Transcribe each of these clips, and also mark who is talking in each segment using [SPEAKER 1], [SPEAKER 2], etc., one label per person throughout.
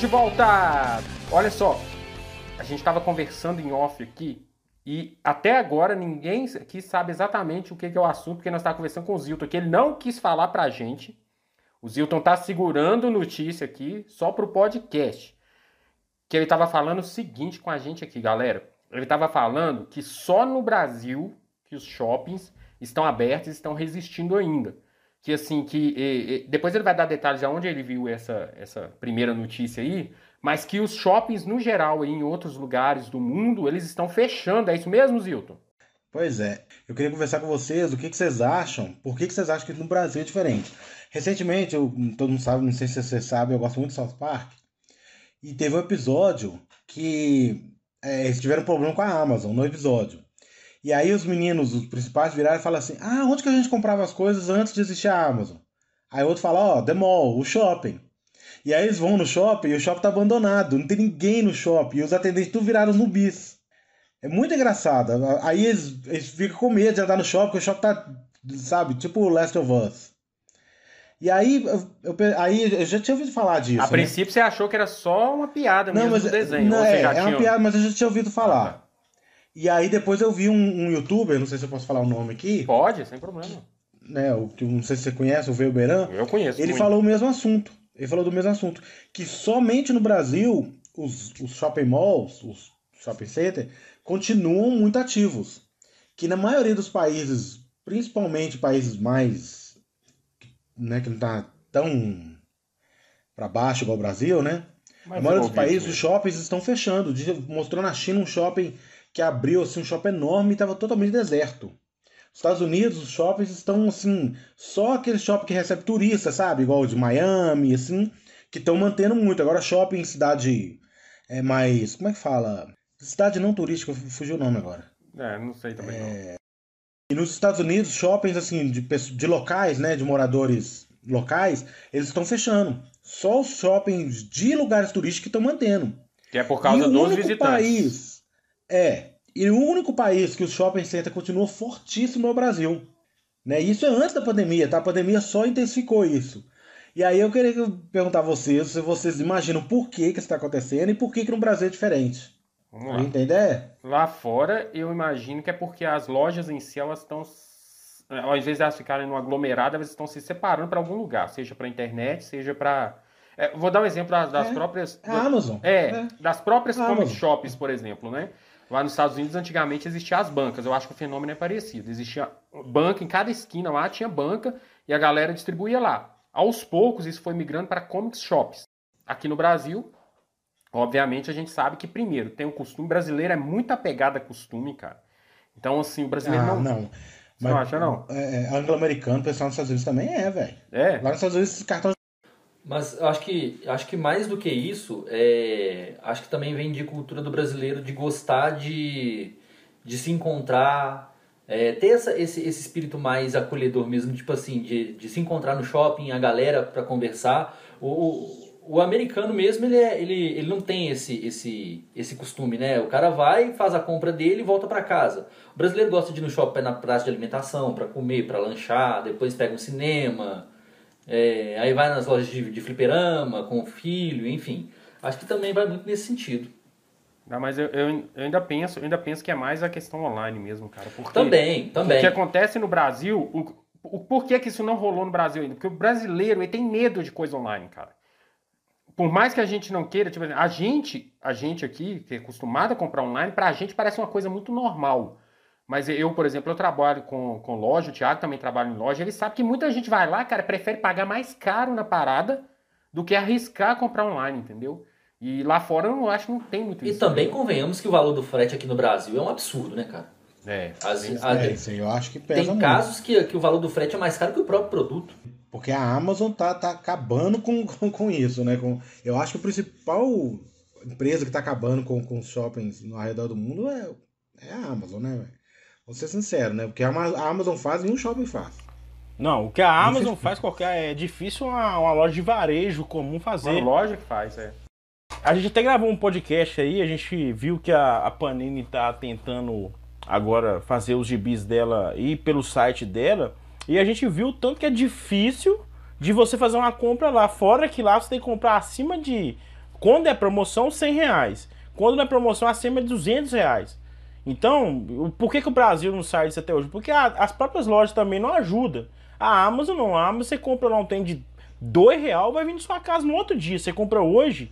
[SPEAKER 1] De volta! Olha só, a gente estava conversando em off aqui e até agora ninguém aqui sabe exatamente o que é o assunto, porque nós estávamos conversando com o Zilton aqui, ele não quis falar pra gente. O Zilton está segurando notícia aqui só pro podcast. Que ele estava falando o seguinte com a gente aqui, galera. Ele estava falando que só no Brasil que os shoppings estão abertos e estão resistindo ainda que assim, que e, e, depois ele vai dar detalhes de onde ele viu essa, essa primeira notícia aí, mas que os shoppings no geral aí, em outros lugares do mundo, eles estão fechando, é isso mesmo, Zilton?
[SPEAKER 2] Pois é, eu queria conversar com vocês o que, que vocês acham, por que, que vocês acham que no Brasil é diferente. Recentemente, eu, todo mundo sabe, não sei se você sabe, eu gosto muito de South Park, e teve um episódio que é, eles tiveram um problema com a Amazon no episódio. E aí os meninos, os principais, viraram e falaram assim: Ah, onde que a gente comprava as coisas antes de existir a Amazon? Aí o outro fala: Ó, oh, The Mall, o shopping. E aí eles vão no shopping e o shopping tá abandonado, não tem ninguém no shopping. E os atendentes tudo viraram zumbis. É muito engraçado. Aí eles, eles ficam com medo de andar no shopping, porque o shopping tá, sabe, tipo Last of Us. E aí eu, aí eu já tinha ouvido falar disso.
[SPEAKER 1] A né? princípio você achou que era só uma piada não, mas, do desenho.
[SPEAKER 2] Não, é, é uma piada, mas eu já tinha ouvido falar. E aí depois eu vi um, um, youtuber, não sei se eu posso falar o nome aqui.
[SPEAKER 1] Pode, sem problema.
[SPEAKER 2] Né, o, não sei se você conhece, o Velberan.
[SPEAKER 1] Eu conheço.
[SPEAKER 2] Ele muito. falou o mesmo assunto. Ele falou do mesmo assunto. Que somente no Brasil, os, os shopping malls, os shopping centers, continuam muito ativos. Que na maioria dos países, principalmente países mais. Né, que não tá tão para baixo igual o Brasil, né? Mas a maioria dos países, os shoppings estão fechando. Mostrou na China um shopping que abriu assim, um shopping enorme e estava totalmente deserto. Nos Estados Unidos, os shoppings estão assim, só aquele shopping que recebe turista, sabe? Igual o de Miami, assim, que estão mantendo muito. Agora, shopping em cidade é mais. Como é que fala? Cidade não turística, fugiu o nome agora.
[SPEAKER 1] É, não sei também. É...
[SPEAKER 2] E nos Estados Unidos, shoppings assim, de, de locais, né? De moradores locais, eles estão fechando. Só os shoppings de lugares turísticos que estão mantendo.
[SPEAKER 1] Que é por causa dos visitantes.
[SPEAKER 2] País é. E o único país que o shopping center continua fortíssimo é o Brasil. Né? Isso é antes da pandemia, tá? A pandemia só intensificou isso. E aí eu queria perguntar a vocês se vocês imaginam por que, que isso está acontecendo e por que, que no Brasil é diferente. Vamos lá. Entender?
[SPEAKER 1] Lá fora, eu imagino que é porque as lojas em si, elas estão. Ao invés de elas ficarem no aglomerado, elas estão se separando para algum lugar, seja para internet, seja para. É, vou dar um exemplo das, das
[SPEAKER 2] é,
[SPEAKER 1] próprias.
[SPEAKER 2] É a Amazon.
[SPEAKER 1] É, é. das próprias comic shops, por exemplo, né? Lá nos Estados Unidos, antigamente, existiam as bancas. Eu acho que o fenômeno é parecido. Existia banca em cada esquina lá, tinha banca e a galera distribuía lá. Aos poucos, isso foi migrando para comics shops. Aqui no Brasil, obviamente, a gente sabe que, primeiro, tem o costume. brasileiro é muito apegado a costume, cara. Então, assim, o brasileiro
[SPEAKER 2] ah,
[SPEAKER 1] não.
[SPEAKER 2] não. Você Mas,
[SPEAKER 1] não acha, não?
[SPEAKER 2] É, é anglo-americano, pessoal nos Estados Unidos também é, velho.
[SPEAKER 1] É.
[SPEAKER 2] Lá nos Estados Unidos, esses cartões
[SPEAKER 3] mas acho que, acho que mais do que isso, é, acho que também vem de cultura do brasileiro de gostar de, de se encontrar, é, ter essa, esse, esse espírito mais acolhedor mesmo, tipo assim, de, de se encontrar no shopping, a galera para conversar. O, o americano mesmo, ele, é, ele, ele não tem esse, esse, esse costume, né? O cara vai, faz a compra dele e volta para casa. O brasileiro gosta de ir no shopping na praça de alimentação, para comer, para lanchar, depois pega um cinema é, aí vai nas lojas de, de fliperama, com o filho, enfim. Acho que também vai muito nesse sentido.
[SPEAKER 1] Não, mas eu, eu, eu, ainda penso, eu ainda penso que é mais a questão online mesmo, cara. Porque,
[SPEAKER 3] também, também.
[SPEAKER 1] O que acontece no Brasil, o, o porquê que isso não rolou no Brasil ainda? Porque o brasileiro ele tem medo de coisa online, cara. Por mais que a gente não queira, tipo, a gente, a gente aqui, que é acostumado a comprar online, pra gente parece uma coisa muito normal. Mas eu, por exemplo, eu trabalho com, com loja, o Thiago também trabalha em loja, ele sabe que muita gente vai lá, cara, prefere pagar mais caro na parada do que arriscar comprar online, entendeu? E lá fora eu não acho que não tem muito
[SPEAKER 3] e
[SPEAKER 1] isso.
[SPEAKER 3] E também né? convenhamos que o valor do frete aqui no Brasil é um absurdo, né, cara?
[SPEAKER 1] É,
[SPEAKER 2] As, a, é sim, eu acho que pesa
[SPEAKER 3] Tem
[SPEAKER 2] muito.
[SPEAKER 3] casos que, que o valor do frete é mais caro que o próprio produto.
[SPEAKER 2] Porque a Amazon tá, tá acabando com, com, com isso, né? Com, eu acho que o principal empresa que tá acabando com, com os shoppings no redor do mundo é, é a Amazon, né, velho? Vou ser sincero, né? Porque a Amazon faz e um shopping faz.
[SPEAKER 4] Não, o que a Amazon faz qualquer. É difícil uma, uma loja de varejo comum fazer.
[SPEAKER 1] Uma loja que faz, é.
[SPEAKER 4] A gente até gravou um podcast aí, a gente viu que a, a Panini tá tentando agora fazer os gibis dela e pelo site dela. E a gente viu o tanto que é difícil de você fazer uma compra lá. Fora que lá você tem que comprar acima de Quando é promoção, 100 reais. Quando não é promoção, acima de 200 reais. Então, por que, que o Brasil não sai disso até hoje? Porque a, as próprias lojas também não ajudam. A Amazon não, a Amazon você compra lá um tem de 2 real, vai vir na sua casa no outro dia. Você compra hoje,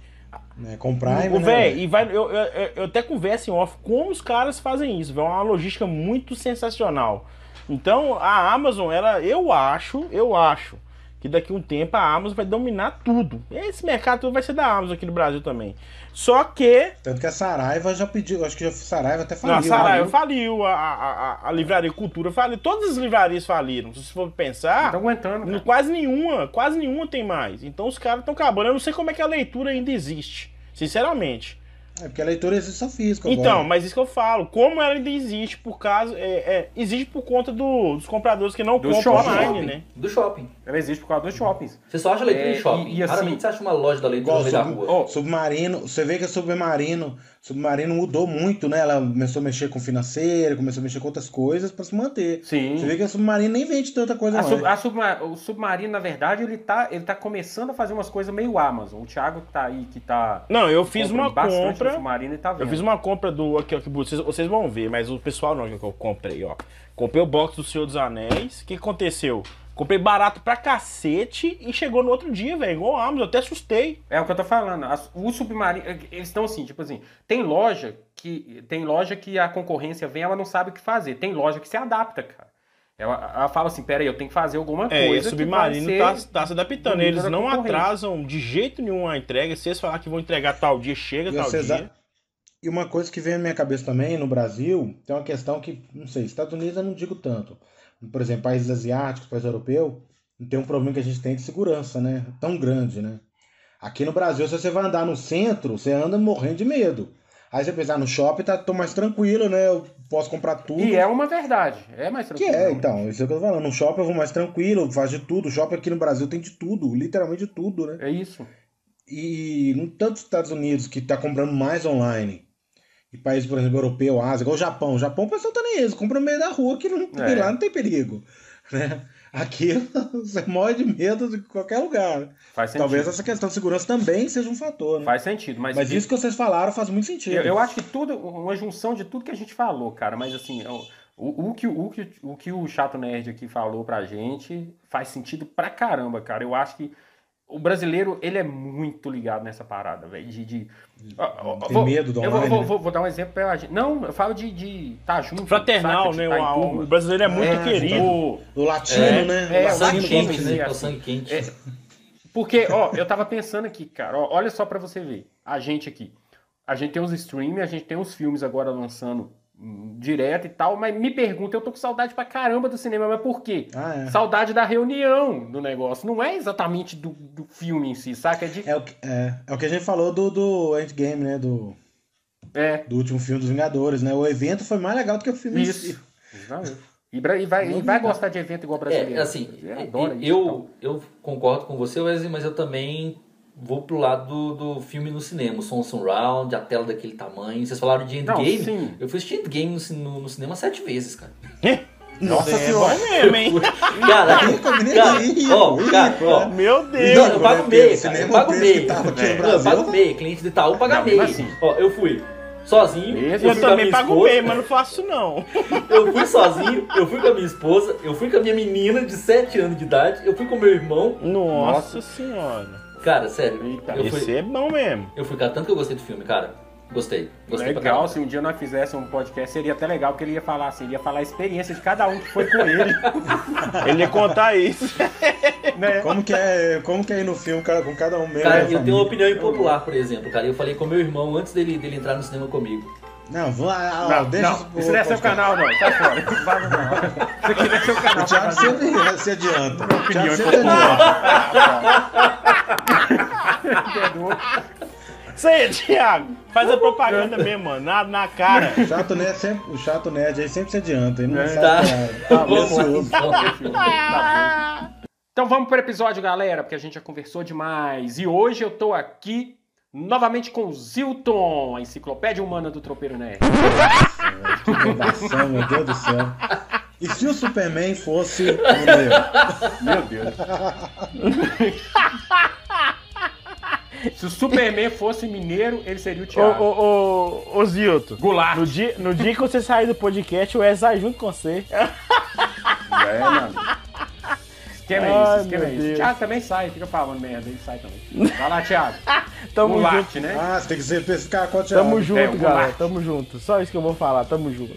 [SPEAKER 2] É, comprar, né?
[SPEAKER 4] véi, e vai, eu, eu, eu até converso em off como os caras fazem isso. É uma logística muito sensacional. Então a Amazon, ela, eu acho, eu acho que daqui a um tempo a Amazon vai dominar tudo. Esse mercado todo vai ser da Amazon aqui no Brasil também. Só que
[SPEAKER 2] Tanto que a Saraiva já pediu, acho que já Saraiva até faliu.
[SPEAKER 4] não, a Saraiva
[SPEAKER 2] né?
[SPEAKER 4] faliu, a, a, a, a Livraria Cultura faliu, todas as livrarias faliram. Se você for pensar,
[SPEAKER 1] Não tá aguentando, cara.
[SPEAKER 4] Quase nenhuma, quase nenhuma tem mais. Então os caras estão acabando. Eu não sei como é que a leitura ainda existe, sinceramente.
[SPEAKER 2] É porque a leitura existe só física
[SPEAKER 4] Então,
[SPEAKER 2] agora.
[SPEAKER 4] mas isso que eu falo, como ela ainda existe por causa. É, é, existe por conta do- dos compradores que não
[SPEAKER 1] Do
[SPEAKER 4] compram
[SPEAKER 1] shopping.
[SPEAKER 4] online, né?
[SPEAKER 3] Do shopping.
[SPEAKER 1] Ela existe por causa dos shoppings.
[SPEAKER 3] Você só acha leitura
[SPEAKER 1] É,
[SPEAKER 3] em shopping.
[SPEAKER 1] e- e assim-
[SPEAKER 3] Raramente você acha uma loja da leitura no meio da rua.
[SPEAKER 1] Ó,
[SPEAKER 2] Submarino, você vê que a Submarino, Submarino mudou muito, né? Ela começou a mexer com financeiro, começou a mexer com outras coisas pra se manter.
[SPEAKER 1] Sim.
[SPEAKER 2] Você vê que a Submarino nem vende tanta coisa
[SPEAKER 1] A
[SPEAKER 2] mais.
[SPEAKER 1] sub- a subma- o Submarino, na verdade, ele tá, ele tá começando a fazer umas coisas meio Amazon. O Thiago que tá aí, que tá.
[SPEAKER 4] Não, eu fiz uma compra.
[SPEAKER 1] Submarino e tá vendo.
[SPEAKER 4] Eu fiz uma compra do. Aqui, ó, que vocês, vocês vão ver, mas o pessoal não que eu comprei, ó. Comprei o box do Senhor dos Anéis. O que aconteceu? Comprei barato pra cacete e chegou no outro dia, velho. Igual a Amazon, eu até assustei.
[SPEAKER 1] É o que eu tô falando. As- o Submarino. Eles estão assim, tipo assim. Tem loja que. Tem loja que a concorrência vem, ela não sabe o que fazer. Tem loja que se adapta, cara. Ela, ela fala assim, pera aí, eu tenho que fazer alguma
[SPEAKER 4] É, e
[SPEAKER 1] coisa.
[SPEAKER 4] o Submarino
[SPEAKER 1] que vai
[SPEAKER 4] tá,
[SPEAKER 1] ser
[SPEAKER 4] tá se adaptando. Eles não atrasam de jeito nenhum a entrega. Se eles falar que vão entregar tal dia, chega
[SPEAKER 2] E
[SPEAKER 4] tal dia.
[SPEAKER 2] a- E uma coisa que vem na minha cabeça também, no Brasil, tem uma questão que, não sei, Estados Unidos eu não digo tanto. Por exemplo, países asiáticos, países europeus, tem um problema que a gente tem de segurança, né? Tão grande, né? Aqui no Brasil, se você vai andar no centro, você anda morrendo de medo. Aí você pensar no shopping, tá, tô mais tranquilo, né? Eu posso comprar tudo.
[SPEAKER 1] E é uma verdade. É mais
[SPEAKER 2] Que
[SPEAKER 1] tranquilo.
[SPEAKER 2] é, então, isso é o que eu tô falando. No shopping eu vou mais tranquilo, faz de tudo. O shopping aqui no Brasil tem de tudo, literalmente de tudo, né?
[SPEAKER 1] É isso.
[SPEAKER 2] E no tanto os Estados Unidos que tá comprando mais online, e países, por exemplo, europeu, Ásia, igual o Japão. O Japão o pessoal tá nem isso, compra no meio da rua que não,
[SPEAKER 1] É.
[SPEAKER 2] lá não tem perigo. Né? Aqui você morre de medo de qualquer lugar.
[SPEAKER 1] Faz sentido.
[SPEAKER 2] Talvez essa questão de segurança também seja um fator, né?
[SPEAKER 1] Faz sentido. Mas,
[SPEAKER 2] Mas isso que vocês falaram faz muito sentido.
[SPEAKER 1] eu, eu acho que tudo, uma junção de tudo que a gente falou, cara. Mas assim, o, o, o que, o, que, o que o Chato Nerd aqui falou pra gente faz sentido pra caramba, cara. Eu acho que o brasileiro, ele é muito ligado nessa parada, velho. De, de-
[SPEAKER 2] Tem
[SPEAKER 1] vou-
[SPEAKER 2] medo do
[SPEAKER 1] eu vou,
[SPEAKER 2] online,
[SPEAKER 1] vou,
[SPEAKER 2] né?
[SPEAKER 1] vou- vou dar um exemplo pra gente. Não, eu falo de estar tá junto.
[SPEAKER 4] Fraternal,
[SPEAKER 1] saca? De
[SPEAKER 4] né?
[SPEAKER 1] tá
[SPEAKER 4] O, o brasileiro é muito
[SPEAKER 2] É,
[SPEAKER 4] querido.
[SPEAKER 1] O-
[SPEAKER 2] O latino,
[SPEAKER 1] É,
[SPEAKER 2] né?
[SPEAKER 1] é,
[SPEAKER 2] o
[SPEAKER 3] sangue quente, né? É o
[SPEAKER 1] assim.
[SPEAKER 3] sangue quente.
[SPEAKER 1] É, Porque, ó, eu tava pensando aqui, cara, ó, olha só pra você ver. A gente aqui. A gente tem uns streams, a gente tem uns filmes agora lançando direto e tal, mas me pergunta, eu tô com saudade pra caramba do cinema, mas por quê?
[SPEAKER 2] Ah, é.
[SPEAKER 1] Saudade da reunião do negócio. Não é exatamente do, do filme em si, saca? É de.
[SPEAKER 2] É o, que- é, é o que a gente falou do, do Endgame, né? Do,
[SPEAKER 1] É,
[SPEAKER 2] do último filme dos Vingadores, né? O evento foi mais legal do que o filme em si.
[SPEAKER 1] isso. Exatamente. E, e vai, e vai gostar de evento igual brasileiro.
[SPEAKER 3] É, assim,
[SPEAKER 1] Eu adoro isso.
[SPEAKER 3] eu, eu concordo com você, Wesley, mas eu também vou pro lado do, do filme no cinema. O som surround, a tela daquele tamanho. Vocês falaram de
[SPEAKER 1] Não,
[SPEAKER 3] Endgame?
[SPEAKER 1] sim.
[SPEAKER 3] Eu fui assistir Endgame no, no, no cinema sete vezes, cara.
[SPEAKER 2] Nossa
[SPEAKER 4] é
[SPEAKER 2] senhora!
[SPEAKER 4] bom mesmo, hein?
[SPEAKER 3] Cara, cara, ó, cara, ó.
[SPEAKER 4] Meu
[SPEAKER 3] Não,
[SPEAKER 4] Deus.
[SPEAKER 3] eu pago meia, cara. Eu
[SPEAKER 2] Cinema
[SPEAKER 3] pago meia.
[SPEAKER 2] que tava aqui no
[SPEAKER 3] É, eu pago meia. Cliente do Itaú paga
[SPEAKER 1] Não,
[SPEAKER 3] meia.
[SPEAKER 1] mesmo assim.
[SPEAKER 3] Ó, eu fui sozinho. Eu
[SPEAKER 4] Eu
[SPEAKER 3] fui com a
[SPEAKER 4] também pago bem, mas não faço não.
[SPEAKER 3] Eu fui sozinho, eu fui com a minha esposa, eu fui com a minha menina de 7 anos de idade, eu fui com meu irmão.
[SPEAKER 4] Nossa senhora.
[SPEAKER 3] Cara, sério,
[SPEAKER 1] Eita.
[SPEAKER 3] eu fui,
[SPEAKER 4] Esse é bom mesmo.
[SPEAKER 3] eu fui, cara, tanto que eu gostei do filme, cara. Gostei. Gostei
[SPEAKER 1] Legal, se um dia nós fizéssemos um podcast, seria até legal, porque ele ia falar assim, ele ia falar a experiência de cada um que foi com ele.
[SPEAKER 4] Ele ia contar isso.
[SPEAKER 1] né?
[SPEAKER 2] Como que é, como que é ir no filme cara, com cada um mesmo?
[SPEAKER 3] Cara, eu tenho uma
[SPEAKER 2] família?
[SPEAKER 3] opinião impopular, por exemplo, cara. Eu falei com meu irmão antes dele, dele entrar no cinema comigo.
[SPEAKER 2] Não, vamos lá, ó,
[SPEAKER 1] Não,
[SPEAKER 2] deixa
[SPEAKER 1] não,
[SPEAKER 2] pro
[SPEAKER 1] isso não é seu canal, não. Sai fora. Vaza não. Isso aqui não é seu canal.
[SPEAKER 2] O Thiago sempre se adianta. O
[SPEAKER 1] opinião
[SPEAKER 2] Thiago sempre adianta.
[SPEAKER 4] Isso aí, Thiago. Faz a propaganda mesmo, mano. Na, na cara.
[SPEAKER 2] O chato nerd sempre, o chato nerd aí sempre se adianta. Ele não
[SPEAKER 1] É.
[SPEAKER 2] sabe
[SPEAKER 3] Tá. Tá
[SPEAKER 2] é
[SPEAKER 3] então.
[SPEAKER 1] Tá bom. Então vamos pro episódio, galera, porque a gente já conversou demais. E hoje eu tô aqui novamente com o Zilton, a enciclopédia humana do Tropeiro Nerd.
[SPEAKER 2] Que redação, meu Deus do céu. E se o Superman fosse o Neo?
[SPEAKER 1] Meu Deus. Se o Superman fosse mineiro, ele seria o
[SPEAKER 4] Ô,
[SPEAKER 1] Thiago.
[SPEAKER 4] ô, ô, ô Zilton.
[SPEAKER 1] Goulart.
[SPEAKER 4] No dia, no dia que você sair do podcast, o Wes vai junto com você.
[SPEAKER 1] É, mano. Esquema é isso, esquema é isso. Thiago também sai, fica falando merda, ele sai também. Vai lá, Thiago.
[SPEAKER 4] Tamo
[SPEAKER 1] Goulart,
[SPEAKER 4] junto.
[SPEAKER 1] né?
[SPEAKER 2] Ah, você tem que ser especificar qual Thiago.
[SPEAKER 4] Tamo junto,
[SPEAKER 1] É, o
[SPEAKER 4] galera.
[SPEAKER 1] Goulart.
[SPEAKER 4] Tamo junto. Só isso que eu vou falar. Tamo junto.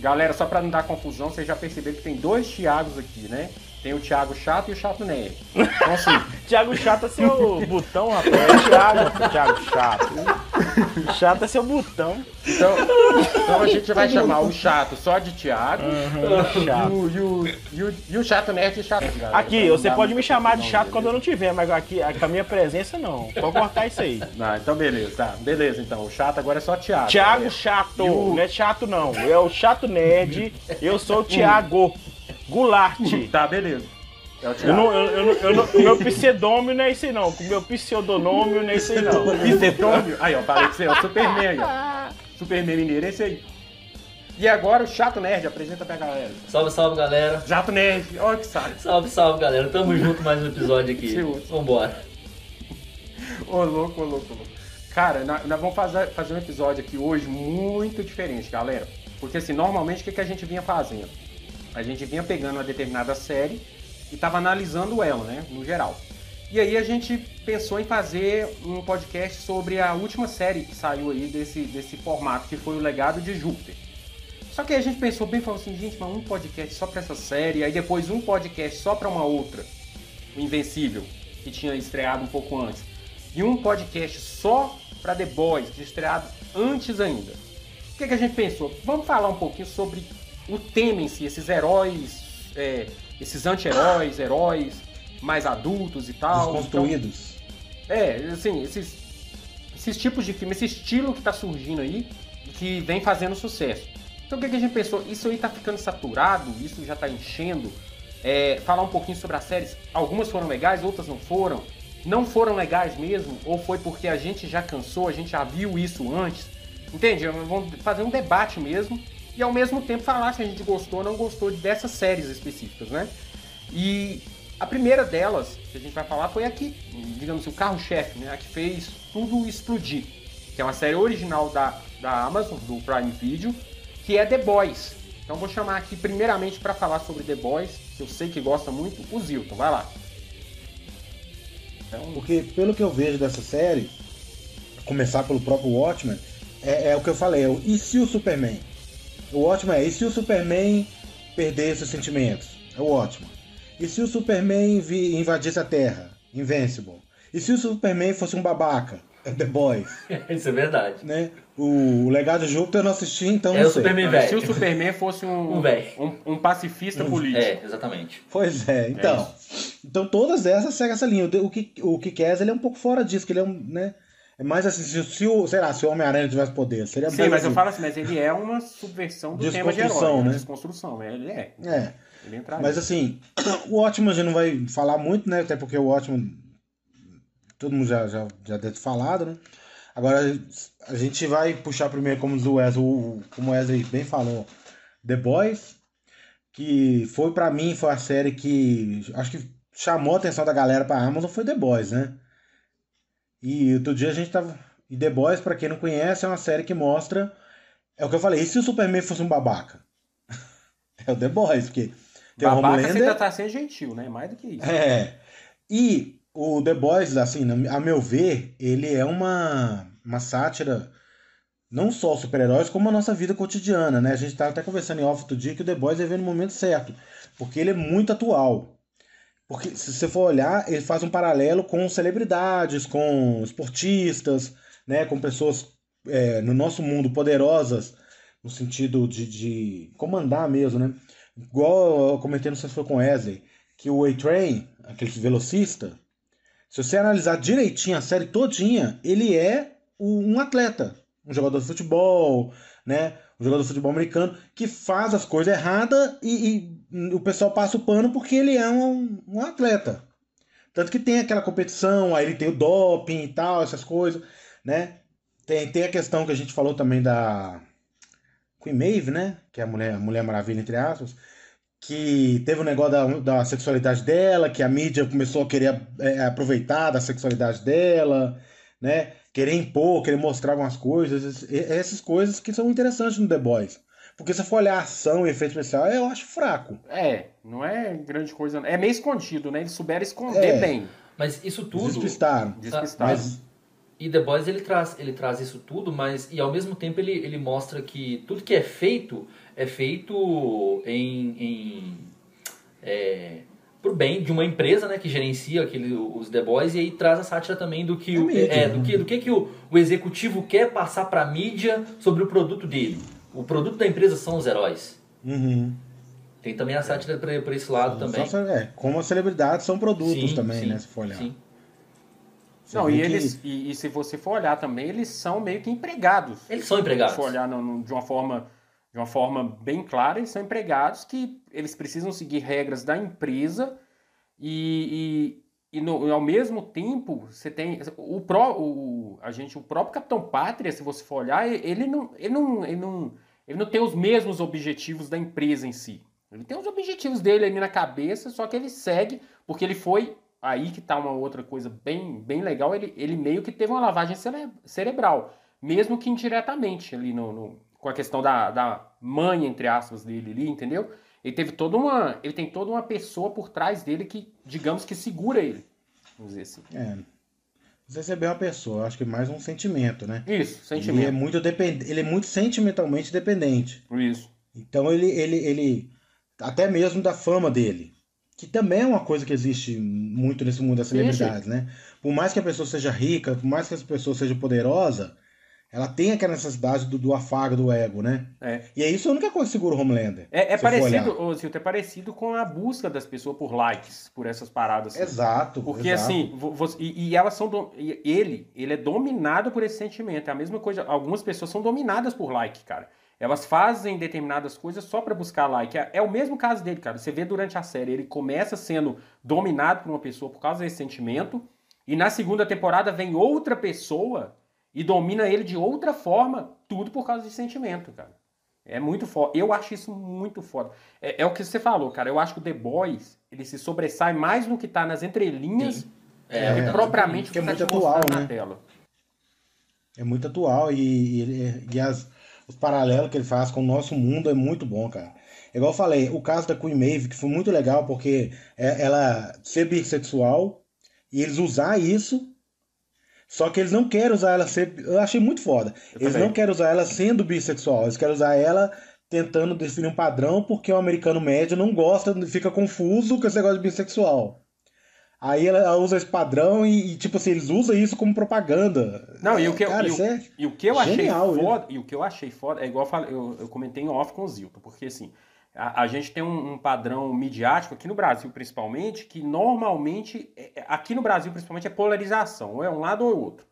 [SPEAKER 1] Galera, só pra não dar confusão, vocês já perceberam que tem dois Thiagos aqui, né? Tem o Thiago chato e o chato nerd. Então, assim,
[SPEAKER 4] Thiago Chato é seu botão, rapaz. É Thiago, Thiago Chato. Chato é seu botão.
[SPEAKER 1] então, então a gente vai chamar o chato só de Thiago e,
[SPEAKER 4] Chato.
[SPEAKER 1] o, e, o, e, o, e o chato nerd de chato. galera.
[SPEAKER 4] Aqui,
[SPEAKER 1] não
[SPEAKER 4] você pode me chamar de chato quando eu não tiver, mas aqui, com a minha presença, não. Pode cortar isso aí.
[SPEAKER 1] Não, então beleza, tá. Beleza, então. O chato agora é só Thiago.
[SPEAKER 4] Thiago
[SPEAKER 1] galera.
[SPEAKER 4] Chato.
[SPEAKER 1] O-
[SPEAKER 4] Não é chato, não. É o chato nerd. Eu sou o Thiago Goulart.
[SPEAKER 1] Tá, beleza. É o
[SPEAKER 4] Eu não, eu, eu, eu não, meu pseudônimo não é esse aí, não. O meu pseudonômio não é esse aí, não.
[SPEAKER 1] Pseudônimo. Aí, ó, falei que você é o Superman aí, ó. Superman mineiro, esse aí. E agora o Chato Nerd, apresenta pra galera.
[SPEAKER 3] Salve, salve, galera.
[SPEAKER 1] Chato Nerd, olha que saco.
[SPEAKER 3] Salve, salve, galera. Tamo junto mais um episódio aqui.
[SPEAKER 1] Seu.
[SPEAKER 3] Vambora.
[SPEAKER 1] Ô, louco, ô, louco, ô, louco. Cara, nós, nós vamos fazer, fazer um episódio aqui hoje muito diferente, galera. Porque assim, normalmente o que, que a gente vinha fazendo? A gente vinha pegando uma determinada série e tava analisando ela, né? No geral. E aí a gente pensou em fazer um podcast sobre a última série que saiu aí desse, desse formato, que foi o Legado de Júpiter. Só que aí a gente pensou bem falou assim, gente, mas um podcast só pra essa série, aí depois um podcast só pra uma outra, o Invencível, que tinha estreado um pouco antes, e um podcast só pra The Boys, que tinha estreado antes ainda. O que, que a gente pensou? Vamos falar um pouquinho sobre o tema em si, esses heróis, é, esses anti-heróis, heróis mais adultos e tal. Então,
[SPEAKER 2] Desconstruídos.
[SPEAKER 1] é, assim, esses, esses tipos de filme, esse estilo que tá surgindo aí, que vem fazendo sucesso. Então o que, que a gente pensou? Isso aí tá ficando saturado, isso já tá enchendo. É, falar um pouquinho sobre as séries. Algumas foram legais, outras não foram. Não foram legais mesmo, ou foi porque a gente já cansou, a gente já viu isso antes. Entende? Vamos fazer um debate mesmo e ao mesmo tempo falar se a gente gostou ou não gostou dessas séries específicas, né? E a primeira delas que a gente vai falar foi aqui, digamos assim, o carro-chefe, né? A que fez tudo explodir. Que é uma série original da, da Amazon, do Prime Video, que é The Boys. Então vou chamar aqui primeiramente para falar sobre The Boys, que eu sei que gosta muito, o Zilton. Vai lá. Então,
[SPEAKER 2] Porque, pelo que eu vejo dessa série, começar pelo próprio Watchmen, é, é o que eu falei, é o e se o Superman? O Watchmen é, e se o Superman perdesse os sentimentos? É o Watchmen. E se o Superman vi- invadisse a Terra? Invincible. E se o Superman fosse um babaca? É The Boys,
[SPEAKER 3] Isso é verdade.
[SPEAKER 2] né? O, o Legado de Júpiter eu não assisti, então
[SPEAKER 3] É
[SPEAKER 2] não
[SPEAKER 3] o
[SPEAKER 2] sei.
[SPEAKER 3] Superman
[SPEAKER 1] se o
[SPEAKER 3] velho.
[SPEAKER 1] Superman fosse um,
[SPEAKER 3] Um velho.
[SPEAKER 1] um, um pacifista político.
[SPEAKER 3] É, exatamente.
[SPEAKER 2] Pois é, então. então todas essas seguem essa linha. O que o que ele é um pouco fora disso, que ele é um, né? Mais assim, se, se o, sei lá, se o Homem-Aranha tivesse poder, seria
[SPEAKER 1] Sim, mas eu
[SPEAKER 2] assim.
[SPEAKER 1] falo assim, mas ele é uma subversão do tema de herói, né?
[SPEAKER 2] né?
[SPEAKER 1] Desconstrução, ele é.
[SPEAKER 2] É.
[SPEAKER 1] Ele entra
[SPEAKER 2] Mas assim, o Ótimo a gente não vai falar muito, né? Até porque o Ótimo todo mundo já, já, já deve ter falado, né? Agora a gente vai puxar primeiro, como o Wesley, como o Wesley bem falou, The Boys, que foi pra mim, foi a série que acho que chamou a atenção da galera pra Amazon, foi The Boys, né? E outro dia a gente tava. E The Boys, pra quem não conhece, é uma série que mostra. É o que eu falei, e se o Superman fosse um babaca? é o The Boys, porque tem o
[SPEAKER 1] Babaca você
[SPEAKER 2] Homelander.
[SPEAKER 1] ainda tá sendo gentil, né? Mais do que isso.
[SPEAKER 2] É. E o The Boys, assim, a meu ver, ele é uma, uma sátira não só super-heróis, como a nossa vida cotidiana, né? A gente tava até conversando em off outro dia que o The Boys veio no momento certo, porque ele é muito atual. Porque se você for olhar, ele faz um paralelo com celebridades, com esportistas, né? Com pessoas é, no nosso mundo poderosas, no sentido de, de comandar mesmo, né? Igual eu comentei, não sei se foi com Wesley, que o A-Train, aquele velocista, se você analisar direitinho a série todinha, ele é um atleta, um jogador de futebol, né? Um jogador de futebol americano que faz as coisas erradas e, e o pessoal passa o pano porque ele é um, um atleta. Tanto que tem aquela competição, aí ele tem o doping e tal, essas coisas, né? Tem, tem a questão que a gente falou também da Queen Maeve, né? Que é a Mulher, a Mulher Maravilha, entre aspas. que teve o um negócio da, da sexualidade dela, que a mídia começou a querer é, aproveitar da sexualidade dela, né? Querer impor, querer mostrar algumas coisas, essas coisas que são interessantes no The Boys. Porque se for olhar ação e efeito especial, eu acho fraco.
[SPEAKER 1] É, não é grande coisa. É meio escondido, né? Eles souberam esconder é, bem.
[SPEAKER 3] Mas isso tudo.
[SPEAKER 2] Despistaram.
[SPEAKER 1] Despistaram. Mas...
[SPEAKER 3] E The Boys ele traz, ele traz isso tudo, mas e ao mesmo tempo ele, ele mostra que tudo que é feito é feito em, em é, pro bem de uma empresa né, que gerencia aquele, os The Boys e aí traz a sátira também do que, é o, é, do que, do que, que o, o executivo quer passar para a mídia sobre o produto dele. O produto da empresa são os heróis.
[SPEAKER 2] Uhum.
[SPEAKER 3] Tem também a sátira para esse lado também.
[SPEAKER 2] Só, é, como as celebridades são produtos sim, também,
[SPEAKER 3] sim,
[SPEAKER 2] né? Se for olhar. Sim.
[SPEAKER 1] Não, e, eles, e, e, se você for olhar também, eles são meio que empregados.
[SPEAKER 3] Eles são empregados.
[SPEAKER 1] Se for olhar no, no, de uma forma de uma forma bem clara, eles são empregados que eles precisam seguir regras da empresa e, e, e no, ao mesmo tempo você tem o, pró, o, a gente, o próprio Capitão Pátria, se você for olhar, ele não, ele não, ele não, ele não tem os mesmos objetivos da empresa em si. Ele tem os objetivos dele ali na cabeça, só que ele segue porque ele foi aí que está uma outra coisa bem, bem legal. Ele, ele meio que teve uma lavagem cere, cerebral, mesmo que indiretamente ali no, no com a questão da, da mãe, entre aspas, dele ali, entendeu? Ele teve toda uma. Ele tem toda uma pessoa por trás dele que, digamos que, segura ele. Vamos dizer assim.
[SPEAKER 2] É. Não sei se é bem uma pessoa, acho que mais um sentimento, né?
[SPEAKER 1] Isso, sentimento.
[SPEAKER 2] Ele é muito, depend... ele é muito sentimentalmente dependente.
[SPEAKER 1] Isso.
[SPEAKER 2] Então ele, ele, ele. Até mesmo da fama dele. Que também é uma coisa que existe muito nesse mundo das celebridades, né? Por mais que a pessoa seja rica, por mais que a pessoa seja poderosa, ela tem aquela necessidade do, do afago do ego, né?
[SPEAKER 1] É.
[SPEAKER 2] E é isso a única coisa que segura o Homelander.
[SPEAKER 1] É, é parecido, ô, Zilton, é parecido com a busca das pessoas por likes, por essas paradas.
[SPEAKER 2] Assim. Exato.
[SPEAKER 1] Porque
[SPEAKER 2] exato.
[SPEAKER 1] assim, você, e, e, elas são. Do, ele, ele é dominado por esse sentimento. É a mesma coisa. Algumas pessoas são dominadas por like, cara. Elas fazem determinadas coisas só para buscar like. É, é, o mesmo caso dele, cara. Você vê durante a série, ele começa sendo dominado por uma pessoa por causa desse sentimento. E na segunda temporada vem outra pessoa e domina ele de outra forma, tudo por causa de sentimento, cara. É muito foda. Eu acho isso muito foda. É, é, o que você falou, cara. Eu acho que o The Boys, ele se sobressai mais no que tá nas entrelinhas é, do que propriamente
[SPEAKER 2] que,
[SPEAKER 1] o
[SPEAKER 2] que é muito atual,
[SPEAKER 1] né?
[SPEAKER 2] na
[SPEAKER 1] tela.
[SPEAKER 2] É muito atual e, e, e as, os paralelos que ele faz com o nosso mundo é muito bom, cara. Igual eu falei, o caso da Queen Maeve, que foi muito legal, porque é, ela ser bissexual e eles usar isso só que eles não querem usar ela ser. Eu achei muito foda. Eu eles também. não querem usar ela sendo bissexual. Eles querem usar ela tentando definir um padrão porque o americano médio não gosta, fica confuso com esse negócio de bissexual. Aí ela usa esse padrão e, e, tipo assim, eles usam isso como propaganda.
[SPEAKER 1] Não, e o que,
[SPEAKER 2] Cara,
[SPEAKER 1] eu, e,
[SPEAKER 2] é
[SPEAKER 1] e o que eu genial, achei foda, e o que eu achei foda, é igual eu, falei, eu, eu comentei em off com o Zilton, porque assim, a, a gente tem um, um, padrão midiático, aqui no Brasil principalmente, que normalmente, é, é, aqui no Brasil principalmente, é polarização, ou é um lado ou outro.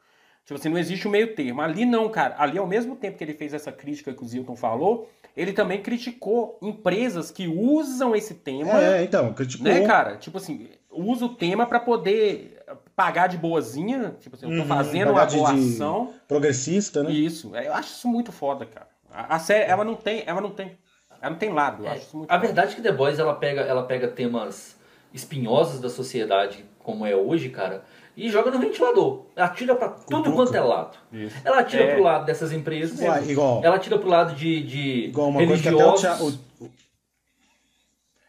[SPEAKER 1] Tipo assim, não existe o um meio termo. Ali não, cara. Ali, ao mesmo tempo que ele fez essa crítica que o Zilton falou, ele também criticou empresas que usam esse tema.
[SPEAKER 2] É, então, criticou.
[SPEAKER 1] Né, cara? Tipo assim, usa o tema para poder pagar de boazinha. Tipo assim, eu tô uhum, fazendo uma boa ação.
[SPEAKER 2] Progressista, né?
[SPEAKER 1] Isso. Eu acho isso muito foda, cara. A, a série, ela não tem. Ela não tem ela não tem lado,
[SPEAKER 3] é,
[SPEAKER 1] acho muito
[SPEAKER 3] A verdade é que The Boys ela pega, ela pega temas espinhosos da sociedade, como é hoje, cara, e joga no ventilador. Atira para tudo quanto é lado. Isso. Ela atira é. pro lado dessas empresas.
[SPEAKER 2] Ué, igual.
[SPEAKER 3] Ela atira pro lado de, de
[SPEAKER 2] igual uma religiosos. Coisa que até o Thiago,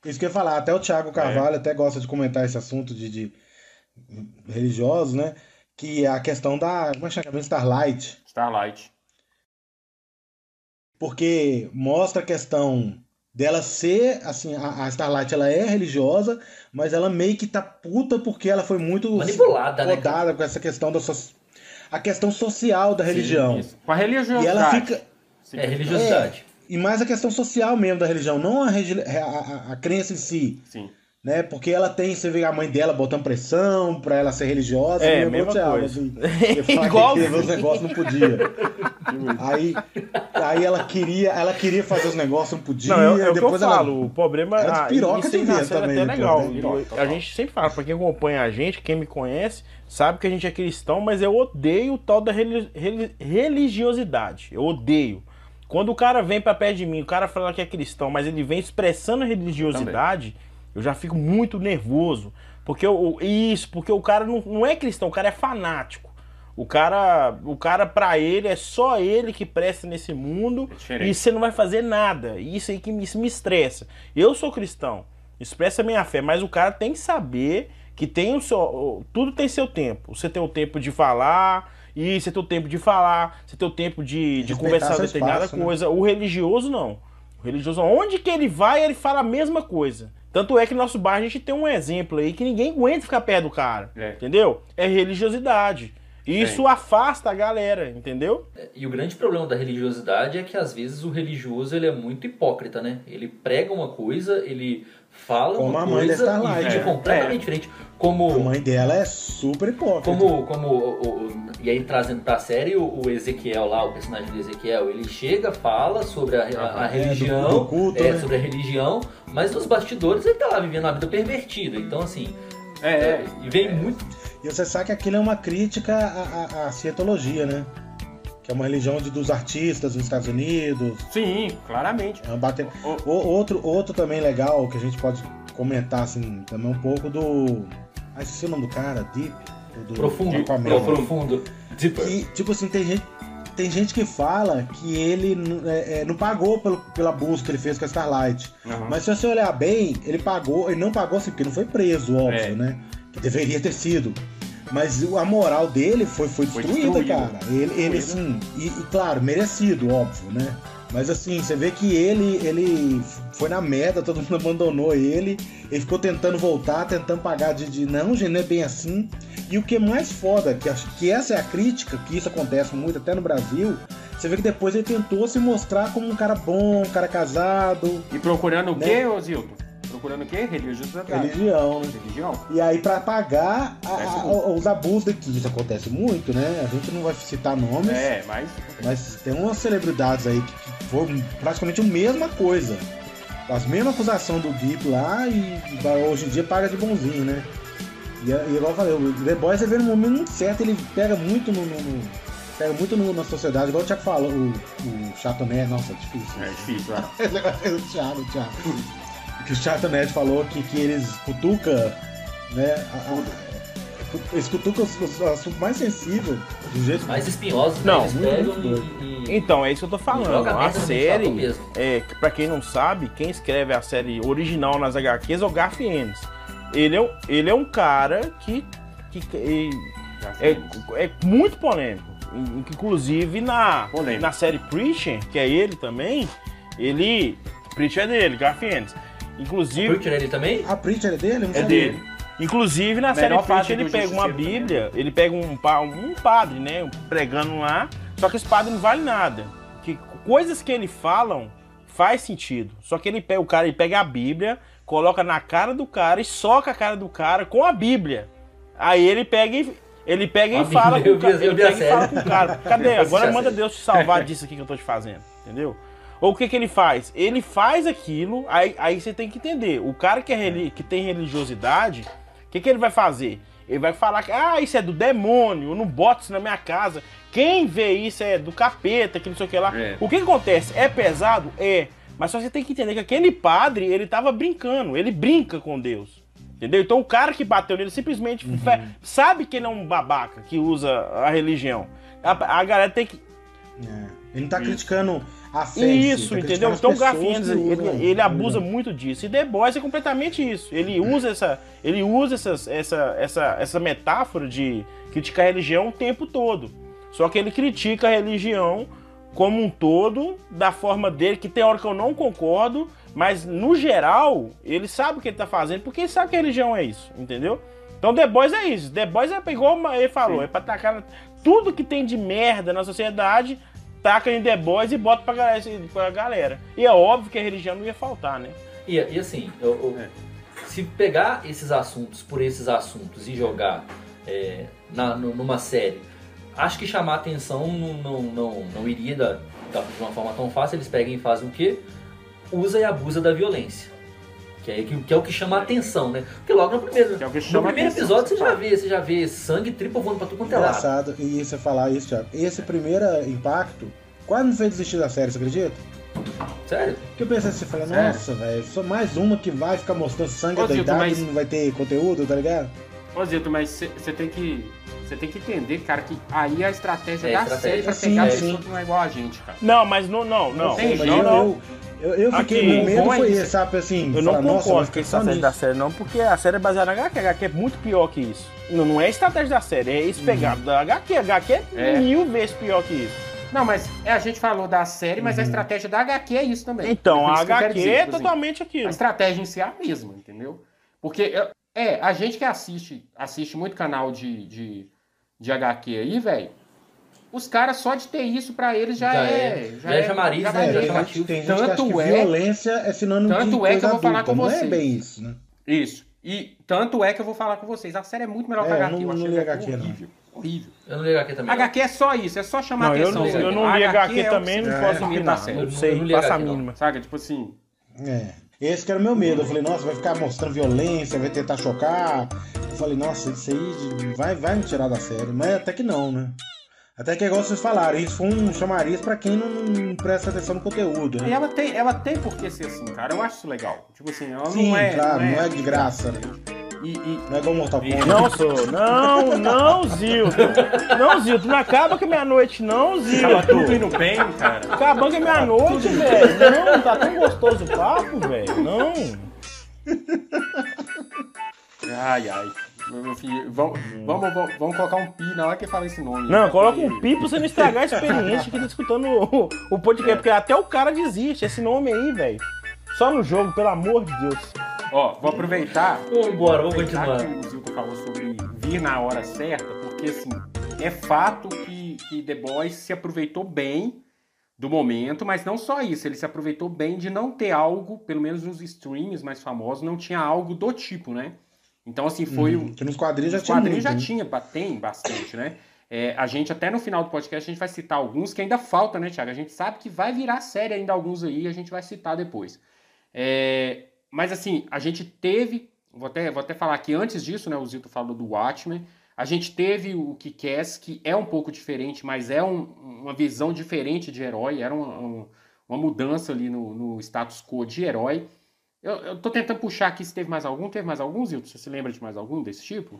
[SPEAKER 2] Isso que eu ia falar, até o Thiago Carvalho é. até gosta de comentar esse assunto de, de religiosos, né? Que é a questão da. Como é que chama? Starlight.
[SPEAKER 1] Starlight
[SPEAKER 2] porque mostra a questão dela ser, assim, a, a, Starlight ela é religiosa, mas ela meio que tá puta porque ela foi muito
[SPEAKER 3] manipulada, né,
[SPEAKER 2] rodada né, com essa questão da so... a questão social da Sim, religião. Isso.
[SPEAKER 1] Com a religiosidade.
[SPEAKER 2] E ela fica
[SPEAKER 3] Sim. é religiosidade.
[SPEAKER 2] É, e mais a questão social mesmo da religião, não a, a, a, a crença em si.
[SPEAKER 1] Sim
[SPEAKER 2] né? Porque ela tem, você vê a mãe dela botando pressão pra ela ser religiosa.
[SPEAKER 1] É, mesma coisa.
[SPEAKER 2] Assim, Igual. Que os negócios não podia. aí, aí ela queria, ela queria fazer os negócios, não podia.
[SPEAKER 4] Não, é, é
[SPEAKER 2] depois
[SPEAKER 4] eu
[SPEAKER 2] ela,
[SPEAKER 4] falo, o problema é
[SPEAKER 2] ah, piroca ver também.
[SPEAKER 4] Até legal. a gente sempre fala, pra quem acompanha a gente, quem me conhece, sabe que a gente é cristão, mas eu odeio o tal da religiosidade. Eu odeio. Quando o cara vem pra perto de mim, o cara fala que é cristão, mas ele vem expressando religiosidade, eu já fico muito nervoso. Porque eu, isso, porque o cara não, não é cristão, o cara é fanático. O cara, o cara para ele é só ele que presta nesse mundo
[SPEAKER 1] É
[SPEAKER 4] e você não vai fazer nada. E Isso aí que me, isso me estressa. Eu sou cristão, expressa a minha fé, mas o cara tem que saber que tem o seu, tudo tem seu tempo. Você tem o tempo de falar, e você tem o tempo de falar, você tem o tempo de, de
[SPEAKER 2] Respeitar
[SPEAKER 4] conversar determinada
[SPEAKER 2] espaço, né?
[SPEAKER 4] coisa. O religioso não. O religioso, onde que ele vai, ele fala a mesma coisa. Tanto é que no nosso bairro a gente tem um exemplo aí que ninguém aguenta ficar perto do cara.
[SPEAKER 1] É.
[SPEAKER 4] Entendeu? É religiosidade. E isso afasta a galera, entendeu?
[SPEAKER 3] E o grande problema da religiosidade é que às vezes o religioso ele é muito hipócrita, né? Ele prega uma coisa, ele fala
[SPEAKER 2] Como
[SPEAKER 3] uma
[SPEAKER 2] a mãe
[SPEAKER 3] coisa
[SPEAKER 2] Starlight.
[SPEAKER 3] vive
[SPEAKER 1] É.
[SPEAKER 3] completamente
[SPEAKER 1] É.
[SPEAKER 3] diferente.
[SPEAKER 2] A
[SPEAKER 3] Como
[SPEAKER 2] mãe dela é super hipócrita.
[SPEAKER 3] como, como o, o- e aí trazendo pra série o, o Ezequiel lá, o personagem do Ezequiel, ele chega, fala sobre a, a- a
[SPEAKER 2] É, do-
[SPEAKER 3] religião,
[SPEAKER 2] do culto,
[SPEAKER 3] é,
[SPEAKER 2] né?
[SPEAKER 3] sobre a religião, mas nos bastidores ele tá lá vivendo uma vida pervertida. Então assim,
[SPEAKER 1] É, é.
[SPEAKER 3] e vem muito
[SPEAKER 2] E você sabe que aquilo é uma crítica à, à, à cientologia, né? Que é uma religião de, dos artistas dos Estados Unidos.
[SPEAKER 1] Sim, claramente.
[SPEAKER 2] É bate-
[SPEAKER 1] O-
[SPEAKER 2] O- outro, outro também legal que a gente pode comentar assim, também um pouco do. Ah, esqueci o nome do cara, Deep. Do,
[SPEAKER 3] profundo,
[SPEAKER 2] do Aquaman.
[SPEAKER 3] profundo. Tipo,
[SPEAKER 2] E, tipo assim, tem gente, tem gente que fala que ele é, é, não pagou pelo, pela busca que ele fez com a Starlight.
[SPEAKER 1] Aham.
[SPEAKER 2] Mas se você olhar bem, ele pagou, ele não pagou assim, porque não foi preso, óbvio,
[SPEAKER 1] É.
[SPEAKER 2] né? Que deveria ter sido. Mas o- a moral dele foi, foi
[SPEAKER 1] Foi
[SPEAKER 2] destruída,
[SPEAKER 1] destruída.
[SPEAKER 2] cara. Ele, ele assim, e, e claro, merecido, óbvio, né? Mas assim, você vê que ele, ele foi na merda, todo mundo abandonou ele, ele ficou tentando voltar, tentando pagar de, de não, gente, não é bem assim. E o que é mais foda, que, acho que essa é a crítica, que isso acontece muito até no Brasil, você vê que depois ele tentou se mostrar como um cara bom, um cara casado,
[SPEAKER 1] E procurando o
[SPEAKER 2] Né?
[SPEAKER 1] quê, ô Zilton? Procurando o quê? Religiosidade.
[SPEAKER 2] religião, né?
[SPEAKER 1] Religião.
[SPEAKER 2] E aí, pra pagar a- a-
[SPEAKER 1] muito.
[SPEAKER 2] os abusos daqui, isso acontece muito, né? A gente não vai citar nomes,
[SPEAKER 1] É, mas.
[SPEAKER 2] mas tem umas celebridades aí que, que foram praticamente a mesma coisa. As mesmas acusações do Deep lá e e hoje em dia paga de bonzinho, né? E, e igual eu falei, o The Boys você vê no momento certo, ele pega muito no. no- no- pega muito no- na sociedade, igual o Thiago falou, o, o Chato Nerd, nossa, é difícil.
[SPEAKER 1] É difícil, é.
[SPEAKER 2] É o Thiago, o Thiago. Que o Chato Nerd falou que, que eles cutuca, né? a- a- eles cutucam os, os assuntos mais sensíveis do jeito
[SPEAKER 3] mais espinhosos,
[SPEAKER 4] Não,
[SPEAKER 3] né? Eles pegam e, e-
[SPEAKER 4] Então, é isso que eu tô falando. A série, é, que pra quem não sabe, quem escreve a série original nas HQs é o Garth Ennis. Ele é, um- ele é um cara que, que, que é, é muito polêmico. In- Inclusive na,
[SPEAKER 1] Polêmico.
[SPEAKER 4] na série Preacher, que é ele também, ele. Preacher é dele, Garth Ennis. Inclusive.
[SPEAKER 3] Preacher ele também?
[SPEAKER 2] A Preacher é dele?
[SPEAKER 4] É dele. Inclusive, na
[SPEAKER 1] Melhor
[SPEAKER 4] série
[SPEAKER 1] parte
[SPEAKER 4] Preacher, ele pega uma
[SPEAKER 1] Justiceiro
[SPEAKER 4] Bíblia, ele pega um, pa- um padre, né, pregando lá, só que esse padre não vale nada. Que coisas que ele falam faz sentido. Só que ele pega o cara, ele pega a Bíblia, coloca na cara do cara e soca a cara do cara com a Bíblia. Aí ele pega e ele pega
[SPEAKER 3] A
[SPEAKER 4] e fala
[SPEAKER 3] Bíblia,
[SPEAKER 4] com o cara,
[SPEAKER 3] eu
[SPEAKER 4] ele
[SPEAKER 3] vi a
[SPEAKER 4] pega e fala
[SPEAKER 3] série.
[SPEAKER 4] com o cara. Cadê? Agora
[SPEAKER 3] a
[SPEAKER 4] manda. Deus te salvar disso aqui que eu tô te fazendo, entendeu? Ou o que, que ele faz? Ele faz aquilo, aí, aí você tem que entender. O cara que, é que tem religiosidade, o que, que ele vai fazer? Ele vai falar que, ah, isso é do demônio, eu não boto isso na minha casa. Quem vê isso é do capeta, que não sei o que lá.
[SPEAKER 1] É.
[SPEAKER 4] O que, que acontece? É pesado? É. Mas só você tem que entender que aquele padre, ele tava brincando, ele brinca com Deus. Entendeu? Então o cara que bateu nele simplesmente fa- sabe que ele é um babaca que usa a religião. A, a galera tem que,
[SPEAKER 2] É. Ele não tá criticando a fé. em si,
[SPEAKER 4] isso, entendeu? Então o
[SPEAKER 2] que
[SPEAKER 4] ele, ele
[SPEAKER 2] né?
[SPEAKER 4] abusa muito disso. E The Boys é completamente isso. Ele usa essa, ele usa essas, essa, essa, essa metáfora de criticar a religião o tempo todo. Só que ele critica a religião como um todo, da forma dele, que tem hora que eu não concordo, mas no geral, ele sabe o que ele tá fazendo, porque ele sabe que a religião é isso, entendeu? Então The Boys é isso. The Boys é igual ele falou,
[SPEAKER 1] Sim.
[SPEAKER 4] é pra tacar na- tudo que tem de merda na sociedade, taca em The Boys e bota pra galera, pra galera. E é óbvio que a religião não ia faltar, né?
[SPEAKER 3] E, e assim, eu- eu-
[SPEAKER 1] É.
[SPEAKER 3] se pegar esses assuntos por esses assuntos e jogar é, na, nu- numa série, acho que chamar atenção não, não, não, não iria da, da- de uma forma tão fácil. Eles pegam e fazem o quê? Usa e abusa da violência. Que é, que, que é o que chama a atenção, né? Porque logo no primeiro,
[SPEAKER 1] Que é o que
[SPEAKER 3] no
[SPEAKER 1] chama
[SPEAKER 3] primeiro
[SPEAKER 1] atenção,
[SPEAKER 3] episódio você já vê, você já vê sangue tripa voando pra tudo quanto é lado.
[SPEAKER 2] Engraçado, e você falar isso, Thiago. Esse primeiro impacto quase me fez desistir da série, você acredita?
[SPEAKER 3] Sério?
[SPEAKER 2] Porque eu pensei assim, falei,
[SPEAKER 1] Sério?
[SPEAKER 2] nossa, velho, só mais uma que vai ficar mostrando sangue
[SPEAKER 1] Ô, Zilton,
[SPEAKER 2] doidado
[SPEAKER 1] mas-
[SPEAKER 2] e não vai ter conteúdo, tá ligado?
[SPEAKER 1] Ô, Zito, mas você tem que. Você tem que entender, cara, que aí a estratégia
[SPEAKER 3] É,
[SPEAKER 1] da
[SPEAKER 3] estratégia.
[SPEAKER 1] série pra pegar a
[SPEAKER 2] sim.
[SPEAKER 1] pessoa que não é igual a gente, cara.
[SPEAKER 4] Não, mas não, não, não.
[SPEAKER 1] tem jeito,
[SPEAKER 2] eu,
[SPEAKER 4] não.
[SPEAKER 2] eu, eu, fiquei,
[SPEAKER 4] Aqui,
[SPEAKER 2] meu medo
[SPEAKER 1] é
[SPEAKER 2] foi
[SPEAKER 1] isso.
[SPEAKER 2] esse, sabe, assim,
[SPEAKER 4] Eu não
[SPEAKER 2] falar,
[SPEAKER 4] concordo com a estratégia da série, não, porque a série é baseada na HQ. A HQ é muito pior que isso. Não, não é estratégia da série, é esse pegado da HQ. A HQ é,
[SPEAKER 1] É.
[SPEAKER 4] mil vezes pior que isso.
[SPEAKER 1] Não, mas é, a gente falou da série, mas a estratégia da HQ é isso também.
[SPEAKER 4] Então,
[SPEAKER 1] É
[SPEAKER 4] a
[SPEAKER 1] isso que eu quero
[SPEAKER 4] HQ
[SPEAKER 1] dizer,
[SPEAKER 4] é
[SPEAKER 1] tipo assim,
[SPEAKER 4] totalmente
[SPEAKER 1] A
[SPEAKER 4] aquilo.
[SPEAKER 1] estratégia em si é a mesma, entendeu? Porque, é, é, a gente que assiste, assiste muito canal de, de, de HQ aí, velho, os caras só de ter isso pra eles já,
[SPEAKER 3] Já
[SPEAKER 1] é.
[SPEAKER 3] é- já é chamariz,
[SPEAKER 1] já
[SPEAKER 2] É,
[SPEAKER 3] Já
[SPEAKER 2] tem,
[SPEAKER 3] chamativo.
[SPEAKER 2] gente, tem gente que acha
[SPEAKER 1] Tanto
[SPEAKER 2] que
[SPEAKER 1] é-
[SPEAKER 2] violência é sinônimo
[SPEAKER 1] tanto
[SPEAKER 2] de
[SPEAKER 1] é que eu vou falar com
[SPEAKER 2] Não é
[SPEAKER 1] vocês.
[SPEAKER 2] bem isso, né?
[SPEAKER 1] Isso. E tanto é que eu vou falar com vocês. A série é muito melhor que
[SPEAKER 2] É,
[SPEAKER 1] a
[SPEAKER 2] eu
[SPEAKER 1] HQ.
[SPEAKER 2] não-
[SPEAKER 1] eu achei
[SPEAKER 2] não li
[SPEAKER 1] a
[SPEAKER 2] HQ, não.
[SPEAKER 1] horrível. Horrível.
[SPEAKER 3] Eu não li HQ também.
[SPEAKER 1] HQ é só isso, é só chamar
[SPEAKER 4] Não, eu,
[SPEAKER 1] atenção.
[SPEAKER 4] não-
[SPEAKER 1] sabe?
[SPEAKER 4] eu não li HQ
[SPEAKER 1] é o
[SPEAKER 4] também,
[SPEAKER 1] que
[SPEAKER 4] não posso
[SPEAKER 1] é,
[SPEAKER 4] opinar.
[SPEAKER 1] tá.
[SPEAKER 4] Não
[SPEAKER 3] Eu
[SPEAKER 4] sei,
[SPEAKER 3] não li
[SPEAKER 4] faço a
[SPEAKER 3] HQ, não.
[SPEAKER 4] mínima.
[SPEAKER 1] Sabe, tipo assim.
[SPEAKER 2] É. Esse que era o meu medo. Eu falei, nossa, vai ficar mostrando violência, vai tentar chocar. Eu falei, nossa, isso aí vai, vai me tirar da série. Mas até que não, né? Até que é igual vocês falaram, isso foi um chamariz pra quem não, não presta atenção no conteúdo,
[SPEAKER 1] E
[SPEAKER 2] né?
[SPEAKER 1] ela tem, ela tem por que ser assim, cara. Eu acho isso legal. Tipo assim, ela
[SPEAKER 2] Sim,
[SPEAKER 1] não é.
[SPEAKER 2] claro, não é de graça.
[SPEAKER 1] E, e-
[SPEAKER 2] Não é igual Mortal Kombat.
[SPEAKER 4] Não, sou. Não, não, Zilton. Não, Zilton, não acaba com a minha noite, não,
[SPEAKER 1] tava tudo
[SPEAKER 4] Zilton.
[SPEAKER 1] indo bem, cara.
[SPEAKER 4] Acabando com a minha noite, velho. Não, tá tão gostoso o papo, velho. Não.
[SPEAKER 1] Ai, ai. Meu filho, vamos, vamos, vamos, vamos colocar um pi na hora que fala esse nome.
[SPEAKER 4] Não, coloca um pi pra você não estragar a experiência que tá escutando o, o podcast, porque até o cara desiste. Esse nome aí, velho. Só no jogo, pelo amor de Deus.
[SPEAKER 1] Ó, vou aproveitar.
[SPEAKER 3] Vamos embora, vamos
[SPEAKER 1] aproveitar
[SPEAKER 3] continuar.
[SPEAKER 1] que o Zilton falou sobre vir na hora certa, porque assim, é fato que, que The Boys se aproveitou bem do momento, mas não só isso, ele se aproveitou bem de não ter algo, pelo menos nos streams mais famosos, não tinha algo do tipo, né? Então, assim, foi o,
[SPEAKER 2] Que nos quadrinhos já tinha
[SPEAKER 1] quadrinhos
[SPEAKER 2] muito,
[SPEAKER 1] já
[SPEAKER 2] né?
[SPEAKER 1] tinha, tem bastante, né? É, a gente, até no final do podcast, a gente vai citar alguns que ainda falta, né, Thiago? A gente sabe que vai virar série ainda alguns aí, a gente vai citar depois. É, mas, assim, a gente teve, vou até, vou até falar aqui antes disso, né? O Zito falou do Watchmen. A gente teve o Kick-Ass, que é um pouco diferente, mas é um- uma visão diferente de herói, era uma, um- uma mudança ali no, no status quo de herói. Eu, eu tô tentando puxar aqui se teve mais algum. Teve mais algum, Zilton? Você se lembra de mais algum desse tipo?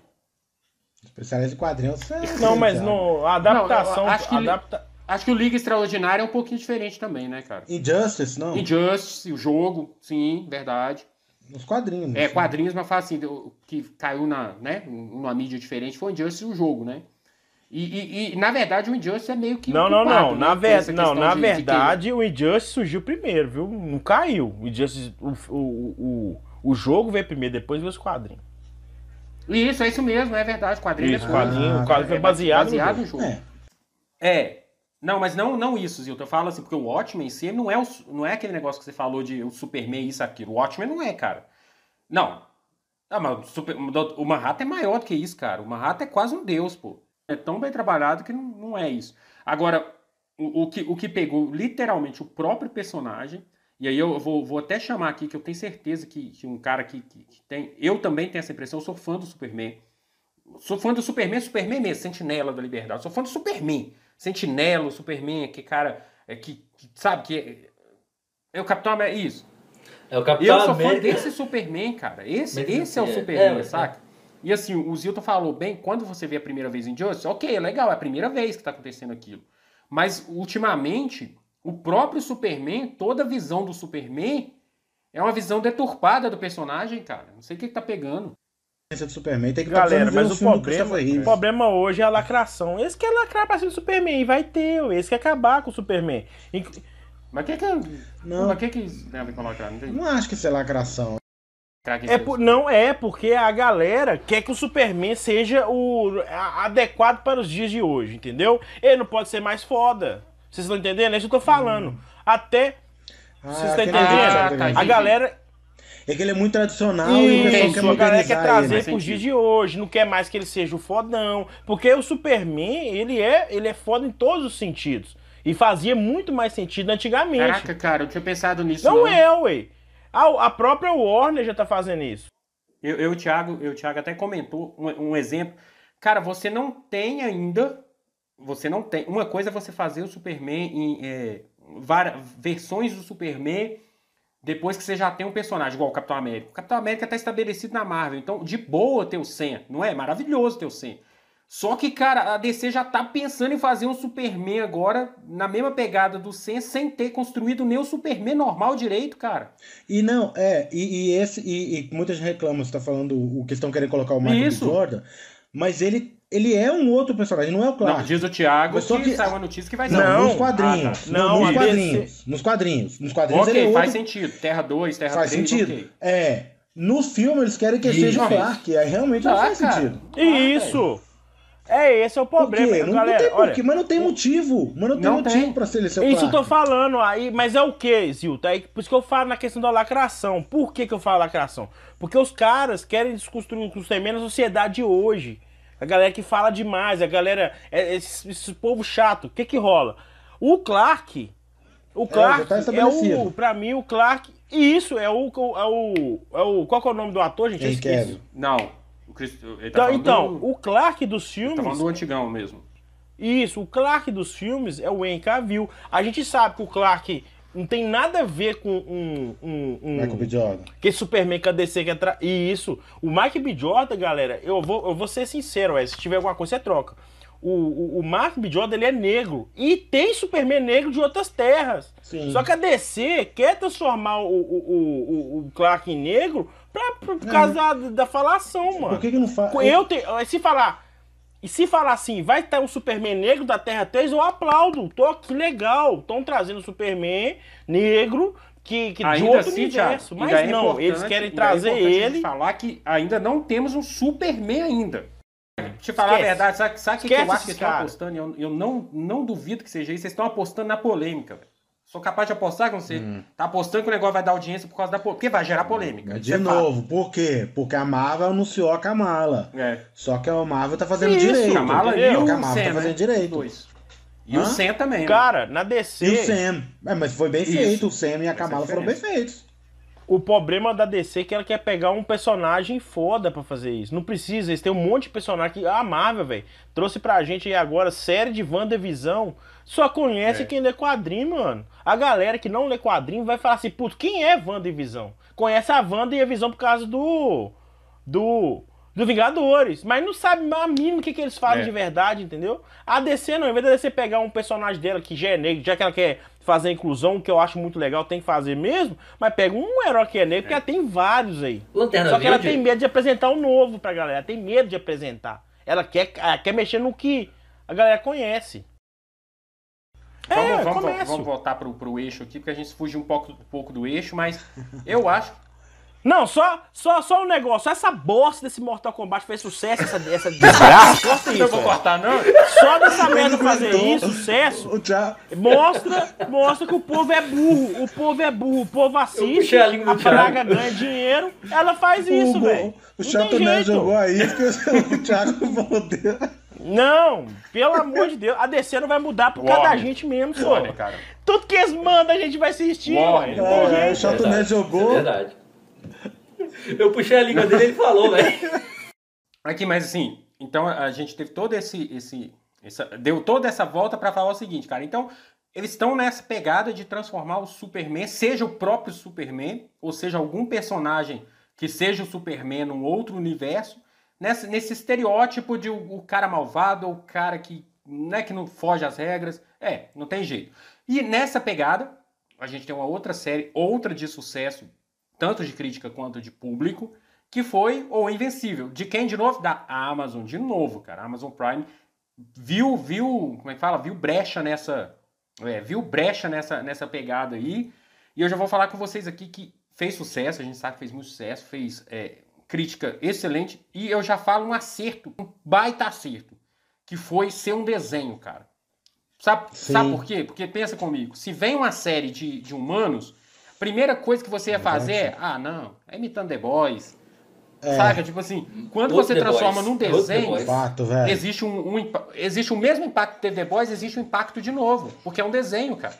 [SPEAKER 2] Especialista em quadrinhos. você
[SPEAKER 4] Não, mas no, a adaptação.
[SPEAKER 1] Não, que-
[SPEAKER 4] adapta...
[SPEAKER 1] Acho que o Liga Extraordinária é um pouquinho diferente também, né, cara?
[SPEAKER 2] Injustice, não?
[SPEAKER 1] Injustice, o jogo, sim, verdade.
[SPEAKER 2] Nos quadrinhos.
[SPEAKER 1] É,
[SPEAKER 2] assim.
[SPEAKER 1] quadrinhos, mas fala assim, o que caiu na, né, numa mídia diferente foi o Injustice e o jogo, né? E, e- e, na verdade, o Injustice é meio que.
[SPEAKER 4] Não, não,
[SPEAKER 1] culpado,
[SPEAKER 4] não.
[SPEAKER 1] né,
[SPEAKER 4] Na, ver... não, na
[SPEAKER 1] de- de
[SPEAKER 4] verdade, o Injustice surgiu primeiro, viu? Não caiu. O Injustice, o, o, o, o jogo veio primeiro, depois veio os quadrinhos.
[SPEAKER 1] Isso, é isso mesmo, é verdade. Quadrinho
[SPEAKER 4] Isso,
[SPEAKER 1] é
[SPEAKER 4] o quadrinho,
[SPEAKER 2] Ah,
[SPEAKER 4] o quadrinho foi
[SPEAKER 1] é
[SPEAKER 4] baseado,
[SPEAKER 1] baseado
[SPEAKER 4] no
[SPEAKER 1] no
[SPEAKER 4] jogo.
[SPEAKER 1] jogo.
[SPEAKER 2] É.
[SPEAKER 1] É. Não, mas não, não isso, Zilton. Eu falo assim, porque o Watchmen em si não é, o, não é aquele negócio que você falou de o Superman, isso, aquilo. O Watchmen não é, cara. Não. Ah, mas o, Super- o Manhattan é maior do que isso, cara. O Manhattan é quase um deus, pô. É tão bem trabalhado que não, não é isso. Agora, o, o que, o que pegou literalmente o próprio personagem, e aí eu vou, vou até chamar aqui, que eu tenho certeza que, que um cara que, que- que tem. Eu também tenho essa impressão, eu sou fã do Superman. Sou fã do Superman, Superman mesmo, Sentinela da Liberdade. Sou fã do Superman. Sentinela, o Superman, que cara. É, que, que sabe que. É, é o Capitão América. Isso.
[SPEAKER 3] É o Capitão
[SPEAKER 1] Eu sou fã
[SPEAKER 3] América.
[SPEAKER 1] desse Superman, cara. Esse, esse é o
[SPEAKER 3] é,
[SPEAKER 1] Superman,
[SPEAKER 3] é,
[SPEAKER 1] saca? E assim, o Zilton falou bem, quando você vê a primeira vez em Justice, ok, é legal, é a primeira vez que tá acontecendo aquilo. Mas, ultimamente, o próprio Superman, toda a visão do Superman é uma visão deturpada do personagem, cara. Não sei o que, que tá pegando.
[SPEAKER 2] Do Superman. Tem que
[SPEAKER 4] Galera, mas
[SPEAKER 2] o
[SPEAKER 4] problema, o problema hoje é a lacração. Esse quer lacrar pra cima do Superman, e vai ter, esse quer acabar com o Superman. Inc-
[SPEAKER 1] Mas o que que.
[SPEAKER 2] Não.
[SPEAKER 1] Mas o que que tem a ver com lacrar? Não.
[SPEAKER 2] Não acho que isso é lacração.
[SPEAKER 4] É por- não é porque a galera quer que o Superman seja o a- adequado para os dias de hoje, entendeu? Ele não pode ser mais foda. Vocês estão entendendo? É isso que eu tô falando. Até
[SPEAKER 2] Ah,
[SPEAKER 4] vocês estão entendendo?
[SPEAKER 1] Ah,
[SPEAKER 2] tá
[SPEAKER 4] a galera
[SPEAKER 2] É que ele é muito tradicional e o pessoal
[SPEAKER 4] Isso,
[SPEAKER 2] quer
[SPEAKER 4] galera quer
[SPEAKER 2] modernizar
[SPEAKER 4] trazer
[SPEAKER 2] ele.
[SPEAKER 1] né?
[SPEAKER 4] pros dias de hoje, não quer mais que ele seja o fodão. Porque o Superman, ele é, ele é foda em todos os sentidos. E fazia muito mais sentido antigamente.
[SPEAKER 1] Caraca, cara, eu tinha pensado nisso.
[SPEAKER 4] não, é, ué. A, a própria Warner já tá fazendo isso.
[SPEAKER 1] Eu, eu, o Thiago, eu, o Thiago até comentou um, um exemplo. Cara, você não tem ainda você não tem. Uma coisa é você fazer o Superman em é, várias versões do Superman depois que você já tem um personagem, igual o Capitão América. O Capitão América está estabelecido na Marvel, então de boa ter o Sam, não é? Maravilhoso ter o Sam. Só que, cara, a DC já tá pensando em fazer um Superman agora na mesma pegada do Sen, sem ter construído nem o Superman normal direito, cara.
[SPEAKER 2] E não, é, e, e esse, e, e muita gente reclama, você tá falando o que estão querendo colocar o Michael.
[SPEAKER 1] Isso.
[SPEAKER 2] Jordan, mas ele, ele é um outro personagem, não é o Clark.
[SPEAKER 1] Não, diz o Thiago
[SPEAKER 2] Mas só
[SPEAKER 1] que,
[SPEAKER 2] que-
[SPEAKER 1] saiu uma notícia que vai ser.
[SPEAKER 4] Não.
[SPEAKER 2] nos quadrinhos.
[SPEAKER 4] Ah, tá. Não,
[SPEAKER 2] nos
[SPEAKER 4] a
[SPEAKER 2] quadrinhos. Nos quadrinhos. Nos quadrinhos ele é
[SPEAKER 1] Ok,
[SPEAKER 2] outro,
[SPEAKER 1] faz sentido. Terra 2, Terra
[SPEAKER 2] faz
[SPEAKER 1] 3,
[SPEAKER 2] sentido.
[SPEAKER 1] ok.
[SPEAKER 2] É, no filme eles querem que ele
[SPEAKER 3] Isso.
[SPEAKER 2] seja o Clark, aí realmente não
[SPEAKER 1] Tá,
[SPEAKER 2] faz
[SPEAKER 1] cara.
[SPEAKER 2] sentido.
[SPEAKER 4] Isso! É, esse é o
[SPEAKER 2] Por
[SPEAKER 4] problema,
[SPEAKER 2] quê? Não, não
[SPEAKER 4] galera.
[SPEAKER 2] tem
[SPEAKER 4] olha,
[SPEAKER 2] porquê, mas não tem motivo. Mas não tem
[SPEAKER 1] Não
[SPEAKER 2] motivo
[SPEAKER 1] tem.
[SPEAKER 2] pra ser ele ser o
[SPEAKER 4] Isso eu
[SPEAKER 2] Clark.
[SPEAKER 4] tô falando aí, mas é o que, Zilton? É por isso que eu falo na questão da lacração. Por que, que eu falo lacração? Porque os caras querem desconstruir um Superman na sociedade de hoje. A galera que fala demais, a galera. é- Esse, esse povo chato. O que que rola? O Clark. O Clark
[SPEAKER 2] já tá
[SPEAKER 4] é, o. Pra mim, o Clark. Isso, é o. É o, é o qual que é o nome do ator, gente? Eu
[SPEAKER 2] Henry
[SPEAKER 4] esqueci.
[SPEAKER 2] Cavill.
[SPEAKER 1] Não. O Chris, ele tá
[SPEAKER 4] Então, então
[SPEAKER 1] do,
[SPEAKER 4] o Clark dos
[SPEAKER 1] tá
[SPEAKER 4] filmes.
[SPEAKER 1] falando do antigão mesmo.
[SPEAKER 4] Isso, o Clark dos filmes é o Henry Cavill. A gente sabe que o Clark não tem nada a ver com um. um, um
[SPEAKER 2] Michael B. Jordan.
[SPEAKER 4] que esse Superman que a DC quer tra... E isso. O Mike B. Jordan, galera, eu vou, eu vou ser sincero, é, se tiver alguma coisa, você troca. O, o, o Mark B. Jordan, ele é negro. E tem Superman negro de outras terras.
[SPEAKER 2] Sim.
[SPEAKER 4] Só que a DC quer transformar o, o, o, o Clark em negro pra, por causa da, da falação, mano.
[SPEAKER 2] Por que, que não faz?
[SPEAKER 4] Eu tenho. Se falar. E se falar assim, vai ter um Superman negro da Terra 3, eu aplaudo. Tô que legal. Estão trazendo um Superman negro que, que de
[SPEAKER 1] Ainda
[SPEAKER 4] outro
[SPEAKER 1] assim,
[SPEAKER 4] universo.
[SPEAKER 1] Thiago,
[SPEAKER 4] Mas
[SPEAKER 1] é
[SPEAKER 4] não,
[SPEAKER 1] importante-
[SPEAKER 4] eles querem
[SPEAKER 1] é
[SPEAKER 4] trazer
[SPEAKER 1] gente
[SPEAKER 4] ele.
[SPEAKER 1] falar que ainda não temos um Superman ainda. Te falar
[SPEAKER 4] Esquece.
[SPEAKER 1] a verdade, sabe, sabe o que, eu acho que estão apostando? Eu, eu não, não duvido que seja isso. Vocês estão apostando na polêmica, velho. Sou capaz de apostar com você.
[SPEAKER 2] Hum.
[SPEAKER 1] Tá apostando que o negócio vai dar audiência por causa da polêmica. Porque vai gerar polêmica.
[SPEAKER 2] De
[SPEAKER 1] é
[SPEAKER 2] novo, por quê? Porque a Marvel anunciou a Kamala.
[SPEAKER 1] É.
[SPEAKER 2] Só que a Marvel tá fazendo
[SPEAKER 4] Isso,
[SPEAKER 2] direito.
[SPEAKER 1] Kamala e o
[SPEAKER 2] a Marvel
[SPEAKER 1] Sam,
[SPEAKER 2] tá fazendo
[SPEAKER 1] né?
[SPEAKER 2] direito.
[SPEAKER 1] Dois. E
[SPEAKER 2] Hã?
[SPEAKER 1] o Sam também. né?
[SPEAKER 4] Cara, na DC.
[SPEAKER 2] E o Sam. É, mas foi bem
[SPEAKER 1] Isso.
[SPEAKER 2] feito. O Sam e a
[SPEAKER 1] Essa
[SPEAKER 2] Kamala
[SPEAKER 1] é a
[SPEAKER 2] foram bem feitos.
[SPEAKER 4] O problema da DC é que ela quer pegar um personagem foda pra fazer isso. Não precisa, eles têm um monte de personagem que. A Marvel, velho, trouxe pra gente aí agora série de WandaVision. Só conhece
[SPEAKER 1] É.
[SPEAKER 4] quem lê quadrinho, mano. A galera que não lê quadrinho vai falar assim, putz, quem é WandaVision? Conhece a Wanda e a Visão por causa do. Do. Do Vingadores, mas não sabe a mínimo o que, que eles fazem
[SPEAKER 1] É.
[SPEAKER 4] de verdade, entendeu? A DC não, em vez da DC pegar um personagem dela que já é negro, já que ela quer fazer a inclusão, que eu acho muito legal, tem que fazer mesmo, mas pega um herói que é negro, porque ela tem vários aí.
[SPEAKER 3] Lanterna
[SPEAKER 4] Só que ela tem medo de apresentar o novo pra galera, ela tem medo de apresentar. Ela quer, ela quer mexer no que a galera conhece.
[SPEAKER 1] Vamos,
[SPEAKER 4] é,
[SPEAKER 1] vamos,
[SPEAKER 4] começo.
[SPEAKER 1] vamos voltar pro, pro eixo aqui, porque a gente fugiu um pouco, um pouco do eixo, mas eu acho.
[SPEAKER 4] Não, só, só, só um negócio, só essa bosta desse Mortal Kombat fez sucesso, essa, essa desgraça, corta
[SPEAKER 1] Não
[SPEAKER 4] isso,
[SPEAKER 1] vou
[SPEAKER 4] ó.
[SPEAKER 1] cortar, não.
[SPEAKER 4] Só dessa merda fazer isso, sucesso, Mostra, mostra que o povo é burro, o povo é burro, o povo assiste,
[SPEAKER 3] a
[SPEAKER 4] a praga ganha dinheiro, ela faz isso, velho.
[SPEAKER 2] o
[SPEAKER 4] Não
[SPEAKER 2] Chato
[SPEAKER 4] jeito.
[SPEAKER 2] jogou aí que o Thiago falou dele.
[SPEAKER 4] Não, pelo amor de Deus, a DC não vai mudar por causa da
[SPEAKER 1] Warner.
[SPEAKER 4] gente mesmo, só.
[SPEAKER 1] Olha, cara.
[SPEAKER 4] Tudo que eles mandam a gente vai assistir,
[SPEAKER 1] Warner.
[SPEAKER 4] Não tem
[SPEAKER 2] É, o. Chato
[SPEAKER 3] Verdade,
[SPEAKER 2] Nerd jogou.
[SPEAKER 3] É verdade. Eu puxei a língua dele e ele falou, velho.
[SPEAKER 1] Aqui, mas assim, então a gente teve todo esse. esse essa- deu toda essa volta pra falar o seguinte, cara. Então, eles estão nessa pegada de transformar o Superman, seja o próprio Superman, ou seja, algum personagem que seja o Superman num outro universo, nessa, nesse estereótipo de o, o cara malvado, o cara que, né, que não foge às regras. É, não tem jeito. E nessa pegada, a gente tem uma outra série, outra de sucesso, tanto de crítica quanto de público, que foi O Invencível. De quem de novo? Da Amazon, de novo, cara. A Amazon Prime viu, viu, como é que fala? Viu brecha nessa, é, viu brecha nessa, nessa pegada aí. E eu já vou falar com vocês aqui que fez sucesso, a gente sabe que fez muito sucesso, fez é, crítica excelente. E eu já falo um acerto, um baita acerto, que foi ser um desenho, cara. Sabe,
[SPEAKER 2] Sim.
[SPEAKER 1] sabe por quê? Porque pensa comigo, se vem uma série de, de humanos, primeira coisa que você ia fazer é, ah, não, é imitando The Boys.
[SPEAKER 2] É.
[SPEAKER 1] Saca? Tipo assim, quando
[SPEAKER 3] Outro
[SPEAKER 1] você
[SPEAKER 3] The
[SPEAKER 1] transforma
[SPEAKER 3] Boys.
[SPEAKER 1] num desenho,
[SPEAKER 2] velho.
[SPEAKER 1] existe um, um existe o mesmo impacto que teve The Boys, existe um impacto de novo, porque é um desenho, cara.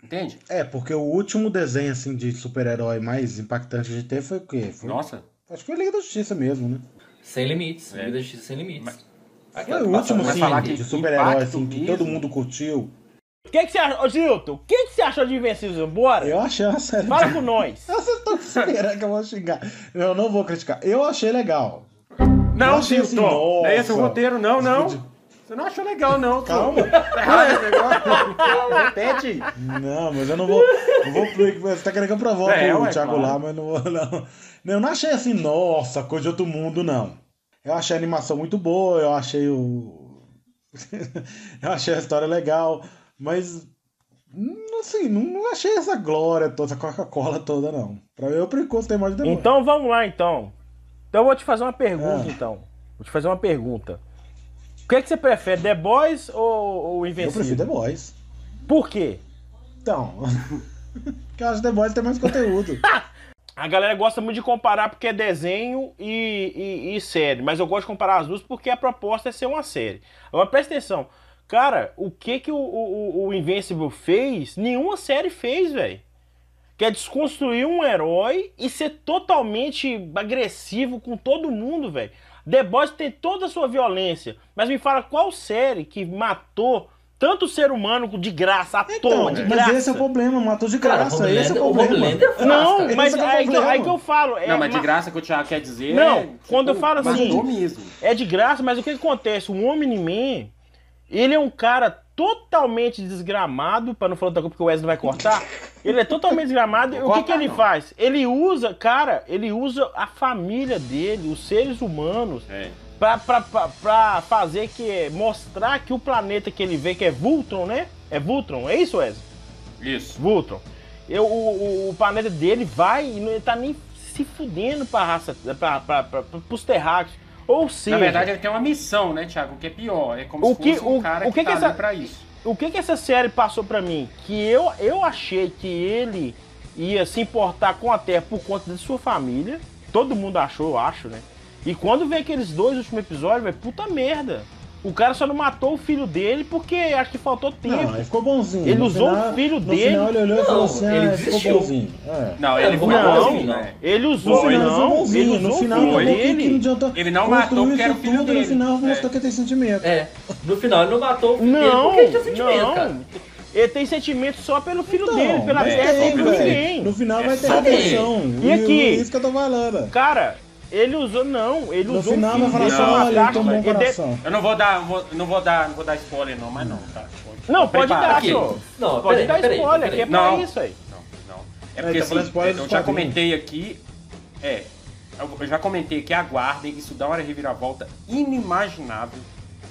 [SPEAKER 1] Entende?
[SPEAKER 2] É, porque o último desenho assim de super-herói mais impactante gente teve foi o quê? Foi-
[SPEAKER 1] Nossa.
[SPEAKER 2] Acho que foi Liga da Justiça mesmo, né?
[SPEAKER 3] Sem limites.
[SPEAKER 1] É.
[SPEAKER 3] Vida da Justiça sem limites.
[SPEAKER 1] Mas-
[SPEAKER 2] Foi o último,
[SPEAKER 1] Vai
[SPEAKER 2] sim,
[SPEAKER 1] falar que
[SPEAKER 2] de super-herói,
[SPEAKER 1] impacto
[SPEAKER 2] assim, que
[SPEAKER 1] mesmo.
[SPEAKER 2] todo mundo curtiu.
[SPEAKER 4] O que, que você achou, Gilton? O que, que você achou de Invencível? Bora!
[SPEAKER 2] Eu achei uma série.
[SPEAKER 4] Fala com nós.
[SPEAKER 2] Vocês estão esperando que eu vou xingar. Eu não vou criticar. Eu achei legal.
[SPEAKER 1] Não,
[SPEAKER 2] Eu achei assim,
[SPEAKER 1] Zilton. Não é esse o roteiro, não, não. Você não achou legal, não.
[SPEAKER 2] Calma.
[SPEAKER 1] Tá errado esse negócio. Repete.
[SPEAKER 2] Não, mas eu não vou. Não vou você tá querendo que eu provoque
[SPEAKER 1] É,
[SPEAKER 2] o
[SPEAKER 1] ué,
[SPEAKER 2] Thiago
[SPEAKER 1] claro.
[SPEAKER 2] lá, mas não vou, não. Eu não achei assim, nossa, coisa de outro mundo, não. Eu achei a animação muito boa, eu achei o. eu achei a história legal, mas. hum, Assim, não, achei essa glória toda, essa Coca-Cola toda, não. Pra mim, eu gostei mais de The Boys.
[SPEAKER 4] Então vamos lá, então. Então eu vou te fazer uma pergunta,
[SPEAKER 2] Ah.
[SPEAKER 4] então. Vou te fazer uma pergunta. O que, é que você prefere, The Boys ou, ou
[SPEAKER 2] eu
[SPEAKER 4] Invencível?
[SPEAKER 2] prefiro The Boys.
[SPEAKER 4] Por quê?
[SPEAKER 2] Então. Porque eu acho The Boys tem mais conteúdo.
[SPEAKER 4] A galera gosta muito de comparar porque é desenho e, e- e série, mas eu gosto de comparar as duas porque a proposta é ser uma série. Agora presta atenção, cara, o que que o, o, o Invincible fez, nenhuma série fez, velho. Que é desconstruir um herói e ser totalmente agressivo com todo mundo, velho. The Boys tem toda a sua violência, mas me fala qual série que matou tanto ser humano de graça, à
[SPEAKER 2] Então,
[SPEAKER 4] toa, de
[SPEAKER 2] mas
[SPEAKER 4] graça.
[SPEAKER 2] esse é o problema, matou de
[SPEAKER 3] Cara,
[SPEAKER 2] graça. esse é o problema.
[SPEAKER 3] É fácil,
[SPEAKER 4] Não,
[SPEAKER 3] cara.
[SPEAKER 4] mas
[SPEAKER 2] é
[SPEAKER 4] aí, que, aí que eu falo. É,
[SPEAKER 1] Não, mas de graça que o Thiago quer dizer.
[SPEAKER 4] Não,
[SPEAKER 1] é,
[SPEAKER 4] quando eu falo assim-
[SPEAKER 1] mesmo.
[SPEAKER 4] É de graça, mas o que acontece? O Omni-Man, ele é um cara totalmente desgramado, pra não falar outra coisa porque o Wesley vai cortar. Ele é totalmente desgramado. E o que, que ele
[SPEAKER 1] não.
[SPEAKER 4] faz? Ele usa, cara, ele usa a família dele, os seres humanos,
[SPEAKER 1] É.
[SPEAKER 4] pra, pra, pra, pra fazer que. mostrar que o planeta que ele vê, que é Vultron, né? É Vultron, é isso, Wesley?
[SPEAKER 1] Isso.
[SPEAKER 4] Vultron. Eu, o, o, o planeta dele vai e não ele tá nem se fudendo pra raça, pra, pra, pra, pra, pros terráqueos. Ou seja,
[SPEAKER 1] Na verdade, ele tem uma missão, né, Thiago? O que é pior. É como
[SPEAKER 4] O
[SPEAKER 1] se
[SPEAKER 4] que-
[SPEAKER 1] fosse um
[SPEAKER 4] o-
[SPEAKER 1] cara
[SPEAKER 4] o que
[SPEAKER 1] que,
[SPEAKER 4] que
[SPEAKER 1] tá
[SPEAKER 4] essa-
[SPEAKER 1] pra isso.
[SPEAKER 4] o que que essa série passou pra mim? Que eu, eu achei que ele ia se importar com a Terra por conta de sua família. Todo mundo achou, eu acho, né? E quando vem aqueles dois últimos episódios, vai puta merda. O cara só não matou o filho dele porque acho que faltou tempo.
[SPEAKER 2] Não, ele ficou bonzinho.
[SPEAKER 4] Ele
[SPEAKER 2] No
[SPEAKER 4] usou
[SPEAKER 2] final-
[SPEAKER 4] o filho
[SPEAKER 2] no
[SPEAKER 4] dele.
[SPEAKER 2] final ele olhou e
[SPEAKER 3] Não,
[SPEAKER 2] falou assim:
[SPEAKER 3] ele
[SPEAKER 2] ah, ficou bonzinho. É.
[SPEAKER 1] Não,
[SPEAKER 3] Ele
[SPEAKER 1] ele foi
[SPEAKER 3] não,
[SPEAKER 1] bonzinho,
[SPEAKER 3] não.
[SPEAKER 1] né?
[SPEAKER 4] Ele
[SPEAKER 2] No
[SPEAKER 4] usou,
[SPEAKER 2] final ele foi
[SPEAKER 4] não. Ele
[SPEAKER 2] bonzinho.
[SPEAKER 4] usou
[SPEAKER 2] No
[SPEAKER 4] o
[SPEAKER 2] final que não
[SPEAKER 4] dele.
[SPEAKER 2] adiantou.
[SPEAKER 1] Ele não matou porque era o
[SPEAKER 2] isso
[SPEAKER 1] filho
[SPEAKER 2] tudo,
[SPEAKER 1] dele.
[SPEAKER 2] No final
[SPEAKER 1] É.
[SPEAKER 2] mostrou que tem sentimento.
[SPEAKER 3] É, no final ele não matou o filho dele
[SPEAKER 4] Não,
[SPEAKER 3] porque ele tinha sentimento,
[SPEAKER 4] não.
[SPEAKER 3] cara.
[SPEAKER 4] Ele tem sentimento só pelo filho
[SPEAKER 2] Então,
[SPEAKER 4] dele, pela terra,
[SPEAKER 2] tem,
[SPEAKER 4] não ninguém.
[SPEAKER 2] No final
[SPEAKER 1] É
[SPEAKER 2] vai ter redenção.
[SPEAKER 4] E aqui?
[SPEAKER 2] É isso que eu tô falando.
[SPEAKER 4] Cara, ele usou, não, ele
[SPEAKER 2] No
[SPEAKER 4] usou
[SPEAKER 2] final um
[SPEAKER 4] de-
[SPEAKER 2] coração.
[SPEAKER 1] Eu não vou dar, vou- não vou dar, não vou dar spoiler não, mas não, tá?
[SPEAKER 4] Não, pode dar,
[SPEAKER 1] Aqui.
[SPEAKER 4] senhor.
[SPEAKER 3] Não,
[SPEAKER 4] Pode dar spoiler, que é pra
[SPEAKER 1] Não.
[SPEAKER 4] isso aí.
[SPEAKER 1] Não, não. É porque
[SPEAKER 2] tá
[SPEAKER 1] assim, eu
[SPEAKER 2] dos
[SPEAKER 1] já comentei aqui, é, eu já comentei que aguardem, isso dá uma reviravolta inimaginável,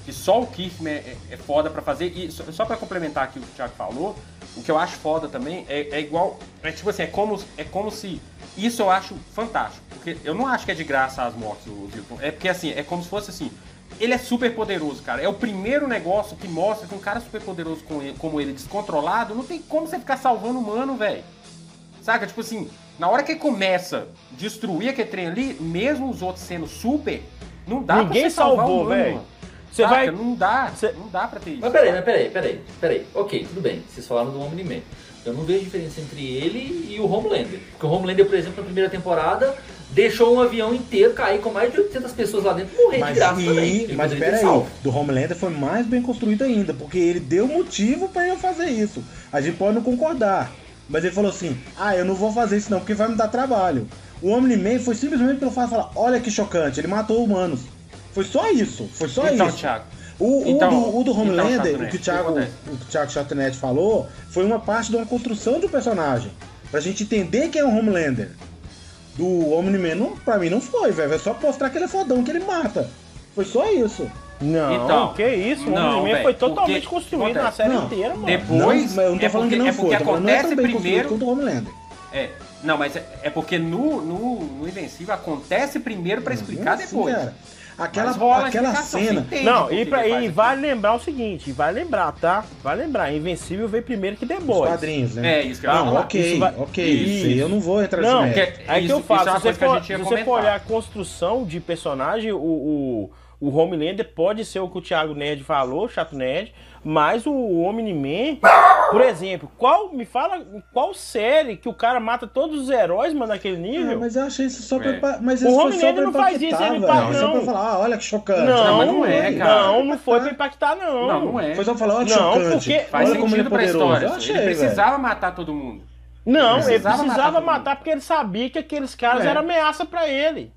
[SPEAKER 1] que só o Kirkman é, é foda pra fazer, e só, só pra complementar aqui o que o Thiago falou, o que eu acho foda também é, é igual, é tipo assim, é como, é como se, isso eu acho fantástico, porque eu não acho que é de graça as mortes, o Wilton, é porque assim, é como se fosse assim, ele é super poderoso, cara. É o primeiro negócio que mostra que um cara super poderoso com ele- como ele, descontrolado, não tem como você ficar salvando humano, velho. Saca? Tipo assim, na hora que ele começa a destruir aquele trem ali, mesmo os outros sendo super, não dá
[SPEAKER 4] Ninguém
[SPEAKER 1] pra você salvar
[SPEAKER 4] salvou,
[SPEAKER 1] humano,
[SPEAKER 4] velho.
[SPEAKER 1] mano.
[SPEAKER 4] Você
[SPEAKER 1] Saca?
[SPEAKER 4] vai.
[SPEAKER 1] Não dá.
[SPEAKER 4] Cê-
[SPEAKER 1] Não dá pra ter isso.
[SPEAKER 3] Mas peraí, mas peraí, peraí, peraí. Ok, tudo bem. Vocês falaram do Omni-Man. Eu não vejo diferença entre ele e o Homelander. Porque o Homelander, por exemplo, na primeira temporada, deixou um avião inteiro cair com mais de 800 pessoas lá dentro e morrer de
[SPEAKER 2] Mas,
[SPEAKER 3] graça também.
[SPEAKER 2] e,
[SPEAKER 3] Ele
[SPEAKER 2] mas
[SPEAKER 3] poderia ter
[SPEAKER 2] pera aí,
[SPEAKER 3] salvo.
[SPEAKER 2] do Homelander foi mais bem construído ainda, porque ele deu motivo pra eu fazer isso. A gente pode não concordar, mas ele falou assim: ah, eu não vou fazer isso não, porque vai me dar trabalho. O Omni-Man foi simplesmente pelo fato de falar: olha que chocante, ele matou humanos. Foi só isso, foi só
[SPEAKER 1] Então,
[SPEAKER 2] isso.
[SPEAKER 1] Thiago.
[SPEAKER 2] O, o
[SPEAKER 1] Então-
[SPEAKER 2] do, o do
[SPEAKER 1] então,
[SPEAKER 2] Homelander,
[SPEAKER 1] Chatonet,
[SPEAKER 2] o que o
[SPEAKER 1] o
[SPEAKER 2] Thiago,
[SPEAKER 1] acontece?
[SPEAKER 2] o que o Thiago Chatonet falou, foi uma parte de uma construção de um personagem. Pra gente entender quem é o Homelander. Do Omni-Man, pra mim não foi, velho. É só mostrar que ele é fodão, que ele mata. Foi só isso.
[SPEAKER 4] Não,
[SPEAKER 1] Então,
[SPEAKER 4] que isso, o
[SPEAKER 1] velho,
[SPEAKER 4] foi totalmente
[SPEAKER 1] porque-
[SPEAKER 4] construído na
[SPEAKER 1] acontece?
[SPEAKER 4] série
[SPEAKER 2] Não,
[SPEAKER 4] inteira, mano.
[SPEAKER 1] depois-
[SPEAKER 2] Não, mas eu não tô
[SPEAKER 1] é
[SPEAKER 2] falando
[SPEAKER 1] porque-
[SPEAKER 2] que não
[SPEAKER 1] é porque
[SPEAKER 2] foi. falando, não é tão
[SPEAKER 1] acontece
[SPEAKER 2] bem construído
[SPEAKER 1] primeiro-
[SPEAKER 2] quanto o Homelander.
[SPEAKER 1] É. Não, mas é, é porque no, no, no Invencível acontece primeiro pra explicar depois.
[SPEAKER 2] cara, aquela aquela cena.
[SPEAKER 1] entende
[SPEAKER 4] Não, e, pra, e vai lembrar o seguinte, vai lembrar, tá? Vai lembrar, Invencível veio primeiro que The
[SPEAKER 2] Os
[SPEAKER 4] Boys.
[SPEAKER 2] quadrinhos, né?
[SPEAKER 1] É, isso que eu
[SPEAKER 2] Não, ok,
[SPEAKER 4] Isso vai-
[SPEAKER 2] ok.
[SPEAKER 4] Isso.
[SPEAKER 2] Isso aí eu não vou entrar
[SPEAKER 4] Não,
[SPEAKER 2] nesse
[SPEAKER 1] que-
[SPEAKER 2] mérito.
[SPEAKER 4] Aí que eu falo,
[SPEAKER 1] é
[SPEAKER 4] se você,
[SPEAKER 1] coisa que a
[SPEAKER 4] for, se você for olhar a construção de personagem, o, o, o Homelander pode ser o que o Thiago Nerd falou, o Chato Nerd, mas o Omni-Man Por exemplo, qual. Me fala qual série que o cara mata todos os heróis, mano, naquele nível?
[SPEAKER 2] Ah, mas eu achei isso só
[SPEAKER 1] É.
[SPEAKER 2] pra. Mas
[SPEAKER 4] O
[SPEAKER 2] pra
[SPEAKER 4] não faz isso, ele
[SPEAKER 2] velho.
[SPEAKER 4] impacta,
[SPEAKER 2] Só pra
[SPEAKER 4] não.
[SPEAKER 2] falar, ah, olha que chocante.
[SPEAKER 4] Não,
[SPEAKER 1] mas não é, cara.
[SPEAKER 4] Não, não foi pra impactar, não.
[SPEAKER 1] Não, não é.
[SPEAKER 2] Foi só pra falar, olha que
[SPEAKER 4] Não,
[SPEAKER 2] chocante.
[SPEAKER 4] porque
[SPEAKER 1] Faz
[SPEAKER 2] olha como ele é
[SPEAKER 1] sentido pra
[SPEAKER 2] poderoso.
[SPEAKER 1] história.
[SPEAKER 2] Eu achei,
[SPEAKER 1] ele
[SPEAKER 2] velho.
[SPEAKER 1] precisava matar todo mundo.
[SPEAKER 4] Não,
[SPEAKER 1] Ele
[SPEAKER 4] ele
[SPEAKER 1] precisava
[SPEAKER 4] precisava
[SPEAKER 1] matar
[SPEAKER 4] matar, porque ele sabia que aqueles caras
[SPEAKER 1] É.
[SPEAKER 4] eram ameaça pra ele.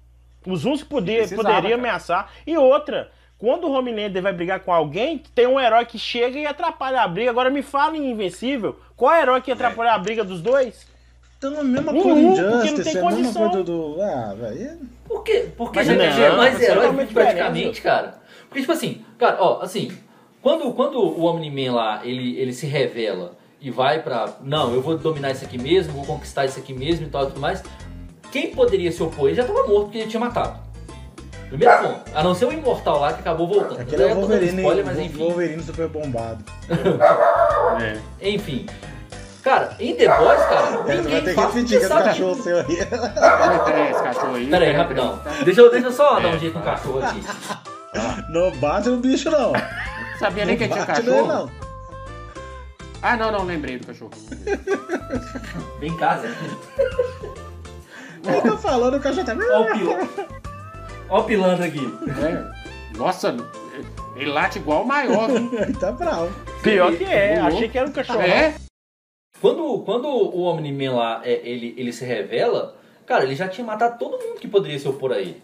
[SPEAKER 4] Os uns podia,
[SPEAKER 1] Precisava,
[SPEAKER 4] poderiam
[SPEAKER 1] cara.
[SPEAKER 4] ameaçar. E outra, quando o Homelander vai brigar com alguém, tem um herói que chega e atrapalha a briga. Agora me fala em Invencível, qual herói que ia atrapalhar a briga dos dois?
[SPEAKER 2] Então a mesma
[SPEAKER 4] Nenhum,
[SPEAKER 2] coisa
[SPEAKER 4] porque não tem
[SPEAKER 2] é a mesma
[SPEAKER 4] condição.
[SPEAKER 2] coisa do. do- Ah, velho.
[SPEAKER 3] Por quê? Porque
[SPEAKER 1] Mas
[SPEAKER 3] já
[SPEAKER 1] não,
[SPEAKER 3] tinha mais
[SPEAKER 4] é
[SPEAKER 3] herói praticamente, cara. Porque, tipo assim, cara, ó, assim, quando, quando o Omni-Man lá, ele, ele se revela e vai pra. Não, eu vou dominar isso aqui mesmo, vou conquistar isso aqui mesmo e tal e tudo mais. Quem poderia se opor? Ele já tava morto porque ele tinha matado. Primeiro ponto. A não ser o imortal lá que acabou voltando.
[SPEAKER 2] Aquele é
[SPEAKER 3] Eu
[SPEAKER 2] o
[SPEAKER 3] tô
[SPEAKER 2] Wolverine,
[SPEAKER 3] spoiler, mas
[SPEAKER 2] o
[SPEAKER 3] enfim.
[SPEAKER 2] Wolverine super bombado.
[SPEAKER 1] É.
[SPEAKER 3] Enfim. Cara, em The Boys, cara,
[SPEAKER 2] É,
[SPEAKER 3] ninguém
[SPEAKER 2] vai ter que
[SPEAKER 3] fala
[SPEAKER 2] repetir que esse
[SPEAKER 3] sabe-
[SPEAKER 2] cachorro seu aí.
[SPEAKER 1] É, esse cachorro aí.
[SPEAKER 3] Pera aí, rapidão. Deixa eu, deixa eu só dar um jeito no cachorro aqui.
[SPEAKER 2] Não bate no bicho, não.
[SPEAKER 1] Sabia nem que
[SPEAKER 2] Não
[SPEAKER 1] tinha
[SPEAKER 2] bate nele,
[SPEAKER 1] cachorro?
[SPEAKER 2] não.
[SPEAKER 1] Ah, não, não, lembrei do cachorro.
[SPEAKER 3] Vem em casa.
[SPEAKER 2] Ele tá falando, o cachorro tá.
[SPEAKER 3] Ó o pilantra. Ó o pilantra aqui.
[SPEAKER 1] É. Nossa, ele late igual o maior.
[SPEAKER 2] tá bravo.
[SPEAKER 4] Pior que é, achei que era um cachorro.
[SPEAKER 1] É?
[SPEAKER 3] Quando, quando o Omni-Man lá, é, ele, ele se revela, cara, ele já tinha matado todo mundo que poderia se opor a ele.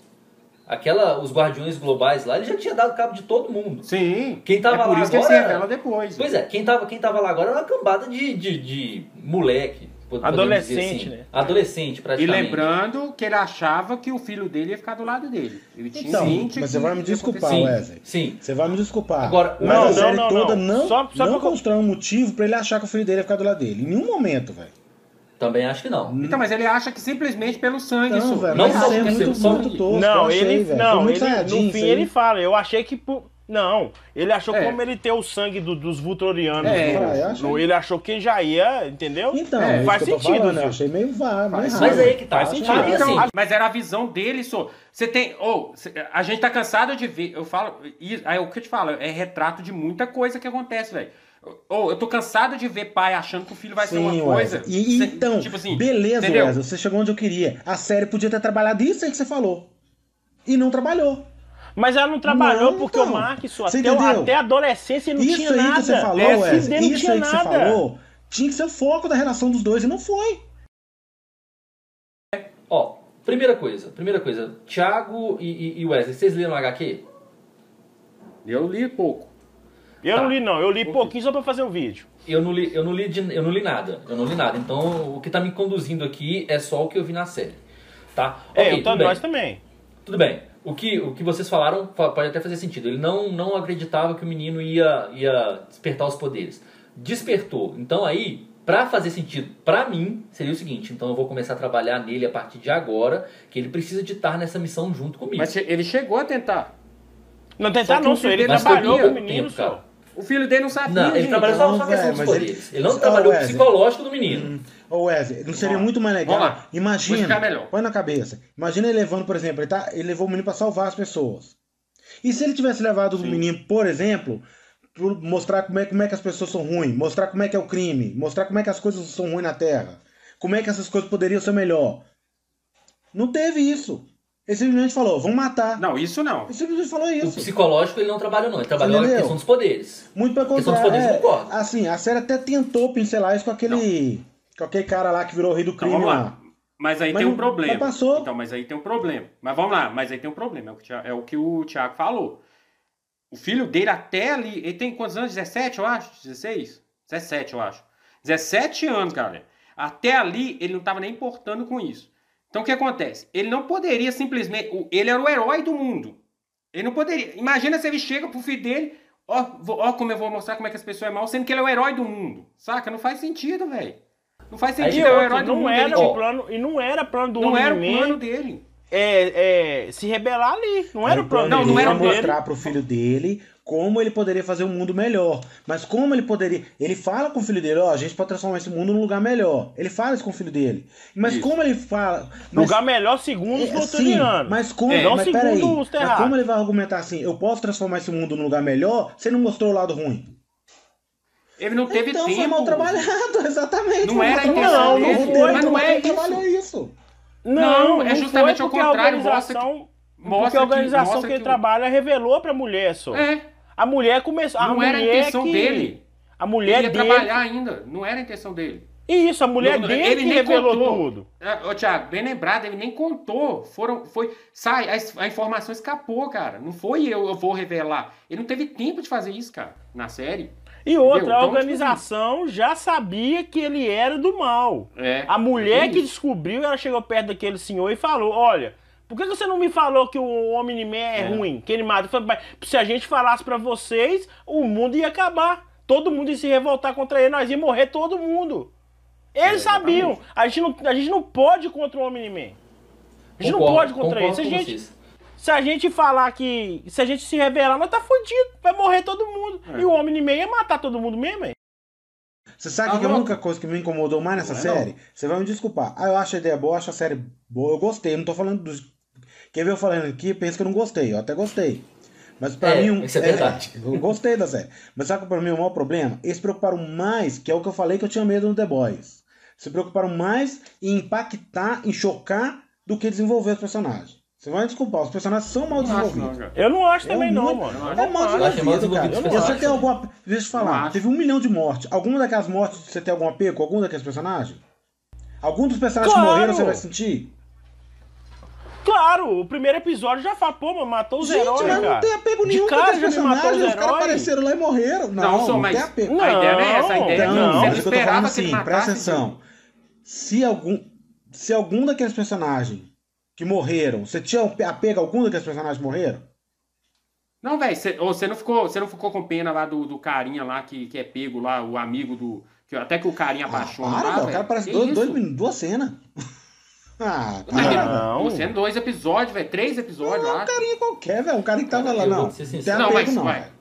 [SPEAKER 3] Aquela, os guardiões globais lá, ele já tinha dado cabo de todo mundo.
[SPEAKER 1] Sim.
[SPEAKER 3] Quem tava
[SPEAKER 1] é por
[SPEAKER 3] lá
[SPEAKER 1] isso que ele se
[SPEAKER 3] agora-
[SPEAKER 1] revela depois.
[SPEAKER 3] Pois é, quem tava, quem tava lá agora era uma cambada de, de, de moleque.
[SPEAKER 4] Adolescente,
[SPEAKER 3] dizer assim.
[SPEAKER 4] né?
[SPEAKER 3] Adolescente,
[SPEAKER 1] E
[SPEAKER 3] praticamente.
[SPEAKER 1] lembrando que ele achava que o filho dele ia ficar do lado dele. Ele tinha
[SPEAKER 2] Então,
[SPEAKER 1] ciente
[SPEAKER 2] mas você
[SPEAKER 1] que
[SPEAKER 2] vai me desculpar,
[SPEAKER 1] acontecer.
[SPEAKER 2] Wesley.
[SPEAKER 3] Sim.
[SPEAKER 2] Você vai me desculpar.
[SPEAKER 3] Agora,
[SPEAKER 2] mas
[SPEAKER 4] não,
[SPEAKER 2] a
[SPEAKER 4] não,
[SPEAKER 2] série
[SPEAKER 4] não,
[SPEAKER 2] toda
[SPEAKER 4] não.
[SPEAKER 2] não,
[SPEAKER 4] Só- só
[SPEAKER 2] não
[SPEAKER 4] pra-
[SPEAKER 2] constrói um motivo pra ele achar que o filho dele ia ficar do lado dele. Em nenhum momento, velho.
[SPEAKER 3] Também acho que não.
[SPEAKER 1] Então, mas ele acha que simplesmente pelo sangue
[SPEAKER 2] Não,
[SPEAKER 1] isso.
[SPEAKER 2] velho,
[SPEAKER 3] Não
[SPEAKER 2] é
[SPEAKER 3] por ser
[SPEAKER 2] muito, muito
[SPEAKER 3] que-
[SPEAKER 2] tosco.
[SPEAKER 4] Não,
[SPEAKER 2] achei,
[SPEAKER 4] ele.
[SPEAKER 2] Foi
[SPEAKER 4] não, ele, no fim ele fala, eu achei que. por- Não, ele achou
[SPEAKER 1] É.
[SPEAKER 4] como ele ter o sangue do- dos Vultorianos.
[SPEAKER 1] É,
[SPEAKER 4] no-
[SPEAKER 2] eu achei.
[SPEAKER 4] no- ele achou que já ia, entendeu?
[SPEAKER 2] Então,
[SPEAKER 1] É,
[SPEAKER 2] isso
[SPEAKER 4] faz
[SPEAKER 2] eu
[SPEAKER 4] sentido,
[SPEAKER 2] falando, eu
[SPEAKER 4] viu?
[SPEAKER 2] achei meio vá,
[SPEAKER 1] Faz
[SPEAKER 2] raro.
[SPEAKER 3] Mas aí que tá.
[SPEAKER 4] Faz sentido.
[SPEAKER 1] Então,
[SPEAKER 3] assim,
[SPEAKER 1] mas era a visão dele só. Você tem. Ou, cê- a gente tá cansado de ver. Eu falo. e- Aí o que eu te falo, é retrato de muita coisa que acontece, velho. Ou eu tô cansado de ver pai achando que o filho vai ser
[SPEAKER 2] Sim,
[SPEAKER 1] uma coisa.
[SPEAKER 2] E,
[SPEAKER 1] cê-
[SPEAKER 2] então,
[SPEAKER 1] tipo assim,
[SPEAKER 2] beleza? Wesley, você chegou onde eu queria. A série podia ter trabalhado isso aí que você falou. E não trabalhou.
[SPEAKER 4] Mas ela não trabalhou
[SPEAKER 2] Não,
[SPEAKER 4] porque
[SPEAKER 2] então.
[SPEAKER 4] o
[SPEAKER 2] Você
[SPEAKER 4] até, o- até a adolescência não
[SPEAKER 2] isso
[SPEAKER 4] tinha
[SPEAKER 2] aí
[SPEAKER 4] nada.
[SPEAKER 2] que você falou,
[SPEAKER 4] é, não
[SPEAKER 2] isso
[SPEAKER 4] tinha
[SPEAKER 2] aí que você
[SPEAKER 4] nada.
[SPEAKER 2] falou, tinha que ser o foco da relação dos dois e não foi.
[SPEAKER 3] Ó, primeira coisa, primeira coisa. Thiago e, e- e Wesley, vocês leram o HQ?
[SPEAKER 1] Eu li pouco.
[SPEAKER 4] Eu
[SPEAKER 3] Tá.
[SPEAKER 4] não li não, eu li pouquinho só pra fazer o vídeo.
[SPEAKER 3] Eu não li, eu não li, de- eu não li nada. Eu não li nada. Então, o que tá me conduzindo aqui é só o que eu vi na série. Tá?
[SPEAKER 4] É,
[SPEAKER 3] tudo bem.
[SPEAKER 4] nós também.
[SPEAKER 3] Tudo bem. O que, o que vocês falaram fa- pode até fazer sentido. Ele não, não acreditava que o menino ia, ia despertar os poderes. Despertou. Então aí, pra fazer sentido pra mim, seria o seguinte. Então eu vou começar a trabalhar nele a partir de agora, que ele precisa de estar nessa missão junto comigo.
[SPEAKER 1] Mas ele chegou a tentar.
[SPEAKER 4] Não tentar não,
[SPEAKER 1] o filho
[SPEAKER 4] ele trabalhou com o menino
[SPEAKER 3] tempo.
[SPEAKER 1] O filho dele não sabia.
[SPEAKER 3] Não, ele
[SPEAKER 1] gente.
[SPEAKER 3] trabalhou só
[SPEAKER 2] Não,
[SPEAKER 3] com questão dos
[SPEAKER 2] ele-
[SPEAKER 3] poderes. Ele, não
[SPEAKER 2] Ô,
[SPEAKER 3] trabalhou o
[SPEAKER 2] Wesley.
[SPEAKER 3] psicológico do menino.
[SPEAKER 2] Ô Wesley, não seria muito mais legal?
[SPEAKER 1] Vamos lá. Vou
[SPEAKER 2] Imagina, põe na cabeça. Imagina ele levando, por exemplo, ele, tá, ele levou o menino pra salvar as pessoas. E se ele tivesse levado o menino, por exemplo, pra mostrar como é, como é que as pessoas são ruins, mostrar como é que é o crime, mostrar como é que as coisas são ruins na Terra, como é que essas coisas poderiam ser melhor. Não teve isso. Ele simplesmente falou, vamos matar.
[SPEAKER 1] Não, isso não.
[SPEAKER 2] Ele simplesmente falou
[SPEAKER 3] O
[SPEAKER 2] isso.
[SPEAKER 3] psicológico ele não trabalhou não. Ele trabalhou a
[SPEAKER 2] Entendeu?
[SPEAKER 3] questão dos poderes.
[SPEAKER 2] Muito pelo
[SPEAKER 3] Questão dos
[SPEAKER 2] contrário.
[SPEAKER 3] poderes,
[SPEAKER 2] É,
[SPEAKER 3] concordo.
[SPEAKER 2] assim, a série até tentou pincelar isso com aquele. Com aquele cara lá que virou o rei do
[SPEAKER 1] Então
[SPEAKER 2] crime
[SPEAKER 1] vamos
[SPEAKER 2] lá.
[SPEAKER 1] lá. Mas aí
[SPEAKER 2] Mas
[SPEAKER 1] tem um problema.
[SPEAKER 2] mas passou.
[SPEAKER 1] Então, mas aí tem um problema. Mas vamos lá, mas aí tem um problema. É o que, o é o, que o Thiago falou. O filho dele até ali. Ele tem quantos anos? 17, eu acho? 16? 17, eu acho. 17 anos, galera. Até ali ele não estava nem importando com isso. Então o que acontece? Ele não poderia simplesmente. Ele era o herói do mundo. Ele não poderia. Imagina se ele chega pro filho dele. Ó, ó como eu vou mostrar como é que as pessoas é mal, sendo que ele é o herói do mundo. Saca? Não faz sentido, velho. Não faz sentido.
[SPEAKER 4] E
[SPEAKER 1] é o herói do
[SPEAKER 4] não
[SPEAKER 1] mundo.
[SPEAKER 4] era
[SPEAKER 1] ele
[SPEAKER 4] o
[SPEAKER 1] tinha-
[SPEAKER 4] plano, e não era plano do
[SPEAKER 1] não era o plano dele.
[SPEAKER 4] é, é, se rebelar ali. Não era o plano
[SPEAKER 1] Não,
[SPEAKER 4] dele.
[SPEAKER 1] não era
[SPEAKER 4] o
[SPEAKER 1] o
[SPEAKER 4] plano
[SPEAKER 1] plano
[SPEAKER 4] dele.
[SPEAKER 2] mostrar pro filho dele como ele poderia fazer um mundo melhor. Mas como ele poderia. Ele fala com o filho dele, ó, a gente pode transformar esse mundo num lugar melhor. Ele fala isso com o filho dele. Mas
[SPEAKER 1] Isso.
[SPEAKER 2] como ele fala. Mas,
[SPEAKER 4] Lugar melhor segundo os
[SPEAKER 2] é, sim,
[SPEAKER 4] Vulturianos.
[SPEAKER 2] mas como.
[SPEAKER 1] É,
[SPEAKER 4] não
[SPEAKER 2] mas
[SPEAKER 4] segundo
[SPEAKER 2] peraí.
[SPEAKER 4] os
[SPEAKER 2] Mas como ele vai argumentar assim? Eu posso transformar esse mundo num lugar melhor? Você não mostrou o lado ruim.
[SPEAKER 1] Ele não teve
[SPEAKER 2] então
[SPEAKER 1] tempo.
[SPEAKER 2] foi mal trabalhado, exatamente.
[SPEAKER 1] Não
[SPEAKER 2] foi
[SPEAKER 1] era a intenção dele,
[SPEAKER 2] O roteiro
[SPEAKER 1] mas não é isso.
[SPEAKER 2] trabalhou isso.
[SPEAKER 1] Não, é justamente
[SPEAKER 4] foi
[SPEAKER 1] ao
[SPEAKER 4] a
[SPEAKER 1] contrário, mostra que-
[SPEAKER 4] organização-
[SPEAKER 1] mostra
[SPEAKER 4] porque a
[SPEAKER 1] que-
[SPEAKER 4] organização
[SPEAKER 1] mostra
[SPEAKER 4] que ele
[SPEAKER 1] que
[SPEAKER 4] trabalha revelou pra mulher só.
[SPEAKER 1] É,
[SPEAKER 4] A mulher começou. A
[SPEAKER 1] não
[SPEAKER 4] mulher
[SPEAKER 1] era a intenção
[SPEAKER 4] que,
[SPEAKER 1] dele.
[SPEAKER 4] A
[SPEAKER 1] Ele
[SPEAKER 4] mulher
[SPEAKER 1] ia
[SPEAKER 4] dele.
[SPEAKER 1] trabalhar ainda. Não era a intenção dele.
[SPEAKER 4] Isso, a mulher
[SPEAKER 1] Não,
[SPEAKER 4] dele
[SPEAKER 1] ele
[SPEAKER 4] que
[SPEAKER 1] nem
[SPEAKER 4] revelou
[SPEAKER 1] contou.
[SPEAKER 4] tudo.
[SPEAKER 1] É, Ô, Thiago, bem lembrado, ele nem contou. Foram, foi, sai, a, a informação escapou, cara. Não foi eu, eu vou revelar. Ele não teve tempo de fazer isso, cara, na série.
[SPEAKER 4] E outra,
[SPEAKER 1] Entendeu?
[SPEAKER 4] a
[SPEAKER 1] Então,
[SPEAKER 4] organização já sabia que ele era do mal.
[SPEAKER 1] É,
[SPEAKER 4] A mulher que descobriu, ela chegou perto daquele senhor e falou: Olha, por que você não me falou que o Homem-Man é,
[SPEAKER 1] É.
[SPEAKER 4] ruim? Que ele mata? Falei, "Mas Se a gente falasse pra vocês, o mundo ia acabar. Todo mundo ia se revoltar contra ele, nós ia morrer todo mundo. Eles
[SPEAKER 1] É,
[SPEAKER 4] sabiam. A gente, não, a gente não pode contra o Homem-Man. A gente não
[SPEAKER 3] Concordo,
[SPEAKER 4] pode contra ele. Se a, gente,
[SPEAKER 3] vocês.
[SPEAKER 4] Se a gente falar que. Se a gente se revelar, nós tá fudido. Vai morrer todo mundo.
[SPEAKER 1] É.
[SPEAKER 4] E o Homem-Man ia matar todo mundo mesmo, hein?
[SPEAKER 2] Você sabe
[SPEAKER 1] Ah,
[SPEAKER 2] que a
[SPEAKER 1] não.
[SPEAKER 2] única coisa que me incomodou mais nessa
[SPEAKER 1] Não é
[SPEAKER 2] série? Você vai me desculpar. Ah, eu acho a ideia boa, eu acho a série boa. Eu gostei, não tô falando dos. Quem vê eu falando aqui pensa que eu não gostei. Eu até gostei. Mas pra
[SPEAKER 3] É,
[SPEAKER 2] mim. um-
[SPEAKER 3] isso é verdade.
[SPEAKER 2] eu gostei da série. Mas sabe que pra mim o maior problema? Eles se preocuparam mais, que é o que eu falei que eu tinha medo no The Boys. Se preocuparam mais em impactar, em chocar, do que desenvolver os personagens. Você vai me desculpar, os personagens são mal
[SPEAKER 1] Não não,
[SPEAKER 2] desenvolvidos.
[SPEAKER 4] Eu não acho
[SPEAKER 2] É
[SPEAKER 4] também, não, mano.
[SPEAKER 2] É
[SPEAKER 4] não
[SPEAKER 2] mal
[SPEAKER 3] mal
[SPEAKER 2] desenvolvido, cara. Você tem alguma. Deixa eu te
[SPEAKER 1] Não
[SPEAKER 2] falar, teve um milhão de mortes. Alguma daquelas mortes você tem algum apego com algum daqueles personagens? Algum dos personagens
[SPEAKER 4] Claro.
[SPEAKER 2] que morreram você vai sentir?
[SPEAKER 4] Claro, o primeiro episódio já fala, pô, mano, matou os
[SPEAKER 2] Gente,
[SPEAKER 4] heróis,
[SPEAKER 2] mas
[SPEAKER 4] cara.
[SPEAKER 2] não tem apego
[SPEAKER 4] De
[SPEAKER 2] nenhum com
[SPEAKER 4] cara matou
[SPEAKER 2] personagens.
[SPEAKER 4] os
[SPEAKER 2] Os caras apareceram lá e morreram. Não,
[SPEAKER 1] Não,
[SPEAKER 2] não,
[SPEAKER 1] só, mas
[SPEAKER 2] tem apego.
[SPEAKER 4] Não,
[SPEAKER 1] a ideia não é essa. A ideia é que
[SPEAKER 2] Não,
[SPEAKER 1] você
[SPEAKER 2] mas
[SPEAKER 1] não
[SPEAKER 2] o que eu tô
[SPEAKER 1] esperava
[SPEAKER 2] falando
[SPEAKER 1] que ele
[SPEAKER 2] assim,
[SPEAKER 1] matasse.
[SPEAKER 2] presta atenção. Se algum, se algum daqueles personagens que morreram, você tinha apego a algum daqueles personagens que morreram?
[SPEAKER 1] Não, velho, você, não ficou, você não ficou com pena lá do, do carinha lá que, que é pego lá, o amigo do. Que, até que o carinha
[SPEAKER 2] Ah,
[SPEAKER 1] apaixona
[SPEAKER 2] para,
[SPEAKER 1] lá,
[SPEAKER 2] velho, o cara parece dois, dois minutos, duas cenas. ah,
[SPEAKER 1] Não,
[SPEAKER 2] para,
[SPEAKER 4] Não.
[SPEAKER 1] Você é dois episódios, velho. Três episódios, eu
[SPEAKER 2] Um carinha qualquer, velho. Um cara que tava lá, não. Não tem.
[SPEAKER 1] Não,
[SPEAKER 2] apego,
[SPEAKER 1] mas
[SPEAKER 2] não,
[SPEAKER 1] vai.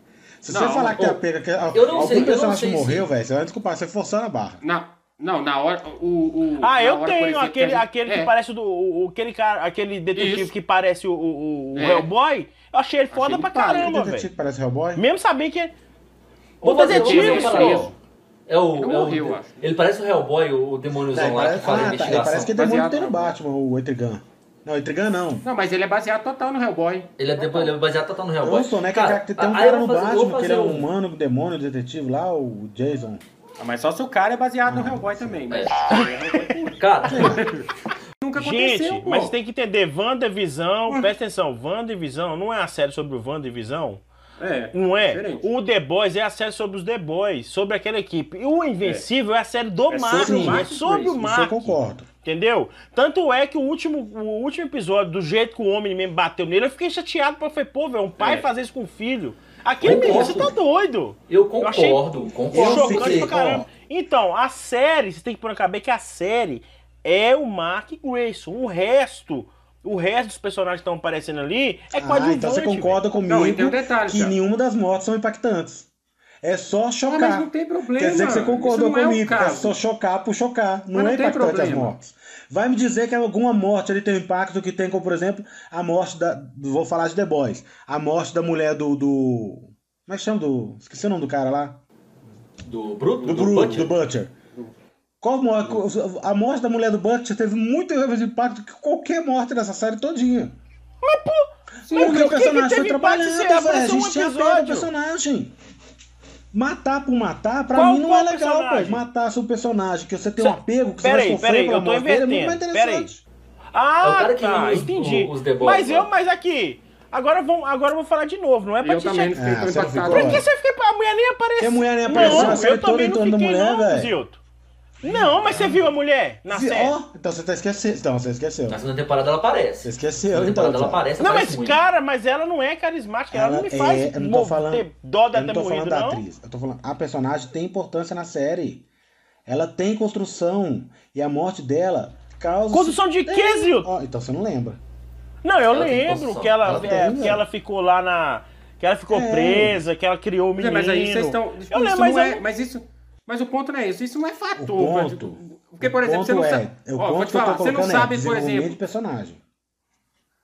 [SPEAKER 2] Se
[SPEAKER 1] Não,
[SPEAKER 2] você falar que tem apego, que
[SPEAKER 3] eu não
[SPEAKER 2] algum
[SPEAKER 3] sei- eu não
[SPEAKER 2] personagem
[SPEAKER 3] sei
[SPEAKER 2] que morreu, velho, você vai desculpar, você forçando a barra.
[SPEAKER 1] Na, não, na hora. O, o,
[SPEAKER 4] Ah,
[SPEAKER 1] na
[SPEAKER 4] eu tenho
[SPEAKER 1] exemplo,
[SPEAKER 4] aquele,
[SPEAKER 1] que a gente-
[SPEAKER 4] aquele
[SPEAKER 1] é,
[SPEAKER 4] que parece do. o- o- aquele, cara, aquele detetive
[SPEAKER 1] Isso.
[SPEAKER 4] que parece o, o, o
[SPEAKER 1] É.
[SPEAKER 4] Hellboy. Eu achei ele foda
[SPEAKER 1] ele
[SPEAKER 4] pra
[SPEAKER 1] pá,
[SPEAKER 4] caramba,
[SPEAKER 2] O detetive
[SPEAKER 4] velho.
[SPEAKER 2] que parece Hellboy?
[SPEAKER 4] Mesmo sabendo que. O
[SPEAKER 3] fazer- vamos
[SPEAKER 4] detetive,
[SPEAKER 3] parada. É o,
[SPEAKER 1] Ele
[SPEAKER 3] é o,
[SPEAKER 1] eu acho.
[SPEAKER 3] Ele parece o Hellboy, o, o demôniozão lá
[SPEAKER 2] parece,
[SPEAKER 3] que faz a
[SPEAKER 2] ah, tá, ele
[SPEAKER 3] investigação.
[SPEAKER 2] parece que é demônio
[SPEAKER 1] Baseado
[SPEAKER 2] tem no Batman, o Etrigan. Não, Etrigan não.
[SPEAKER 1] Não, mas ele é baseado total no Hellboy.
[SPEAKER 3] Ele é, de- ele é baseado total no
[SPEAKER 2] Eu
[SPEAKER 3] Hellboy.
[SPEAKER 2] não sou, né? Que
[SPEAKER 3] Cara,
[SPEAKER 2] tem um cara
[SPEAKER 3] eu
[SPEAKER 2] no
[SPEAKER 3] eu
[SPEAKER 2] Batman, que ele é um humano, um demônio, detetive lá, o Jason.
[SPEAKER 1] Ah, mas só se o cara é baseado no Hellboy também. Mas
[SPEAKER 3] Cara,
[SPEAKER 1] nunca aconteceu,
[SPEAKER 4] Gente,
[SPEAKER 1] pô.
[SPEAKER 4] mas tem que entender, WandaVisão, presta atenção, WandaVisão não é a série sobre o WandaVisão.
[SPEAKER 1] É,
[SPEAKER 4] Não é?
[SPEAKER 1] diferente.
[SPEAKER 4] O The Boys é a série sobre os The Boys, sobre aquela equipe. E o Invencível é, a série do
[SPEAKER 1] É
[SPEAKER 4] Mark,
[SPEAKER 1] sobre o
[SPEAKER 4] é
[SPEAKER 1] Mark
[SPEAKER 4] sobre o
[SPEAKER 1] Grayson,
[SPEAKER 2] Isso eu
[SPEAKER 4] Mark.
[SPEAKER 2] concordo.
[SPEAKER 4] Entendeu? Tanto é que o último, o último episódio, do jeito que o homem mesmo bateu nele, eu fiquei chateado porque eu falei, pô, velho, um pai
[SPEAKER 1] É.
[SPEAKER 4] fazer isso com o filho. Aquele menino,
[SPEAKER 3] Concordo.
[SPEAKER 4] você tá doido.
[SPEAKER 3] eu
[SPEAKER 4] Eu achei-
[SPEAKER 3] concordo, concordo.
[SPEAKER 2] Eu
[SPEAKER 4] Chocante
[SPEAKER 2] fiquei,
[SPEAKER 4] pra caramba. Então, a série, você tem que pôr na cabeça que a série é o Mark Grayson. O resto, o resto dos personagens que estão aparecendo ali é
[SPEAKER 2] Ah,
[SPEAKER 4] coadjuvante.
[SPEAKER 2] então você concorda comigo
[SPEAKER 1] Não, e tem um detalhe,
[SPEAKER 2] que
[SPEAKER 1] cara.
[SPEAKER 2] nenhuma das mortes são impactantes. É só
[SPEAKER 1] Ah,
[SPEAKER 2] chocar.
[SPEAKER 1] mas não tem problema.
[SPEAKER 2] Quer dizer que você concordou
[SPEAKER 1] é o
[SPEAKER 2] comigo, é
[SPEAKER 1] caso.
[SPEAKER 2] só chocar por chocar. Não,
[SPEAKER 1] não
[SPEAKER 2] é impactante as mortes. Vai me dizer que alguma morte ali tem um impacto que tem, como por exemplo, a morte da. Vou falar de The Boys. A morte da mulher do. do como é que chama? Do, esqueci o nome do cara lá.
[SPEAKER 3] Do Bruto?
[SPEAKER 2] Do,
[SPEAKER 3] Do,
[SPEAKER 2] Bru,
[SPEAKER 3] Butcher?
[SPEAKER 2] do Butcher. Qual morte? A morte da mulher do Butcher teve muito mais impacto que qualquer morte dessa série todinha.
[SPEAKER 4] Sim,
[SPEAKER 2] Porque
[SPEAKER 4] mas
[SPEAKER 2] o
[SPEAKER 4] o que que
[SPEAKER 2] personagem
[SPEAKER 4] teve
[SPEAKER 2] foi
[SPEAKER 4] se
[SPEAKER 2] velho. A
[SPEAKER 4] apareceu um
[SPEAKER 2] gente tinha pego o
[SPEAKER 4] episódio?
[SPEAKER 2] personagem. Matar por matar, pra
[SPEAKER 4] Qual-
[SPEAKER 2] mim não é legal,
[SPEAKER 4] personagem?
[SPEAKER 2] pô. Matar seu personagem, que você tem um apego, que você
[SPEAKER 4] Peraí,
[SPEAKER 2] vai sofrer
[SPEAKER 4] peraí,
[SPEAKER 2] pela
[SPEAKER 4] eu tô
[SPEAKER 2] morte dele, é muito mais interessante.
[SPEAKER 4] Ah,
[SPEAKER 3] É
[SPEAKER 4] tá,
[SPEAKER 3] os-
[SPEAKER 4] entendi.
[SPEAKER 3] os Boys,
[SPEAKER 4] mas
[SPEAKER 3] né?
[SPEAKER 4] eu, mas aqui, agora vamos, agora eu vou falar de novo, não é pra
[SPEAKER 1] Eu
[SPEAKER 4] te
[SPEAKER 1] também fiquei
[SPEAKER 2] Ah?
[SPEAKER 4] Por que você fica. A mulher nem apareceu?
[SPEAKER 2] A mulher nem apareceu
[SPEAKER 4] não,
[SPEAKER 2] na série
[SPEAKER 4] eu também
[SPEAKER 2] toda
[SPEAKER 4] não
[SPEAKER 2] entrando
[SPEAKER 4] fiquei,
[SPEAKER 2] mulher,
[SPEAKER 4] não,
[SPEAKER 2] velho.
[SPEAKER 4] Não, mas você viu a mulher na série?
[SPEAKER 2] Ó, então você tá esquecendo. Então, você esqueceu.
[SPEAKER 3] Na segunda temporada ela aparece.
[SPEAKER 2] Você
[SPEAKER 3] Na
[SPEAKER 2] esqueceu,
[SPEAKER 3] segunda
[SPEAKER 2] então.
[SPEAKER 3] temporada ela aparece,
[SPEAKER 4] Não,
[SPEAKER 3] aparece
[SPEAKER 4] mas
[SPEAKER 3] muito.
[SPEAKER 4] cara, mas ela não é carismática, ela, não me faz
[SPEAKER 2] é, eu não tô
[SPEAKER 4] mo-
[SPEAKER 2] falando,
[SPEAKER 4] ter dó
[SPEAKER 2] eu
[SPEAKER 4] dela
[SPEAKER 2] não
[SPEAKER 4] ter
[SPEAKER 2] tô falando
[SPEAKER 4] morrido,
[SPEAKER 2] da
[SPEAKER 4] não.
[SPEAKER 2] atriz. Eu tô falando, a personagem tem importância na série. Ela tem construção. E a morte dela causa.
[SPEAKER 4] Construção de quê,
[SPEAKER 2] É.
[SPEAKER 4] Zilton?
[SPEAKER 2] Ó, então você não lembra.
[SPEAKER 4] Não, eu
[SPEAKER 3] Ela tem
[SPEAKER 4] lembro que ela,
[SPEAKER 3] Ela
[SPEAKER 2] tem,
[SPEAKER 4] é,
[SPEAKER 2] né?
[SPEAKER 4] que ela ficou lá na. Que ela ficou
[SPEAKER 2] É.
[SPEAKER 4] presa, que ela criou o menino.
[SPEAKER 1] é, mas aí vocês estão.
[SPEAKER 4] Eu
[SPEAKER 1] Isso
[SPEAKER 4] lembro, mas
[SPEAKER 1] não é,
[SPEAKER 4] eu-
[SPEAKER 1] mas isso. Mas o ponto não é isso. Isso não é fator.
[SPEAKER 2] Ponto-
[SPEAKER 1] Porque, por
[SPEAKER 2] o
[SPEAKER 1] exemplo, você não
[SPEAKER 2] ponto
[SPEAKER 1] sabe.
[SPEAKER 2] é,
[SPEAKER 1] Ó, vou te falar, você não
[SPEAKER 2] é
[SPEAKER 1] sabe, por
[SPEAKER 2] desenvolvimento
[SPEAKER 1] exemplo.
[SPEAKER 2] de personagem.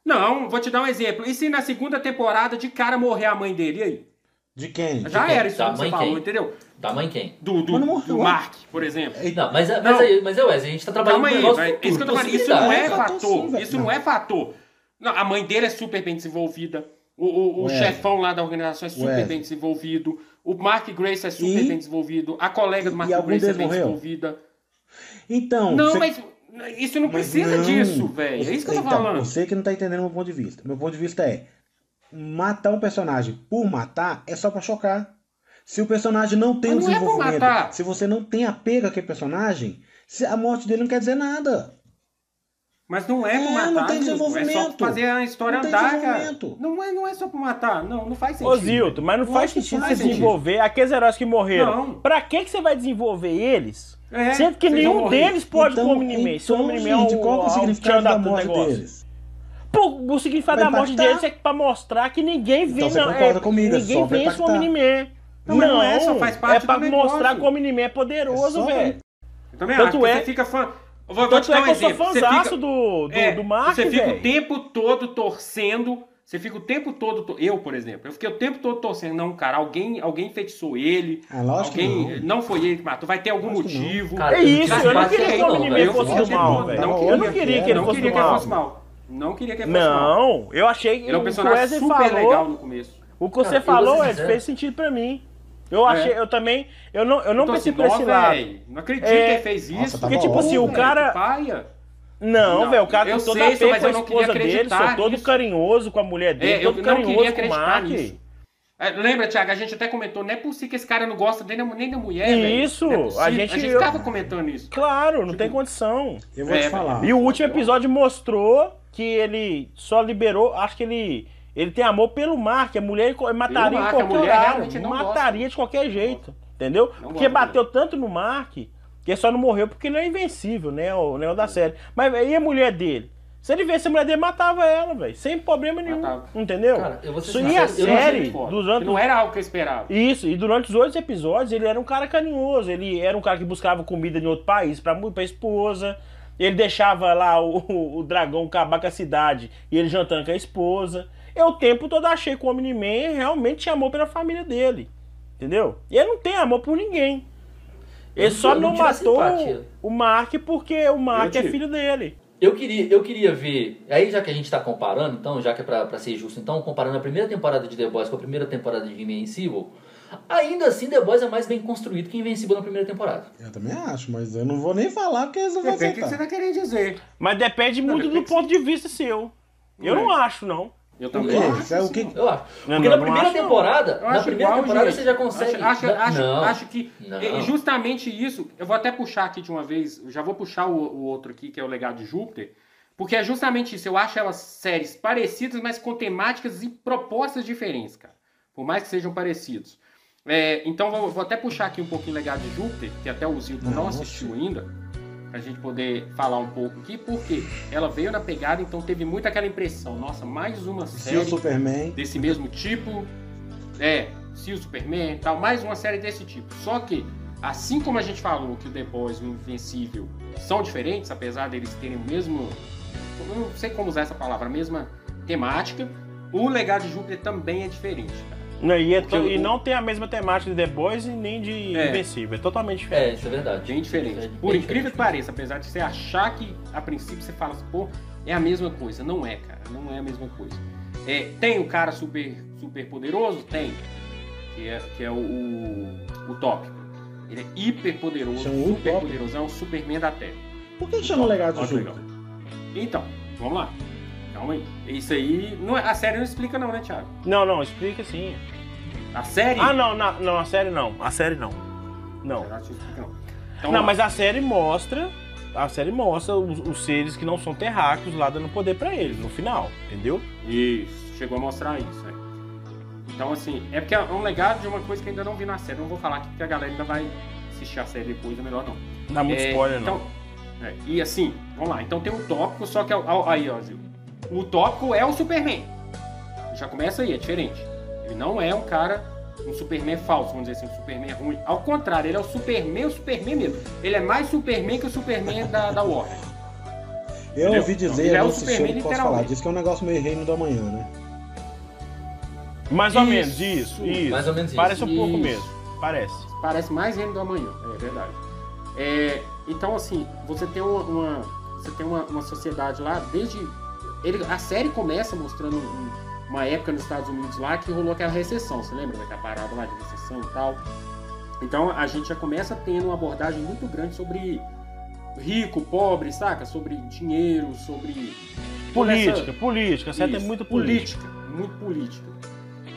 [SPEAKER 1] Não, vou te dar um exemplo. E se na segunda temporada de cara morrer a mãe dele? E aí?
[SPEAKER 2] De quem?
[SPEAKER 1] Já
[SPEAKER 3] quem?
[SPEAKER 1] era isso
[SPEAKER 3] Da
[SPEAKER 1] que você falou,
[SPEAKER 3] quem?
[SPEAKER 1] entendeu?
[SPEAKER 3] Da mãe quem?
[SPEAKER 1] Do, do,
[SPEAKER 2] não
[SPEAKER 1] do. Mark, por exemplo.
[SPEAKER 3] Não, mas, mas,
[SPEAKER 1] Não.
[SPEAKER 3] aí, mas é, Wesley, a gente tá trabalhando
[SPEAKER 1] Calma
[SPEAKER 3] com
[SPEAKER 1] aí,
[SPEAKER 3] futuro,
[SPEAKER 1] Isso que eu tô falando, isso não é
[SPEAKER 2] É fator sim.
[SPEAKER 1] Isso não é fator. Não, a mãe dele é super bem desenvolvida. O, o, o chefão lá da organização é super
[SPEAKER 2] Ué.
[SPEAKER 1] bem desenvolvido. O Mark Grace é super
[SPEAKER 2] E?
[SPEAKER 1] bem desenvolvido. A colega do Mark Grace é bem
[SPEAKER 2] morreu?
[SPEAKER 1] desenvolvida.
[SPEAKER 2] Então.
[SPEAKER 1] Não,
[SPEAKER 2] você-
[SPEAKER 1] mas isso não
[SPEAKER 2] mas
[SPEAKER 1] precisa
[SPEAKER 2] não.
[SPEAKER 1] disso, velho. É isso que eu tô
[SPEAKER 2] Então,
[SPEAKER 1] falando.
[SPEAKER 2] Você que não tá entendendo o meu ponto de vista. Meu ponto de vista é: matar um personagem por matar é só pra chocar. Se o personagem não tem
[SPEAKER 1] Mas não é
[SPEAKER 2] desenvolvimento,
[SPEAKER 1] matar.
[SPEAKER 2] se você não tem apego àquele personagem, a morte dele não quer dizer nada.
[SPEAKER 1] Mas não é
[SPEAKER 2] É, não
[SPEAKER 1] matar,
[SPEAKER 2] tem
[SPEAKER 1] amigo. É só
[SPEAKER 2] desenvolvimento.
[SPEAKER 1] pra fazer a história
[SPEAKER 2] Não
[SPEAKER 1] andar, cara.
[SPEAKER 2] desenvolvimento.
[SPEAKER 1] Não é, não é só pra matar. Não, não faz sentido.
[SPEAKER 4] Ô Zilton, mas não
[SPEAKER 2] Eu
[SPEAKER 4] faz sentido
[SPEAKER 2] faz
[SPEAKER 4] você
[SPEAKER 2] sentido.
[SPEAKER 4] desenvolver aqueles heróis que morreram.
[SPEAKER 1] Não.
[SPEAKER 4] Pra que, que você vai desenvolver eles?
[SPEAKER 1] É,
[SPEAKER 4] Sendo que nenhum deles pode
[SPEAKER 2] então,
[SPEAKER 4] com o Omni-Man. Se o
[SPEAKER 2] então,
[SPEAKER 4] Omni-Man é
[SPEAKER 2] gente, qual que é o
[SPEAKER 4] o
[SPEAKER 2] significado da morte deles?
[SPEAKER 4] Pô, o significado
[SPEAKER 2] Vai
[SPEAKER 4] da morte
[SPEAKER 2] impactar.
[SPEAKER 4] deles é pra mostrar que ninguém vê,
[SPEAKER 2] Então você
[SPEAKER 4] não.
[SPEAKER 2] concorda
[SPEAKER 4] é,
[SPEAKER 2] comigo, é
[SPEAKER 4] ninguém
[SPEAKER 2] pra
[SPEAKER 4] vence o. Omni-Man.
[SPEAKER 1] Não, não é, só faz parte
[SPEAKER 4] é pra mostrar que o Omni-Man é
[SPEAKER 2] É
[SPEAKER 4] poderoso,
[SPEAKER 2] pra-
[SPEAKER 4] velho. Tanto é-
[SPEAKER 1] você fica fã. Eu Vou, vou te
[SPEAKER 4] Tanto
[SPEAKER 1] dar
[SPEAKER 4] é
[SPEAKER 1] um
[SPEAKER 4] que eu sou
[SPEAKER 1] exemplo. Você
[SPEAKER 4] fãzaço
[SPEAKER 1] fica-
[SPEAKER 4] do, do,
[SPEAKER 1] É,
[SPEAKER 4] do Mark,
[SPEAKER 1] Você fica o
[SPEAKER 4] velho.
[SPEAKER 1] tempo todo torcendo. Você fica o tempo todo. to- Eu, por exemplo, eu fiquei o tempo todo torcendo. Não, cara, alguém, alguém enfeitiçou ele.
[SPEAKER 2] Ah, lógico que
[SPEAKER 1] alguém.
[SPEAKER 2] não.
[SPEAKER 1] foi ele que matou. Vai ter algum
[SPEAKER 2] Lógico não.
[SPEAKER 1] motivo.
[SPEAKER 3] Cara,
[SPEAKER 4] É isso, eu não queria que o
[SPEAKER 3] não, velho.
[SPEAKER 4] fosse
[SPEAKER 1] Eu
[SPEAKER 4] do mal,
[SPEAKER 1] não
[SPEAKER 4] velho.
[SPEAKER 1] queria
[SPEAKER 4] Eu não
[SPEAKER 2] que
[SPEAKER 4] queria que ele
[SPEAKER 1] não
[SPEAKER 4] fosse
[SPEAKER 1] queria
[SPEAKER 4] do
[SPEAKER 1] que ele
[SPEAKER 4] mal.
[SPEAKER 1] fosse mal. Não queria que ele fosse mal.
[SPEAKER 4] Não, eu achei que
[SPEAKER 1] Ele é um
[SPEAKER 4] o que o
[SPEAKER 1] personagem super
[SPEAKER 4] falou.
[SPEAKER 1] legal no começo.
[SPEAKER 4] O que você
[SPEAKER 3] vou
[SPEAKER 4] falou, Ed, fez sentido pra mim. Eu achei, eu também, eu não, eu não
[SPEAKER 1] Então,
[SPEAKER 4] pensei
[SPEAKER 1] assim,
[SPEAKER 4] por esse lado.
[SPEAKER 1] véi, Não acredito
[SPEAKER 4] É.
[SPEAKER 1] que ele fez isso.
[SPEAKER 2] Nossa, tá
[SPEAKER 4] Porque, tipo assim, o cara-
[SPEAKER 1] paia.
[SPEAKER 4] Não,
[SPEAKER 1] Não,
[SPEAKER 4] velho, o cara
[SPEAKER 1] eu
[SPEAKER 4] tem todo
[SPEAKER 1] sei,
[SPEAKER 4] apego
[SPEAKER 1] mas
[SPEAKER 4] com a
[SPEAKER 1] eu não queria
[SPEAKER 4] esposa dele,
[SPEAKER 1] acreditar
[SPEAKER 4] sou todo
[SPEAKER 1] nisso.
[SPEAKER 4] carinhoso com a mulher dele,
[SPEAKER 1] É, eu
[SPEAKER 4] todo
[SPEAKER 1] não
[SPEAKER 4] carinhoso
[SPEAKER 1] queria
[SPEAKER 4] com o
[SPEAKER 1] acreditar
[SPEAKER 4] Mark.
[SPEAKER 1] É, Lembra, Thiago, a gente até comentou, não é possível que esse cara não gosta nem da, nem da mulher, velho.
[SPEAKER 4] Isso,
[SPEAKER 1] Não é
[SPEAKER 4] a gente-
[SPEAKER 1] A gente
[SPEAKER 4] eu-
[SPEAKER 1] tava comentando isso.
[SPEAKER 4] Claro, não tem condição.
[SPEAKER 2] Eu vou
[SPEAKER 1] É,
[SPEAKER 2] te falar.
[SPEAKER 4] E o último episódio mostrou que ele só liberou, acho que ele ele tem amor pelo Mark, a mulher mataria
[SPEAKER 1] Mark,
[SPEAKER 4] em qualquer horário, mataria de qualquer jeito, entendeu?
[SPEAKER 1] Não
[SPEAKER 4] porque
[SPEAKER 1] gosta
[SPEAKER 4] bateu tanto no Mark que ele só não morreu porque ele é invencível, né, o negócio da série. Mas e a mulher dele? Se ele visse a mulher dele, matava ela, velho, sem problema nenhum,
[SPEAKER 1] Matava.
[SPEAKER 4] entendeu?
[SPEAKER 3] Cara, eu vou ser
[SPEAKER 4] e a
[SPEAKER 3] eu não achei
[SPEAKER 4] série, durante
[SPEAKER 1] Não era algo que eu esperava.
[SPEAKER 4] isso, e durante os outros episódios ele era um cara carinhoso, ele era um cara que buscava comida em outro país pra, pra esposa, ele deixava lá o, o, o dragão acabar com a cidade e ele jantando com a esposa. Eu o tempo todo achei que o Omni-Man realmente tinha amor pela família dele, entendeu? E ele não tem amor por ninguém. Ele
[SPEAKER 3] Eu não-
[SPEAKER 4] só
[SPEAKER 3] eu não
[SPEAKER 4] não matou o Mark porque o Mark
[SPEAKER 1] Eu
[SPEAKER 4] é filho dele.
[SPEAKER 3] Eu queria, eu queria ver, aí já que a gente tá comparando, então, já que é pra, pra ser justo, então, comparando a primeira temporada de The Boys com a primeira temporada de Invencível, ainda assim The Boys é mais bem construído que Invencível na primeira temporada.
[SPEAKER 2] Eu também acho, mas eu não vou nem falar porque eles não vão
[SPEAKER 1] Depende do que você
[SPEAKER 2] aceitar.
[SPEAKER 1] tá querendo dizer.
[SPEAKER 4] Mas depende
[SPEAKER 1] Não,
[SPEAKER 4] muito
[SPEAKER 1] depende
[SPEAKER 4] do ponto de vista seu. Eu
[SPEAKER 1] Não
[SPEAKER 4] não
[SPEAKER 1] é.
[SPEAKER 4] acho, não.
[SPEAKER 1] Eu também
[SPEAKER 3] quê?
[SPEAKER 1] acho.
[SPEAKER 2] Isso é o que-
[SPEAKER 1] sim.
[SPEAKER 3] Eu acho.
[SPEAKER 4] Não,
[SPEAKER 3] Porque
[SPEAKER 4] não,
[SPEAKER 3] na primeira
[SPEAKER 4] acho,
[SPEAKER 3] temporada,
[SPEAKER 1] Eu
[SPEAKER 3] na primeira
[SPEAKER 1] igual,
[SPEAKER 3] temporada
[SPEAKER 1] gente.
[SPEAKER 3] você já consegue.
[SPEAKER 1] Acho, acho, acho,
[SPEAKER 3] não,
[SPEAKER 1] acho que
[SPEAKER 3] Não.
[SPEAKER 1] é justamente isso. Eu vou até puxar aqui de uma vez. eu Já vou puxar o, o outro aqui, que é o Legado de Júpiter. Porque é justamente isso. Eu acho elas séries parecidas, mas com temáticas e propostas diferentes, cara. Por mais que sejam parecidos. É, então vou, vou até puxar aqui um pouquinho Legado de Júpiter, que até o Zilton não,
[SPEAKER 2] Não,
[SPEAKER 1] assistiu ainda. Pra gente poder falar um pouco aqui. Porque ela veio na pegada, então teve muito aquela impressão. Nossa, mais uma
[SPEAKER 2] Se
[SPEAKER 1] série
[SPEAKER 2] o Superman.
[SPEAKER 1] desse mesmo tipo. É, se o Superman e tal, mais uma série desse tipo. Só que, assim como a gente falou que o The Boys e o Invencível são diferentes, apesar deles terem o mesmo. Eu não sei como usar essa palavra, a mesma temática, o Legado de Júpiter também é diferente, cara.
[SPEAKER 4] Não, e, é
[SPEAKER 1] o-
[SPEAKER 4] e não tem a mesma temática de The Boys e nem de
[SPEAKER 1] É.
[SPEAKER 4] Invencível. É totalmente diferente.
[SPEAKER 3] É, isso é verdade.
[SPEAKER 1] Bem diferente.
[SPEAKER 3] É
[SPEAKER 1] Por
[SPEAKER 3] bem
[SPEAKER 1] incrível que pareça, apesar de você achar que a princípio você fala assim, pô, é a mesma coisa. Não é, cara. Não é a mesma coisa. É, tem o cara super, super poderoso? Tem. Que é, que é o, o, o tópico. Ele é hiper poderoso,
[SPEAKER 2] Chama o
[SPEAKER 1] super é um Superman da Terra.
[SPEAKER 2] Por que chama o legado
[SPEAKER 1] que
[SPEAKER 2] Júpiter?
[SPEAKER 1] Então, vamos lá. Calma aí. Isso aí. Não, é- a série não explica, não, né, Thiago?
[SPEAKER 4] Não, não, explica sim.
[SPEAKER 1] A série.
[SPEAKER 4] Ah, não, não, não, a série não. A série não. Não.
[SPEAKER 1] Então,
[SPEAKER 4] Não, mas a série mostra. A série mostra os, os seres que não são terráqueos lá dando poder pra eles no final, entendeu?
[SPEAKER 1] Isso, chegou a mostrar isso, né? Então, assim, é porque é um legado de uma coisa que ainda não vi na série. Não vou falar aqui porque a galera ainda vai assistir a série depois, é melhor não.
[SPEAKER 4] Não dá muito
[SPEAKER 1] É,
[SPEAKER 4] spoiler,
[SPEAKER 1] então,
[SPEAKER 4] não.
[SPEAKER 1] é, e assim, vamos lá. Então tem um tópico, só que é Aí, ó, Zil. O tópico é o Superman. Já começa aí, é diferente. Ele não é um cara, um Superman falso, vamos dizer assim, um Superman ruim. Ao contrário, ele é o Superman, o Superman mesmo. Ele é mais Superman que o Superman da, da Warner.
[SPEAKER 2] Eu
[SPEAKER 1] Entendeu?
[SPEAKER 2] ouvi
[SPEAKER 1] Então,
[SPEAKER 2] dizer,
[SPEAKER 1] ele é
[SPEAKER 2] eu não
[SPEAKER 1] Superman
[SPEAKER 2] posso falar. Diz que é um negócio meio reino do amanhã, né?
[SPEAKER 4] Mais ou
[SPEAKER 1] Isso,
[SPEAKER 4] menos, isso, isso.
[SPEAKER 3] Mais ou menos isso.
[SPEAKER 4] Parece um pouco
[SPEAKER 1] Isso.
[SPEAKER 4] mesmo. Parece.
[SPEAKER 1] Parece mais Reino do Amanhã, é verdade. É, então, assim, você tem uma, uma- você tem uma, uma sociedade lá, desde. Ele, a série começa mostrando um- uma época nos Estados Unidos lá que rolou aquela recessão, você lembra daquela parada lá de recessão e tal? Então a gente já começa tendo uma abordagem muito grande sobre rico, pobre, saca? Sobre dinheiro, sobre. toda essa-
[SPEAKER 4] Política, política. Série é muito política.
[SPEAKER 1] Muito política.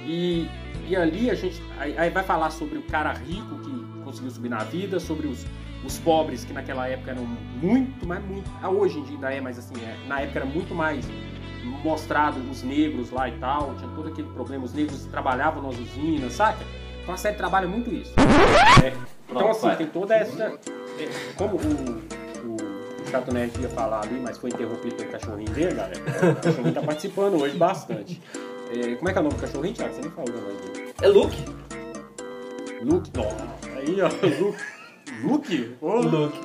[SPEAKER 1] E, e ali a gente aí, aí vai falar sobre o cara rico que conseguiu subir na vida, sobre os, os pobres que naquela época eram muito, mas muito. ah, Hoje em dia ainda é, mas assim, é, na época era muito mais mostrado os negros lá e tal, tinha todo aquele problema, os negros trabalhavam nas usinas, saca? Então a série trabalha muito isso. É, então assim, tem toda essa. é, como o, o, o Chato Nerd ia falar ali, mas foi interrompido pelo cachorrinho dele, galera. O cachorrinho tá participando hoje bastante. É, como é que é o nome do cachorrinho, Thiago? Você nem falou o nome dele.
[SPEAKER 3] É Luke?
[SPEAKER 1] Luke. Nossa, aí, ó. Luke. Luke? Ô,
[SPEAKER 3] Luke.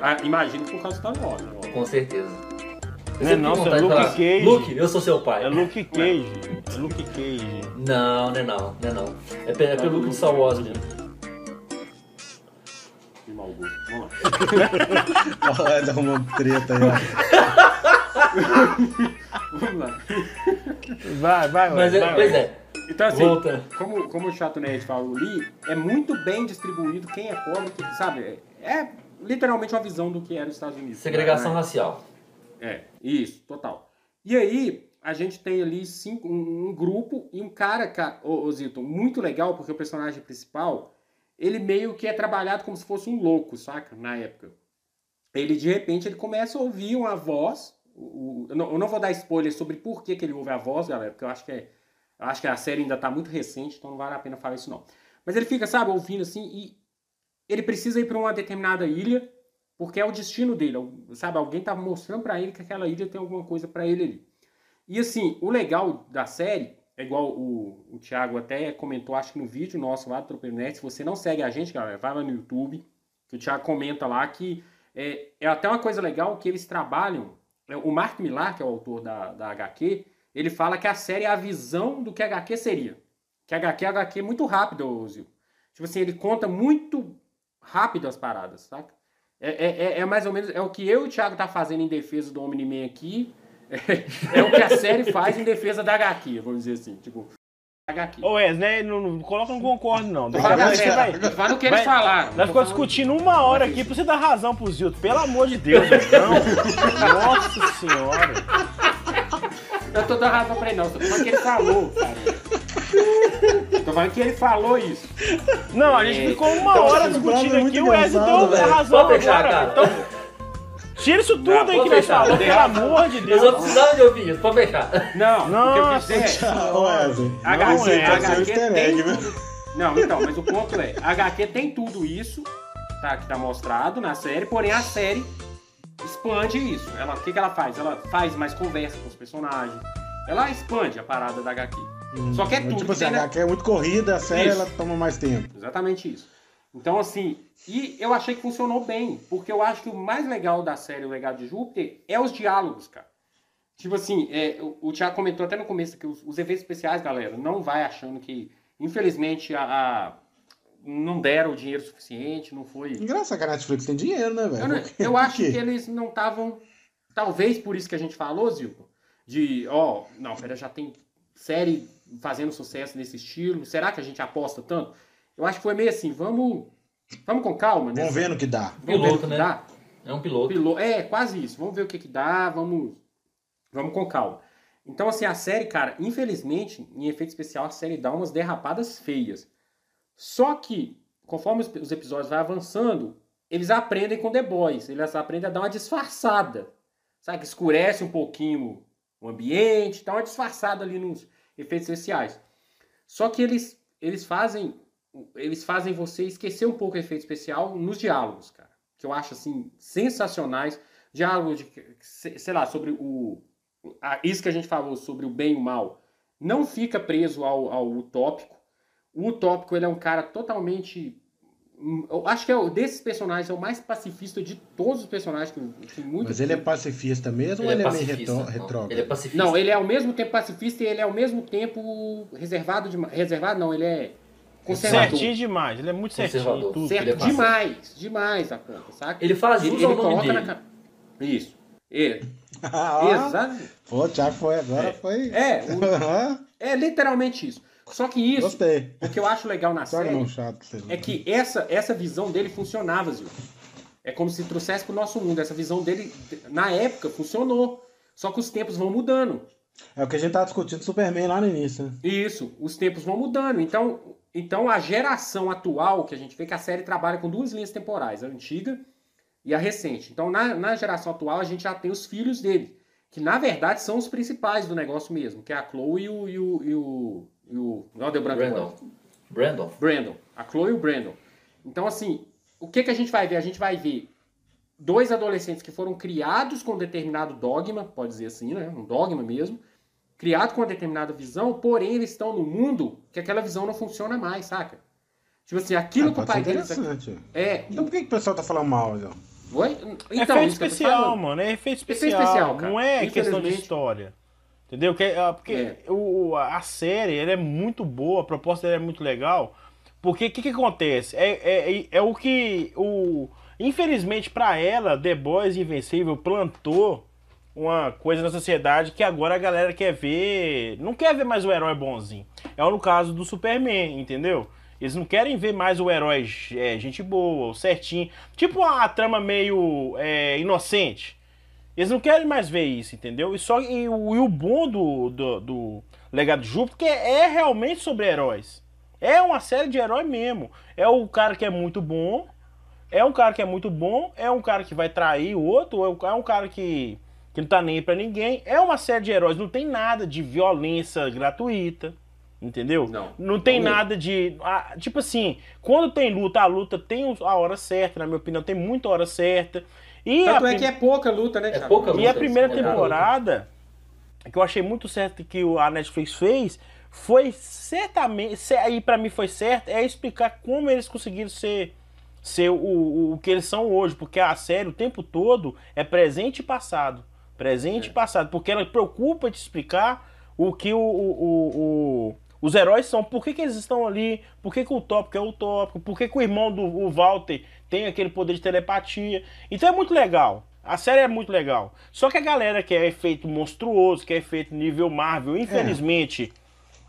[SPEAKER 1] Ah, imagino que por causa Wars. né, ó.
[SPEAKER 3] Com certeza. Eu
[SPEAKER 4] Não é
[SPEAKER 3] sempre tenho vontade de
[SPEAKER 4] Luke
[SPEAKER 3] falar,
[SPEAKER 4] Cage.
[SPEAKER 3] Luke, eu sou seu pai.
[SPEAKER 4] É Luke Cage. É Luke Cage.
[SPEAKER 3] Não, não é não, não é não. É, pe- é pelo Luke de Star Wars mesmo.
[SPEAKER 1] Que mau gosto. Vamos lá.
[SPEAKER 2] Vai dar uma treta aí, ó.
[SPEAKER 1] Vamos lá.
[SPEAKER 4] Vai, vai,
[SPEAKER 3] Mas é,
[SPEAKER 4] vai.
[SPEAKER 3] pois é,
[SPEAKER 1] Então, assim,
[SPEAKER 3] volta.
[SPEAKER 1] como, como o Chato Nerd falou ali, é muito bem distribuído quem é pobre, quem, sabe? É, é literalmente uma visão do que era os Estados Unidos.
[SPEAKER 3] Segregação
[SPEAKER 1] né?
[SPEAKER 3] racial.
[SPEAKER 1] É, isso, total. E aí, a gente tem ali cinco, um, um grupo e um cara, ca- ô, ô Zito, muito legal, porque o personagem principal, ele meio que é trabalhado como se fosse um louco, saca? Na época. Ele, de repente, ele começa a ouvir uma voz. o- o- eu, não, eu não vou dar spoiler sobre por que, que ele ouve a voz, galera, porque eu acho que é. Eu acho que a série ainda tá muito recente, então não vale a pena falar isso não. Mas ele fica, sabe, ouvindo assim, e ele precisa ir para uma determinada ilha, porque é o destino dele, sabe? Alguém tá mostrando para ele que aquela ilha tem alguma coisa para ele ali. E assim, o legal da série, é igual o, o Thiago até comentou, acho que no vídeo nosso lá do Tropeiro Net, se você não segue a gente, galera, vai lá no YouTube, que o Thiago comenta lá que é, é até uma coisa legal que eles trabalham. é, O Mark Millar, que é o autor da, da HQ, ele fala que a série é a visão do que a HQ seria. Que a HQ é a HQ muito rápido, Zil. Tipo assim, ele conta muito rápido as paradas, saca? É, é, é- é mais ou menos é o que eu e o Thiago tá fazendo em defesa do Omni-Man aqui. É, o que a série faz em defesa da HQ, vamos dizer assim. Tipo, HQ.
[SPEAKER 4] Ô, Wes, né? Não, não coloca no concordo, não.
[SPEAKER 1] Tô
[SPEAKER 4] Daqui a
[SPEAKER 1] falando
[SPEAKER 4] pouco você
[SPEAKER 1] a
[SPEAKER 4] vai.
[SPEAKER 1] sério, vai no que eles
[SPEAKER 4] vai-
[SPEAKER 1] falaram.
[SPEAKER 4] Nós ficamos discutindo uma hora aqui pra você dar razão pro Zilton. Pelo amor de Deus, não. Nossa senhora.
[SPEAKER 1] Eu tô dando razão pra ele, não. Tô falando que ele falou, cara. Tô falando que ele falou isso.
[SPEAKER 4] Não, a gente
[SPEAKER 1] É,
[SPEAKER 4] ficou uma
[SPEAKER 2] então,
[SPEAKER 4] hora discutindo
[SPEAKER 2] é
[SPEAKER 4] aqui. O Wes
[SPEAKER 2] engraçado,
[SPEAKER 4] deu
[SPEAKER 2] velho.
[SPEAKER 4] razão
[SPEAKER 3] Pode
[SPEAKER 4] agora.
[SPEAKER 3] cara.
[SPEAKER 4] Então, tira isso tudo
[SPEAKER 1] Não,
[SPEAKER 4] aí que nós falamos, pelo amor de
[SPEAKER 3] Eu
[SPEAKER 4] Deus.
[SPEAKER 3] só precisava de ouvir isso, pode fechar.
[SPEAKER 1] Não, o que eu quis dizer é.
[SPEAKER 2] Wesley.
[SPEAKER 1] HQ,
[SPEAKER 2] um
[SPEAKER 1] HQ
[SPEAKER 2] easter
[SPEAKER 1] tem tudo. Não, então, mas o ponto é, a HQ tem tudo isso, tá, que tá mostrado na série, porém a série expande isso. Ela, o que, que ela faz? Ela faz mais conversa com os personagens. Ela expande a parada da HQ. Só que é
[SPEAKER 2] Mas,
[SPEAKER 1] tudo
[SPEAKER 2] Tipo assim, a
[SPEAKER 1] na-
[SPEAKER 2] HQ é muito corrida, a série
[SPEAKER 1] Isso.
[SPEAKER 2] ela toma mais tempo.
[SPEAKER 1] Exatamente isso. Então, assim, e eu achei que funcionou bem, porque eu acho que o mais legal da série O Legado de Júpiter é os diálogos, cara. Tipo assim, é, o, o Thiago comentou até no começo que os, os eventos especiais, galera, não vai achando que, infelizmente, a, a- não deram o dinheiro suficiente, não foi.
[SPEAKER 2] Engraçado que a Netflix tem dinheiro, né, velho?
[SPEAKER 1] Eu, eu acho que eles não estavam. Talvez por isso que a gente falou, Zilton, de, ó, não, pera, já tem série fazendo sucesso nesse estilo, será que a gente aposta tanto? Eu acho que foi meio assim, vamos, vamos com calma, né?
[SPEAKER 2] Vamos ver no que dá.
[SPEAKER 1] Vamos ver o
[SPEAKER 3] Piloto,
[SPEAKER 1] que
[SPEAKER 3] né?
[SPEAKER 1] dá.
[SPEAKER 3] É um piloto.
[SPEAKER 1] Pilo- É, quase isso. Vamos ver o que que dá, vamos, vamos com calma. Então, assim, a série, cara, infelizmente, em efeito especial, a série dá umas derrapadas feias. Só que, conforme os, os episódios vão avançando, eles aprendem com The Boys. Eles aprendem a dar uma disfarçada. Sabe? Escurece um pouquinho o ambiente, dá uma disfarçada ali nos efeitos especiais. Só que eles, eles fazem eles fazem você esquecer um pouco o efeito especial nos diálogos, cara. Que eu acho, assim, sensacionais. Diálogos, de, se- sei lá, sobre o... a- isso que a gente falou sobre o bem e o mal. Não fica preso ao, ao utópico. O utópico, ele é um cara totalmente hum, Eu acho que é o, desses personagens é o mais pacifista de todos os personagens que, que muito.
[SPEAKER 2] Mas ele é pacifista mesmo ou ele é meio retro, retrógrado?
[SPEAKER 3] Ele é pacifista.
[SPEAKER 1] Não, ele é ao mesmo tempo pacifista e ele é ao mesmo tempo reservado demais. Reservado não, ele é conservador.
[SPEAKER 4] Certinho demais, ele é muito certinho tudo.
[SPEAKER 1] Certo
[SPEAKER 3] Ele é
[SPEAKER 1] demais, demais a conta, saca?
[SPEAKER 3] Ele faz
[SPEAKER 1] ele,
[SPEAKER 3] uso ao
[SPEAKER 1] ele
[SPEAKER 3] nome
[SPEAKER 1] coloca
[SPEAKER 3] dele.
[SPEAKER 1] na Isso. É,
[SPEAKER 2] Ah,
[SPEAKER 1] exato.
[SPEAKER 2] Pô, o Thiago foi agora, foi.
[SPEAKER 1] É, o- é literalmente isso. Só que isso,
[SPEAKER 2] Gostei.
[SPEAKER 1] o que eu acho legal na
[SPEAKER 2] Só
[SPEAKER 1] série
[SPEAKER 2] não chato. Você
[SPEAKER 1] é que essa, essa visão dele funcionava, Zil. É como se trouxesse pro nosso mundo. Essa visão dele, na época, funcionou. Só que os tempos vão mudando.
[SPEAKER 2] É o que a gente tava discutindo Superman lá no início. né?
[SPEAKER 1] Isso, os tempos vão mudando. Então, então a geração atual, que a gente vê que a série trabalha com duas linhas temporais, a antiga e a recente. Então, na, na geração atual, a gente já tem os filhos dele, que na verdade são os principais do negócio mesmo, que é a Chloe e o. E o, e o, e o não, deu branco
[SPEAKER 3] Brandon.
[SPEAKER 1] agora.
[SPEAKER 3] Brandon.
[SPEAKER 1] Brandon. A Chloe e o Brandon. Então, assim, o que, que a gente vai ver? A gente vai ver dois adolescentes que foram criados com determinado dogma, pode dizer assim, né? Um dogma mesmo. Criado com uma determinada visão, porém eles estão no mundo que aquela visão não funciona mais, saca? Tipo assim, aquilo
[SPEAKER 2] Ah,
[SPEAKER 1] que o pai deles.
[SPEAKER 2] interessante.
[SPEAKER 1] É.
[SPEAKER 2] Então por que, que o pessoal tá falando mal, João?
[SPEAKER 1] Oi?
[SPEAKER 4] É
[SPEAKER 1] Então,
[SPEAKER 4] efeito
[SPEAKER 1] eu tô
[SPEAKER 4] especial, mano. É efeito
[SPEAKER 1] Efeito
[SPEAKER 4] especial.
[SPEAKER 1] especial, cara.
[SPEAKER 4] Não é questão de história. Entendeu? Que, ah, porque
[SPEAKER 1] É.
[SPEAKER 4] o, a série ela é muito boa, a proposta dela é muito legal. Porque o que, que acontece? É, é, é, é o que. O, infelizmente, pra ela, The Boys Invencível plantou uma coisa na sociedade que agora a galera quer ver. Não quer ver mais o herói bonzinho. É no caso do Superman, entendeu? Eles não querem ver mais o herói é, gente boa, o certinho. Tipo a trama meio é, inocente. Eles não querem mais ver isso, entendeu? E, só, e, o, e o bom do, do, do Legado de Júpiter é realmente sobre heróis. É uma série de herói mesmo. É o cara que é muito bom. É um cara que é muito bom. É um cara que vai trair o outro. É um, é cara que, que não tá nem aí pra ninguém. É uma série de heróis. Não tem nada de violência gratuita. Entendeu?
[SPEAKER 1] Não.
[SPEAKER 4] tem
[SPEAKER 1] Não
[SPEAKER 4] nada de. ah, tipo assim, quando tem luta, a luta tem a hora certa, na minha opinião, tem muita hora certa. E
[SPEAKER 1] Tanto
[SPEAKER 4] a
[SPEAKER 1] é
[SPEAKER 4] prim-
[SPEAKER 1] que é pouca luta, né,
[SPEAKER 3] É
[SPEAKER 1] Thiago?
[SPEAKER 3] pouca
[SPEAKER 4] e a
[SPEAKER 3] luta,
[SPEAKER 4] primeira
[SPEAKER 3] é
[SPEAKER 4] temporada, que eu achei muito certo que o- a Netflix fez, foi certamente, aí pra mim foi certo, é explicar como eles conseguiram ser, ser o, o, o que eles são hoje, porque a série o tempo todo é presente e passado. Presente e passado, porque ela preocupa de explicar o que o, o- o- o- os heróis são, por que, que eles estão ali, por que, que o tópico é o tópico, por que, que o irmão do o Walter tem aquele poder de telepatia. Então é muito legal. A série é muito legal. Só que a galera que é efeito monstruoso, que é efeito nível Marvel, infelizmente,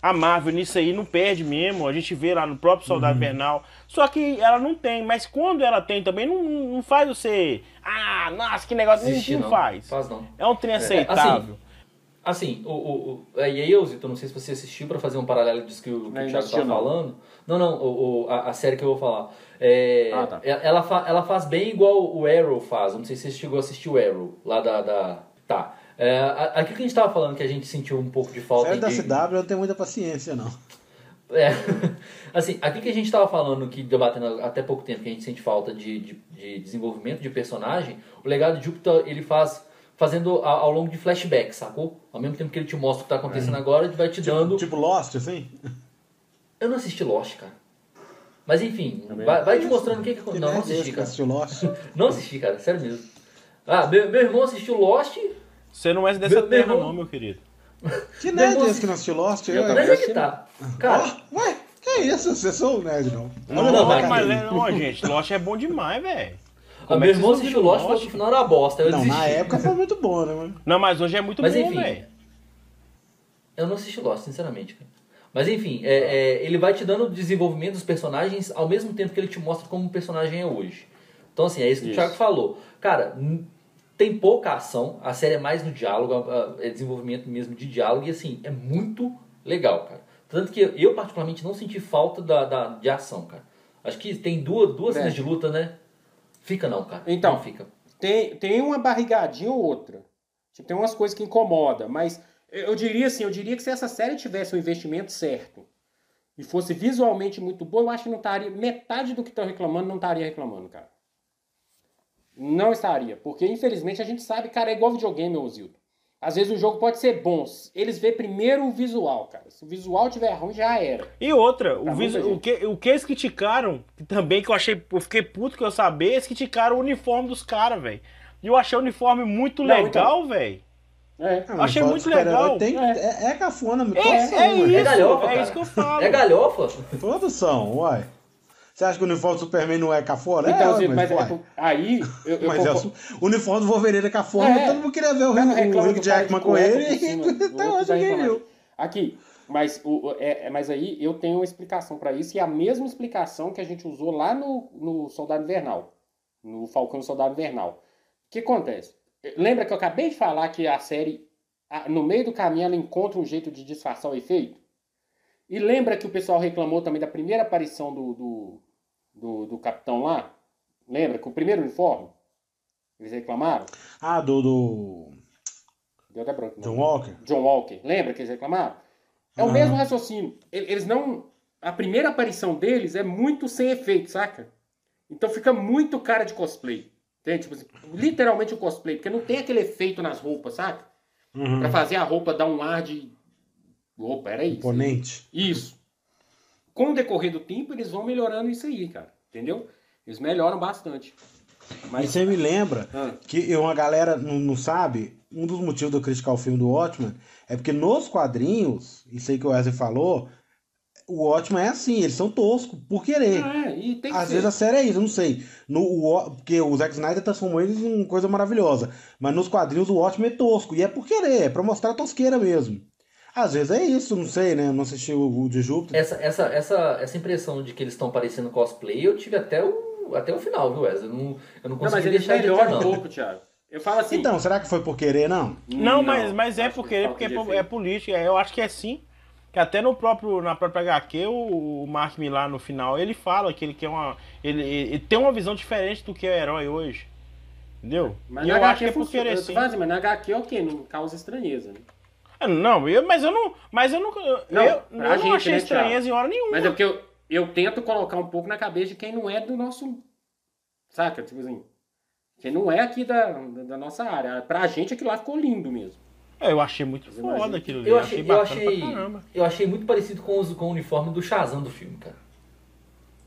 [SPEAKER 4] a Marvel nisso aí não perde mesmo. A gente vê lá no próprio Soldado Invernal. Só que ela não tem. Mas quando ela tem também, não, não faz você. Ah, nossa, que negócio. Não-
[SPEAKER 3] Desistir,
[SPEAKER 4] não,
[SPEAKER 3] não.
[SPEAKER 4] faz.
[SPEAKER 3] Faz não.
[SPEAKER 4] É um trem aceitável.
[SPEAKER 3] Assim, o, o, o, e aí, Elzito, não sei se você assistiu pra fazer um paralelo disso que o, que o Thiago tá falando. Não, não, o, o- a, a série que eu vou falar. É,
[SPEAKER 1] Ah, tá.
[SPEAKER 3] ela, ela, fa- ela faz bem igual o Arrow faz. Não sei se você chegou a assistir o Arrow, lá da. da tá. É, aquilo que a gente tava falando que a gente sentiu um pouco de falta
[SPEAKER 2] Série da
[SPEAKER 3] de-
[SPEAKER 2] CW eu não tenho muita paciência, não.
[SPEAKER 3] É, assim, aqui que a gente tava falando, que debatendo até pouco tempo, que a gente sente falta de, de, de desenvolvimento de personagem, o legado de Júpiter ele faz fazendo ao, ao longo de flashbacks, sacou? Ao mesmo tempo que ele te mostra o que tá acontecendo agora, ele vai te dando.
[SPEAKER 2] Tipo Lost, assim?
[SPEAKER 3] Eu não assisti Lost, cara. Mas enfim, vai, vai te mostrando o que que aconteceu. Não, não
[SPEAKER 2] é
[SPEAKER 3] assisti, cara.
[SPEAKER 2] assistiu Lost.
[SPEAKER 3] Não assisti, cara, sério mesmo. Ah, meu, meu irmão assistiu Lost,
[SPEAKER 4] Você não é dessa
[SPEAKER 3] Meu- meu
[SPEAKER 4] terra,
[SPEAKER 3] irmão-
[SPEAKER 4] não, meu querido.
[SPEAKER 2] Que nerd é esse que não assistiu Lost? Eu,
[SPEAKER 1] também
[SPEAKER 3] mas
[SPEAKER 2] eu,
[SPEAKER 3] é que tá. Cara,
[SPEAKER 2] Ó, ué, que isso? Você sou um nerd, não.
[SPEAKER 4] Não,
[SPEAKER 2] Olha
[SPEAKER 3] não,
[SPEAKER 2] lá,
[SPEAKER 3] mas-
[SPEAKER 4] não, gente. Lost é bom demais, velho.
[SPEAKER 3] ah,
[SPEAKER 4] é
[SPEAKER 3] meu irmão assistiu
[SPEAKER 4] não
[SPEAKER 3] Lost,
[SPEAKER 4] viram
[SPEAKER 3] falou que o final era uma bosta. Eu
[SPEAKER 2] Não,
[SPEAKER 3] desisti.
[SPEAKER 2] na época foi muito bom, né, mano?
[SPEAKER 4] Não, mas hoje é muito
[SPEAKER 3] Mas
[SPEAKER 4] bom,
[SPEAKER 3] enfim.
[SPEAKER 4] velho.
[SPEAKER 3] Eu não assisti Lost, sinceramente, cara. Mas enfim, é, é, ele vai te dando o desenvolvimento dos personagens ao mesmo tempo que ele te mostra como o personagem é hoje. Então, assim, é isso que
[SPEAKER 1] Isso.
[SPEAKER 3] o Thiago falou. Cara, tem pouca ação, a série é mais no diálogo, é desenvolvimento mesmo de diálogo, e assim, é muito legal, cara. Tanto que eu, particularmente, não senti falta da, da- de ação, cara. Acho que tem duas, duas
[SPEAKER 1] É.
[SPEAKER 3] cenas de luta, né? Fica não, cara.
[SPEAKER 1] Então.
[SPEAKER 3] Não fica.
[SPEAKER 1] Tem, tem uma barrigadinha ou outra. Tipo, tem umas coisas que incomodam, mas eu diria assim, eu diria que se essa série tivesse o investimento certo e fosse visualmente muito boa, eu acho que não estaria. Metade do que estão reclamando não estaria reclamando, cara. Não estaria. Porque, infelizmente, a gente sabe, cara, é igual videogame, ô Zildo. Às vezes o jogo pode ser bom. Eles vê primeiro o visual, cara. Se o visual tiver ruim, já era.
[SPEAKER 4] E outra, o, visu- o, que, o que eles criticaram, que também que eu achei, eu fiquei puto que eu sabia, eles criticaram o uniforme dos caras, velho. E eu achei o uniforme muito
[SPEAKER 1] Não,
[SPEAKER 4] legal, velho.
[SPEAKER 1] É.
[SPEAKER 2] Ah,
[SPEAKER 4] Achei muito
[SPEAKER 2] de
[SPEAKER 4] legal.
[SPEAKER 2] Tem,
[SPEAKER 1] É.
[SPEAKER 2] é. É, cafona,
[SPEAKER 4] É,
[SPEAKER 2] todos
[SPEAKER 4] é,
[SPEAKER 2] são,
[SPEAKER 4] isso,
[SPEAKER 3] galhofa,
[SPEAKER 4] é isso que eu falo.
[SPEAKER 3] É galhofa?
[SPEAKER 2] Todos são, uai. Você acha que o uniforme do Superman não é cafona?
[SPEAKER 1] Então,
[SPEAKER 2] é,
[SPEAKER 1] assim,
[SPEAKER 2] mas,
[SPEAKER 1] mas é aí eu, eu
[SPEAKER 2] Mas é o uniforme do Wolverine é cafona,
[SPEAKER 1] É.
[SPEAKER 2] todo mundo queria ver o,
[SPEAKER 1] Não,
[SPEAKER 2] Hugh- o
[SPEAKER 1] cara
[SPEAKER 2] Jackman
[SPEAKER 1] de
[SPEAKER 2] com ele e até
[SPEAKER 1] outro
[SPEAKER 2] hoje ninguém viu.
[SPEAKER 1] Aqui, mas, o, é, é- mas aí eu tenho uma explicação pra isso, e é a mesma explicação que a gente usou lá no, no Soldado Invernal, no Falcão Soldado Invernal. O que acontece? Lembra que eu acabei de falar que a série, no meio do caminho, ela encontra um jeito de disfarçar o efeito? E lembra que o pessoal reclamou também da primeira aparição do, do, do, do capitão lá? Lembra? Com o primeiro uniforme? Eles reclamaram?
[SPEAKER 2] Ah, do, do
[SPEAKER 1] Deu até branco. não.
[SPEAKER 2] John Walker?
[SPEAKER 1] John Walker. Lembra que eles reclamaram? É o
[SPEAKER 2] Aham.
[SPEAKER 1] mesmo raciocínio. Eles não. A primeira aparição deles é muito sem efeito, saca? Então fica muito cara de cosplay. Entende? Tipo assim, literalmente o cosplay. Porque não tem aquele efeito nas roupas, saca?
[SPEAKER 2] Uhum.
[SPEAKER 1] Pra fazer a roupa dar um ar de. Opa, era isso.
[SPEAKER 2] Imponente.
[SPEAKER 1] Isso. Com o decorrer do tempo, eles vão melhorando isso aí, cara. Entendeu? Eles melhoram bastante.
[SPEAKER 2] Mas
[SPEAKER 1] Mas.
[SPEAKER 2] você me lembra
[SPEAKER 1] Ah,
[SPEAKER 2] que uma galera não, não sabe, um dos motivos de eu criticar o filme do Watchmen é porque nos quadrinhos, isso aí que o Wesley falou, o Watchmen é assim, eles são toscos, por querer.
[SPEAKER 1] é, e tem que
[SPEAKER 2] Às
[SPEAKER 1] ser.
[SPEAKER 2] vezes a série é isso, eu não sei. No, o porque o Zack Snyder transformou eles em coisa maravilhosa. Mas nos quadrinhos o Watchmen é tosco. E é por querer, é pra mostrar a tosqueira mesmo. Às vezes é isso, não sei, né? Eu não assisti o, o de Júpiter.
[SPEAKER 3] Essa, essa, essa, essa impressão de que eles estão parecendo cosplay, eu tive até o, até o final, viu, Wesley? Eu não, eu não
[SPEAKER 1] Não,
[SPEAKER 3] consegui
[SPEAKER 1] mas eles
[SPEAKER 3] deixar de
[SPEAKER 1] melhoram um
[SPEAKER 3] não.
[SPEAKER 1] pouco, Thiago. Eu falo assim.
[SPEAKER 2] Então, será que foi por querer, não?
[SPEAKER 4] Não, mas, mas é
[SPEAKER 1] acho que
[SPEAKER 4] porque, é, é política. Eu acho que é sim. Que até no próprio, na própria HQ, o, o Mark Millar no final, ele fala que ele quer uma. Ele, ele tem uma visão diferente do que é o herói hoje. Entendeu?
[SPEAKER 1] Mas
[SPEAKER 4] e
[SPEAKER 1] na
[SPEAKER 4] eu
[SPEAKER 1] HQ
[SPEAKER 4] acho que é por querer
[SPEAKER 1] Eu
[SPEAKER 4] sim.
[SPEAKER 1] assim, mas na HQ é o quê? Não causa estranheza, né?
[SPEAKER 4] Ah, Não, eu, mas eu não. Mas eu não. Eu,
[SPEAKER 1] Não,
[SPEAKER 4] eu
[SPEAKER 1] pra
[SPEAKER 4] não
[SPEAKER 1] gente,
[SPEAKER 4] achei
[SPEAKER 1] né,
[SPEAKER 4] estranheza em hora nenhuma.
[SPEAKER 1] Mas é porque eu, eu tento colocar um pouco na cabeça de quem não é do nosso. Saca? Tipo assim. Quem não é aqui da, da, da nossa área. Pra gente aquilo lá ficou lindo mesmo.
[SPEAKER 4] É, eu achei muito
[SPEAKER 1] Mas imagina.
[SPEAKER 4] foda aquilo ali.
[SPEAKER 3] Eu achei, eu,
[SPEAKER 4] bacana
[SPEAKER 3] achei,
[SPEAKER 4] pra caramba.
[SPEAKER 3] eu achei muito parecido com, os, com o uniforme do Shazam do filme, cara.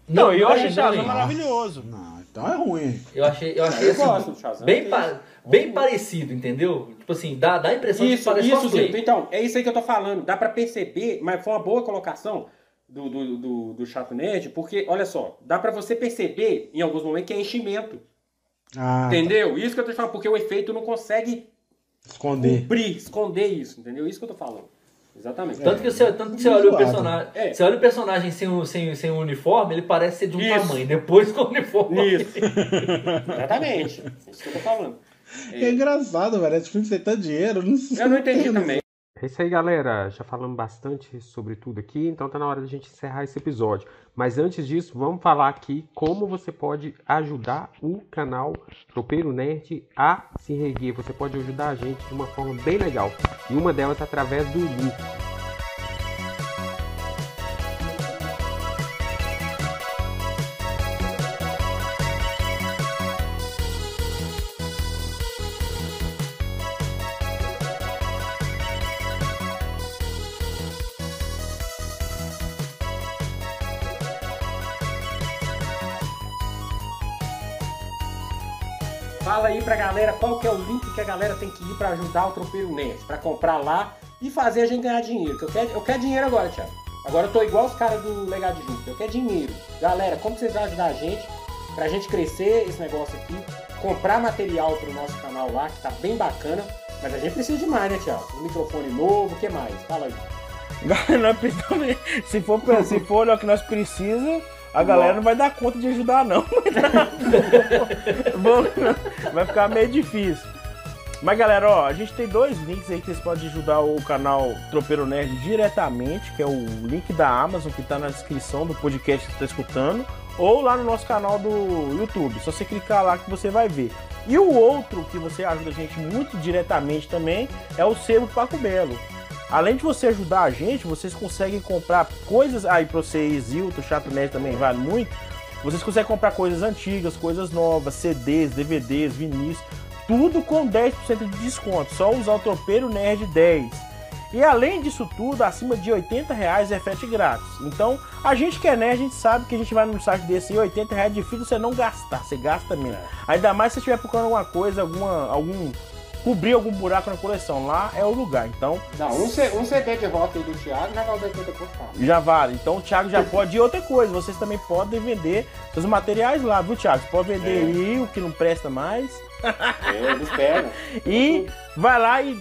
[SPEAKER 4] Não, eu
[SPEAKER 3] é
[SPEAKER 4] achei Shazam
[SPEAKER 3] ruim.
[SPEAKER 4] maravilhoso.
[SPEAKER 2] Não, então é ruim.
[SPEAKER 3] Eu achei, eu achei
[SPEAKER 1] eu
[SPEAKER 3] assim,
[SPEAKER 1] gosto do Shazam.
[SPEAKER 3] bem, pa-
[SPEAKER 1] isso.
[SPEAKER 3] bem parecido, entendeu? Tipo assim, dá, dá a impressão de que
[SPEAKER 1] Isso,
[SPEAKER 3] parece
[SPEAKER 1] isso,
[SPEAKER 3] cosplay.
[SPEAKER 1] Então, é isso aí que eu tô falando. Dá pra perceber, mas foi uma boa colocação do, do, do, do Chato Nerd, porque, olha só, dá pra você perceber em alguns momentos que é enchimento.
[SPEAKER 2] Ah,
[SPEAKER 1] Entendeu? Isso que eu tô te falando, porque o efeito não consegue
[SPEAKER 2] esconder.
[SPEAKER 1] cobrir, esconder isso, entendeu? Isso que eu tô falando. Exatamente.
[SPEAKER 3] Tanto que você, tanto que você olha o personagem.
[SPEAKER 1] É.
[SPEAKER 3] Você olha o personagem sem o, sem, sem o uniforme, ele parece ser de um
[SPEAKER 1] Isso.
[SPEAKER 3] tamanho. Depois com o uniforme.
[SPEAKER 1] Isso. Exatamente. Isso que eu tô falando.
[SPEAKER 2] É engraçado, velho. Esse filme tem tanto dinheiro. Não sei.
[SPEAKER 1] Eu não entendi também.
[SPEAKER 5] É isso aí, galera. Já falamos bastante sobre tudo aqui, então tá na hora da gente encerrar esse episódio. Mas antes disso, vamos falar aqui como você pode ajudar o canal Tropeiro Nerd a se reerguer. Você pode ajudar a gente de uma forma bem legal. E uma delas através do link.
[SPEAKER 1] Qual que é o link que a galera tem que ir pra ajudar o Tropeiro Nerd, pra comprar lá e fazer a gente ganhar dinheiro. Que eu, quero, eu quero dinheiro agora, Thiago. Agora eu tô igual os caras do Legado de Júpiter. Eu quero dinheiro. Galera, como vocês vão ajudar a gente pra gente crescer esse negócio aqui, comprar material pro nosso canal lá, que tá bem bacana. Mas a gente precisa de mais, né, Thiago? Um microfone novo, o que mais? Fala aí.
[SPEAKER 4] Se for, se for o que nós precisamos, a galera não vai dar conta de ajudar, não. Bom, vai ficar meio difícil. Mas galera, ó, a gente tem dois links aí que vocês podem ajudar o canal Tropeiro Nerd diretamente, que é o link da Amazon que tá na descrição do podcast que você tá escutando, ou lá no nosso canal do YouTube. Só você clicar lá que você vai ver. E o outro que você ajuda a gente muito diretamente também é o selo Paco Belo. Além de você ajudar a gente, vocês conseguem comprar coisas. Aí pra você, Zilto, Chato Nerd também vale muito. Vocês conseguem comprar coisas antigas, coisas novas, CDs, DVDs, vinis, tudo com 10% de desconto. Só usar o Tropeiro Nerd 10. E além disso tudo, acima de 80 reais é frete grátis. Então, a gente que é nerd, a gente sabe que a gente vai num site desse e 80 reais é difícil você não gastar, você gasta mesmo. Ainda mais se você estiver procurando alguma coisa, alguma, algum cobrir algum buraco na coleção. Lá é o lugar. Então.
[SPEAKER 1] Não, um, um CD de rock aí do Thiago já vale 80 por
[SPEAKER 4] Já vale. Então o Thiago já pode. E outra coisa, vocês também podem vender seus materiais lá, viu, Thiago? Você pode vender é. aí o que não presta mais.
[SPEAKER 1] É, eles pegam.
[SPEAKER 4] e vai lá e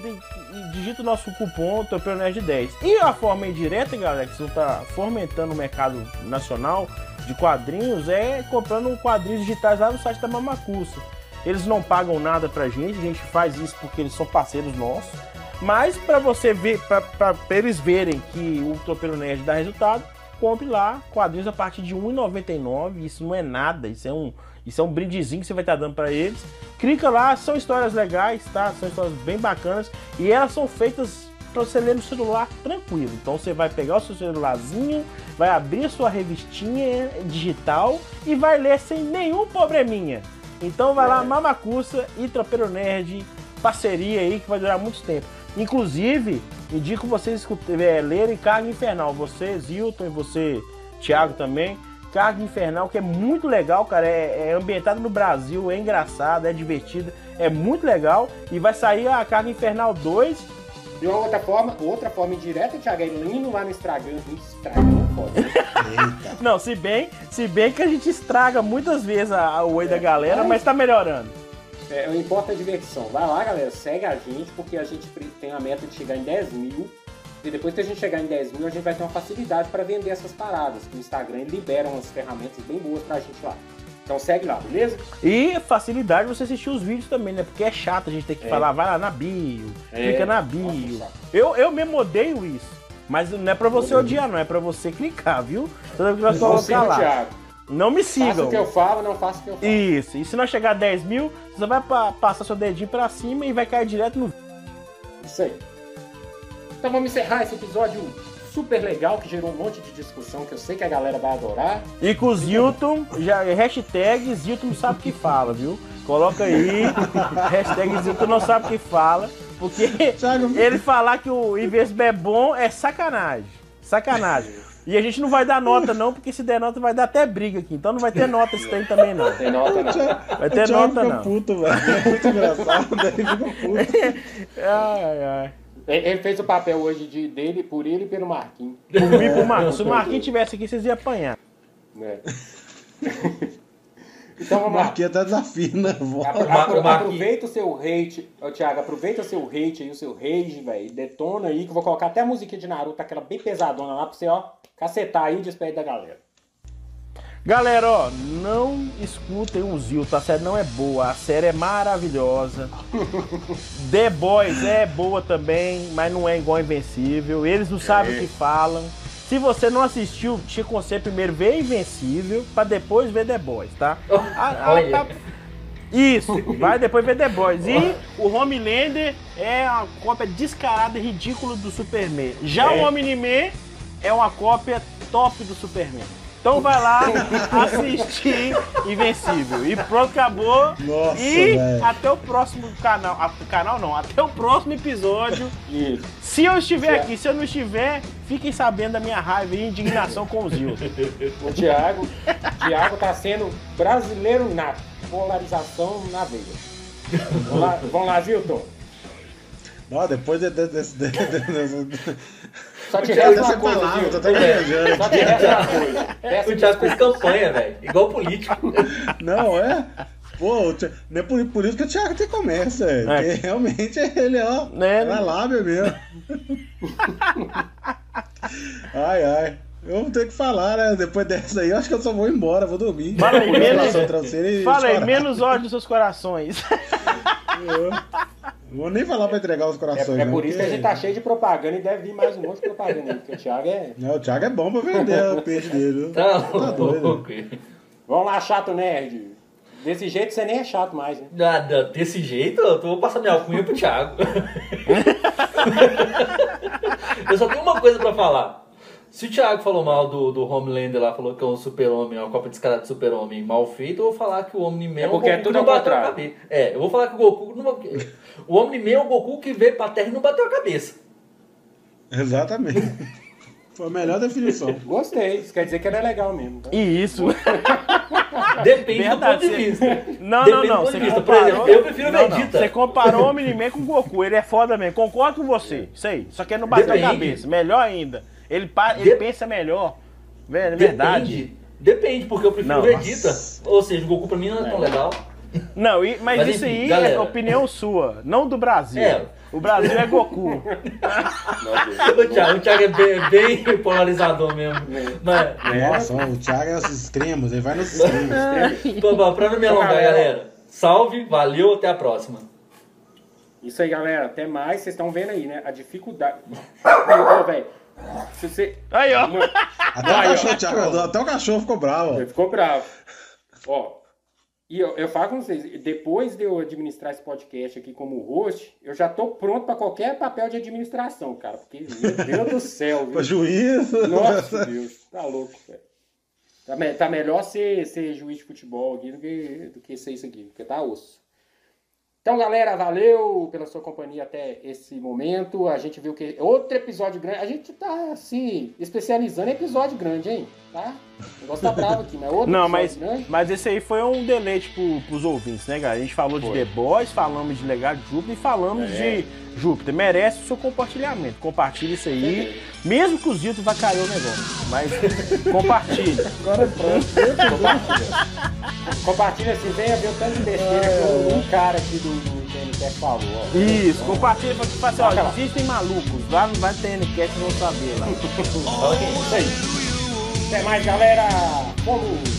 [SPEAKER 4] digita o nosso cupom Nerd 10. E a forma indireta, galera, que você está fomentando o mercado nacional de quadrinhos é comprando quadrinhos digitais lá no site da Mamacuça. Eles não pagam nada pra gente, a gente faz isso porque eles são parceiros nossos. Mas para você ver, para eles verem que o Tropeiro Nerd dá resultado, compre lá quadrinhos a partir de R$1,99. Isso não é nada, isso é um, isso é um brindezinho que você vai estar dando para eles. Clica lá, são histórias legais, tá? São histórias bem bacanas e elas são feitas para você ler no celular tranquilo. Então você vai pegar o seu celularzinho, vai abrir sua revistinha digital e vai ler sem nenhum probleminha. Então vai lá, é. Mamacussa e Tropeiro Nerd, parceria aí que vai durar muito tempo. Inclusive, indico vocês é, lerem Carga Infernal. Você, Zilton, e você, Thiago também. Carga Infernal, que é muito legal, cara. É, é, ambientado no Brasil, é engraçado, é divertido, é muito legal. E vai sair a Carga Infernal 2.
[SPEAKER 1] De uma outra forma, outra forma indireta, Thiago, é lindo lá no Instagram. Instagram,
[SPEAKER 4] foda. Não, se bem, se bem que a gente estraga muitas vezes a, o oi é, da galera, mas tá melhorando.
[SPEAKER 1] É, não importa a diversão. Vai lá, galera, segue a gente, porque a gente tem a meta de chegar em 10 mil e depois que a gente chegar em 10 mil, a gente vai ter uma facilidade para vender essas paradas. O Instagram libera umas ferramentas bem boas pra gente lá. Então segue lá, beleza?
[SPEAKER 4] E facilidade você assistir os vídeos também, né? Porque é chato a gente ter que é. falar, vai lá na bio, é. clica na bio. Nossa, eu, eu mesmo odeio isso. Mas não é pra você odiar, não, é pra você clicar, viu? Toda vez que colocar lá. Thiago. Não me sigam. Faça
[SPEAKER 1] o que eu falo, não faça o que eu falo.
[SPEAKER 4] Isso. E se não chegar a 10 mil, você vai passar seu dedinho pra cima e vai cair direto no.
[SPEAKER 1] Isso aí. Então vamos encerrar esse episódio super legal que gerou um monte de discussão que eu sei que a galera vai adorar.
[SPEAKER 4] E com o Zilton, já, hashtag Zilton sabe o que fala, viu? Coloca aí, hashtag Zilton não sabe o que fala, porque ele falar que o investimento é bom é sacanagem. Sacanagem. E a gente não vai dar nota, não, porque se der nota vai dar até briga aqui. Então não vai ter nota esse tem também, não.
[SPEAKER 1] Tem nota, não.
[SPEAKER 4] Vai ter nota, não.
[SPEAKER 2] Puto, velho. É muito engraçado, daí fica puto.
[SPEAKER 4] ai, ai.
[SPEAKER 1] Ele fez o papel hoje de, dele, por ele e pelo Marquinhos.
[SPEAKER 4] Por mim e por Marquinhos. Se o Marquinhos tivesse aqui, vocês iam apanhar.
[SPEAKER 1] É.
[SPEAKER 2] então vamos lá. Marquinhos até desafina.
[SPEAKER 1] Apro aproveita o seu hate. Ô, Thiago, aproveita o seu hate aí, o seu rage, velho. Detona aí, que eu vou colocar até a musiquinha de Naruto, aquela bem pesadona lá pra você, ó, cacetar aí e despede da galera.
[SPEAKER 4] Galera, ó, não escutem o Zilton, a série não é boa, a série é maravilhosa. The Boys é boa também, mas não é igual Invencível. Eles não sabem o que falam. Se você não assistiu, te aconselho primeiro ver Invencível, para depois ver The Boys, tá? A, a, isso, vai depois ver The Boys. E o Homelander é uma cópia descarada e ridícula do Superman. Já é. o Omni-Man é uma cópia top do Superman. Então vai lá assistir Invencível. E pronto, acabou.
[SPEAKER 2] Nossa,
[SPEAKER 4] e véio. até o próximo canal. A, canal não, até o próximo episódio.
[SPEAKER 1] Isso.
[SPEAKER 4] Se eu estiver aqui, se eu não estiver, fiquem sabendo da minha raiva e indignação com o Zil.
[SPEAKER 1] O Thiago, Thiago tá sendo brasileiro na polarização na veia. Vamos lá, vamos lá Zilton.
[SPEAKER 2] Não, depois de, de, de, de
[SPEAKER 1] só te resta uma coisa, palavra, Tô até viajando. Só te resta uma coisa.
[SPEAKER 3] O Thiago fez campanha, velho. Igual político.
[SPEAKER 2] Não, é? Pô, não é por, por isso que o Thiago tem comércio, é. Porque realmente ele, ó, é, é lábio mesmo. ai, ai. Eu vou ter que falar, né? Depois dessa aí, eu acho que eu só vou embora, vou dormir.
[SPEAKER 4] Fala aí, menos, fala aí, menos ódio dos seus corações.
[SPEAKER 2] Não vou nem falar pra entregar os corações.
[SPEAKER 1] É, é por isso que a gente tá cheio de propaganda e deve vir mais um monte de propaganda aí, porque o Thiago é.
[SPEAKER 2] Não, o Thiago é bom pra vender o peixe dele.
[SPEAKER 3] Tá, tá doido.
[SPEAKER 1] Vamos lá, chato nerd. Desse jeito você nem é chato mais, né?
[SPEAKER 3] Nada, desse jeito eu vou passar minha alcunha pro Thiago. eu só tenho uma coisa pra falar. Se o Thiago falou mal do, do Homelander lá, falou que é um super-homem, é uma Copa descarada de super-homem mal feito, eu vou falar que o Omni-Man
[SPEAKER 1] É porque
[SPEAKER 3] o
[SPEAKER 1] é
[SPEAKER 3] Goku
[SPEAKER 1] tudo
[SPEAKER 3] não bateu a cabeça. É, eu vou falar que o Goku não... O Omni-Man é o Goku que veio pra Terra e não bateu a cabeça.
[SPEAKER 2] Exatamente. Foi a melhor definição.
[SPEAKER 1] Gostei, isso quer dizer que é legal mesmo. tá?
[SPEAKER 4] E isso.
[SPEAKER 3] Depende
[SPEAKER 4] Verdade,
[SPEAKER 3] do ponto de vista.
[SPEAKER 4] Não,
[SPEAKER 3] Depende
[SPEAKER 4] não, não. Você
[SPEAKER 3] vista.
[SPEAKER 4] Comparou...
[SPEAKER 3] exemplo, eu prefiro o
[SPEAKER 4] não, não.
[SPEAKER 3] Vegeta.
[SPEAKER 4] Você comparou o Omni-Man com o Goku. Ele é foda mesmo. Concordo com você. Isso aí. Só que ele não bateu a cabeça. Melhor ainda. Ele, pa... ele
[SPEAKER 3] De-
[SPEAKER 4] pensa melhor. Ver- Verdade.
[SPEAKER 3] Depende. Depende, porque eu prefiro
[SPEAKER 4] Não,
[SPEAKER 3] Vegeta.
[SPEAKER 2] nossa.
[SPEAKER 3] Ou seja, o Goku pra mim não é tão legal.
[SPEAKER 4] Não, e- mas,
[SPEAKER 3] Mas
[SPEAKER 4] isso
[SPEAKER 3] enfim,
[SPEAKER 4] aí
[SPEAKER 3] galera.
[SPEAKER 4] é opinião sua, não do Brasil.
[SPEAKER 3] É.
[SPEAKER 4] O Brasil é Goku.
[SPEAKER 3] O Thiago, o Thiago é bem, bem polarizador mesmo. Mas,
[SPEAKER 2] Nossa, o Thiago é os extremos, ele vai nos extremos.
[SPEAKER 3] pra, pra- não me alongar,
[SPEAKER 1] Galera.
[SPEAKER 3] galera. Salve, valeu, até a próxima.
[SPEAKER 1] Isso aí, galera. Até mais. Vocês estão vendo aí, né? A dificuldade. Ô, velho. Se você.
[SPEAKER 4] Aí, ó.
[SPEAKER 2] Até o
[SPEAKER 1] Aí, ó.
[SPEAKER 2] cachorro, Thiago, até o cachorro ficou bravo.
[SPEAKER 1] Ele ficou bravo. Ó. E eu, eu falo com vocês, depois de eu administrar esse podcast aqui como host, eu já tô pronto pra qualquer papel de administração, cara. Porque, meu Deus do céu,
[SPEAKER 2] Pra juiz.
[SPEAKER 1] Nossa, Deus. Tá louco, velho. Tá, me- tá melhor ser, ser juiz de futebol aqui do que, do que ser isso aqui, porque tá osso. Então, galera, valeu pela sua companhia até esse momento. A gente viu que outro episódio grande. A gente tá se especializando em episódio grande, hein? Tá? O negócio tá bravo aqui, mas outro
[SPEAKER 4] Não, mas,
[SPEAKER 1] grande.
[SPEAKER 4] mas esse aí foi um deleite pro, pros ouvintes, né, cara? A gente falou de
[SPEAKER 1] Foi.
[SPEAKER 4] The Boys, falamos de Legado de Júpiter e falamos
[SPEAKER 1] É.
[SPEAKER 4] de Júpiter. Merece o seu compartilhamento. Compartilhe isso aí. Mesmo que o Zito vai cair o negócio. Mas compartilhe.
[SPEAKER 2] Agora pronto.
[SPEAKER 1] Compartilha. Compartilha assim, venha ver o tanto de besteira que um cara aqui do, do falou. ó.
[SPEAKER 4] Isso, compartilha pra tipo ó,
[SPEAKER 1] Vai lá.
[SPEAKER 4] existem malucos. Lá não vai ter NCast, vão saber lá.
[SPEAKER 1] Isso aí. Até mais, galera. Vamos!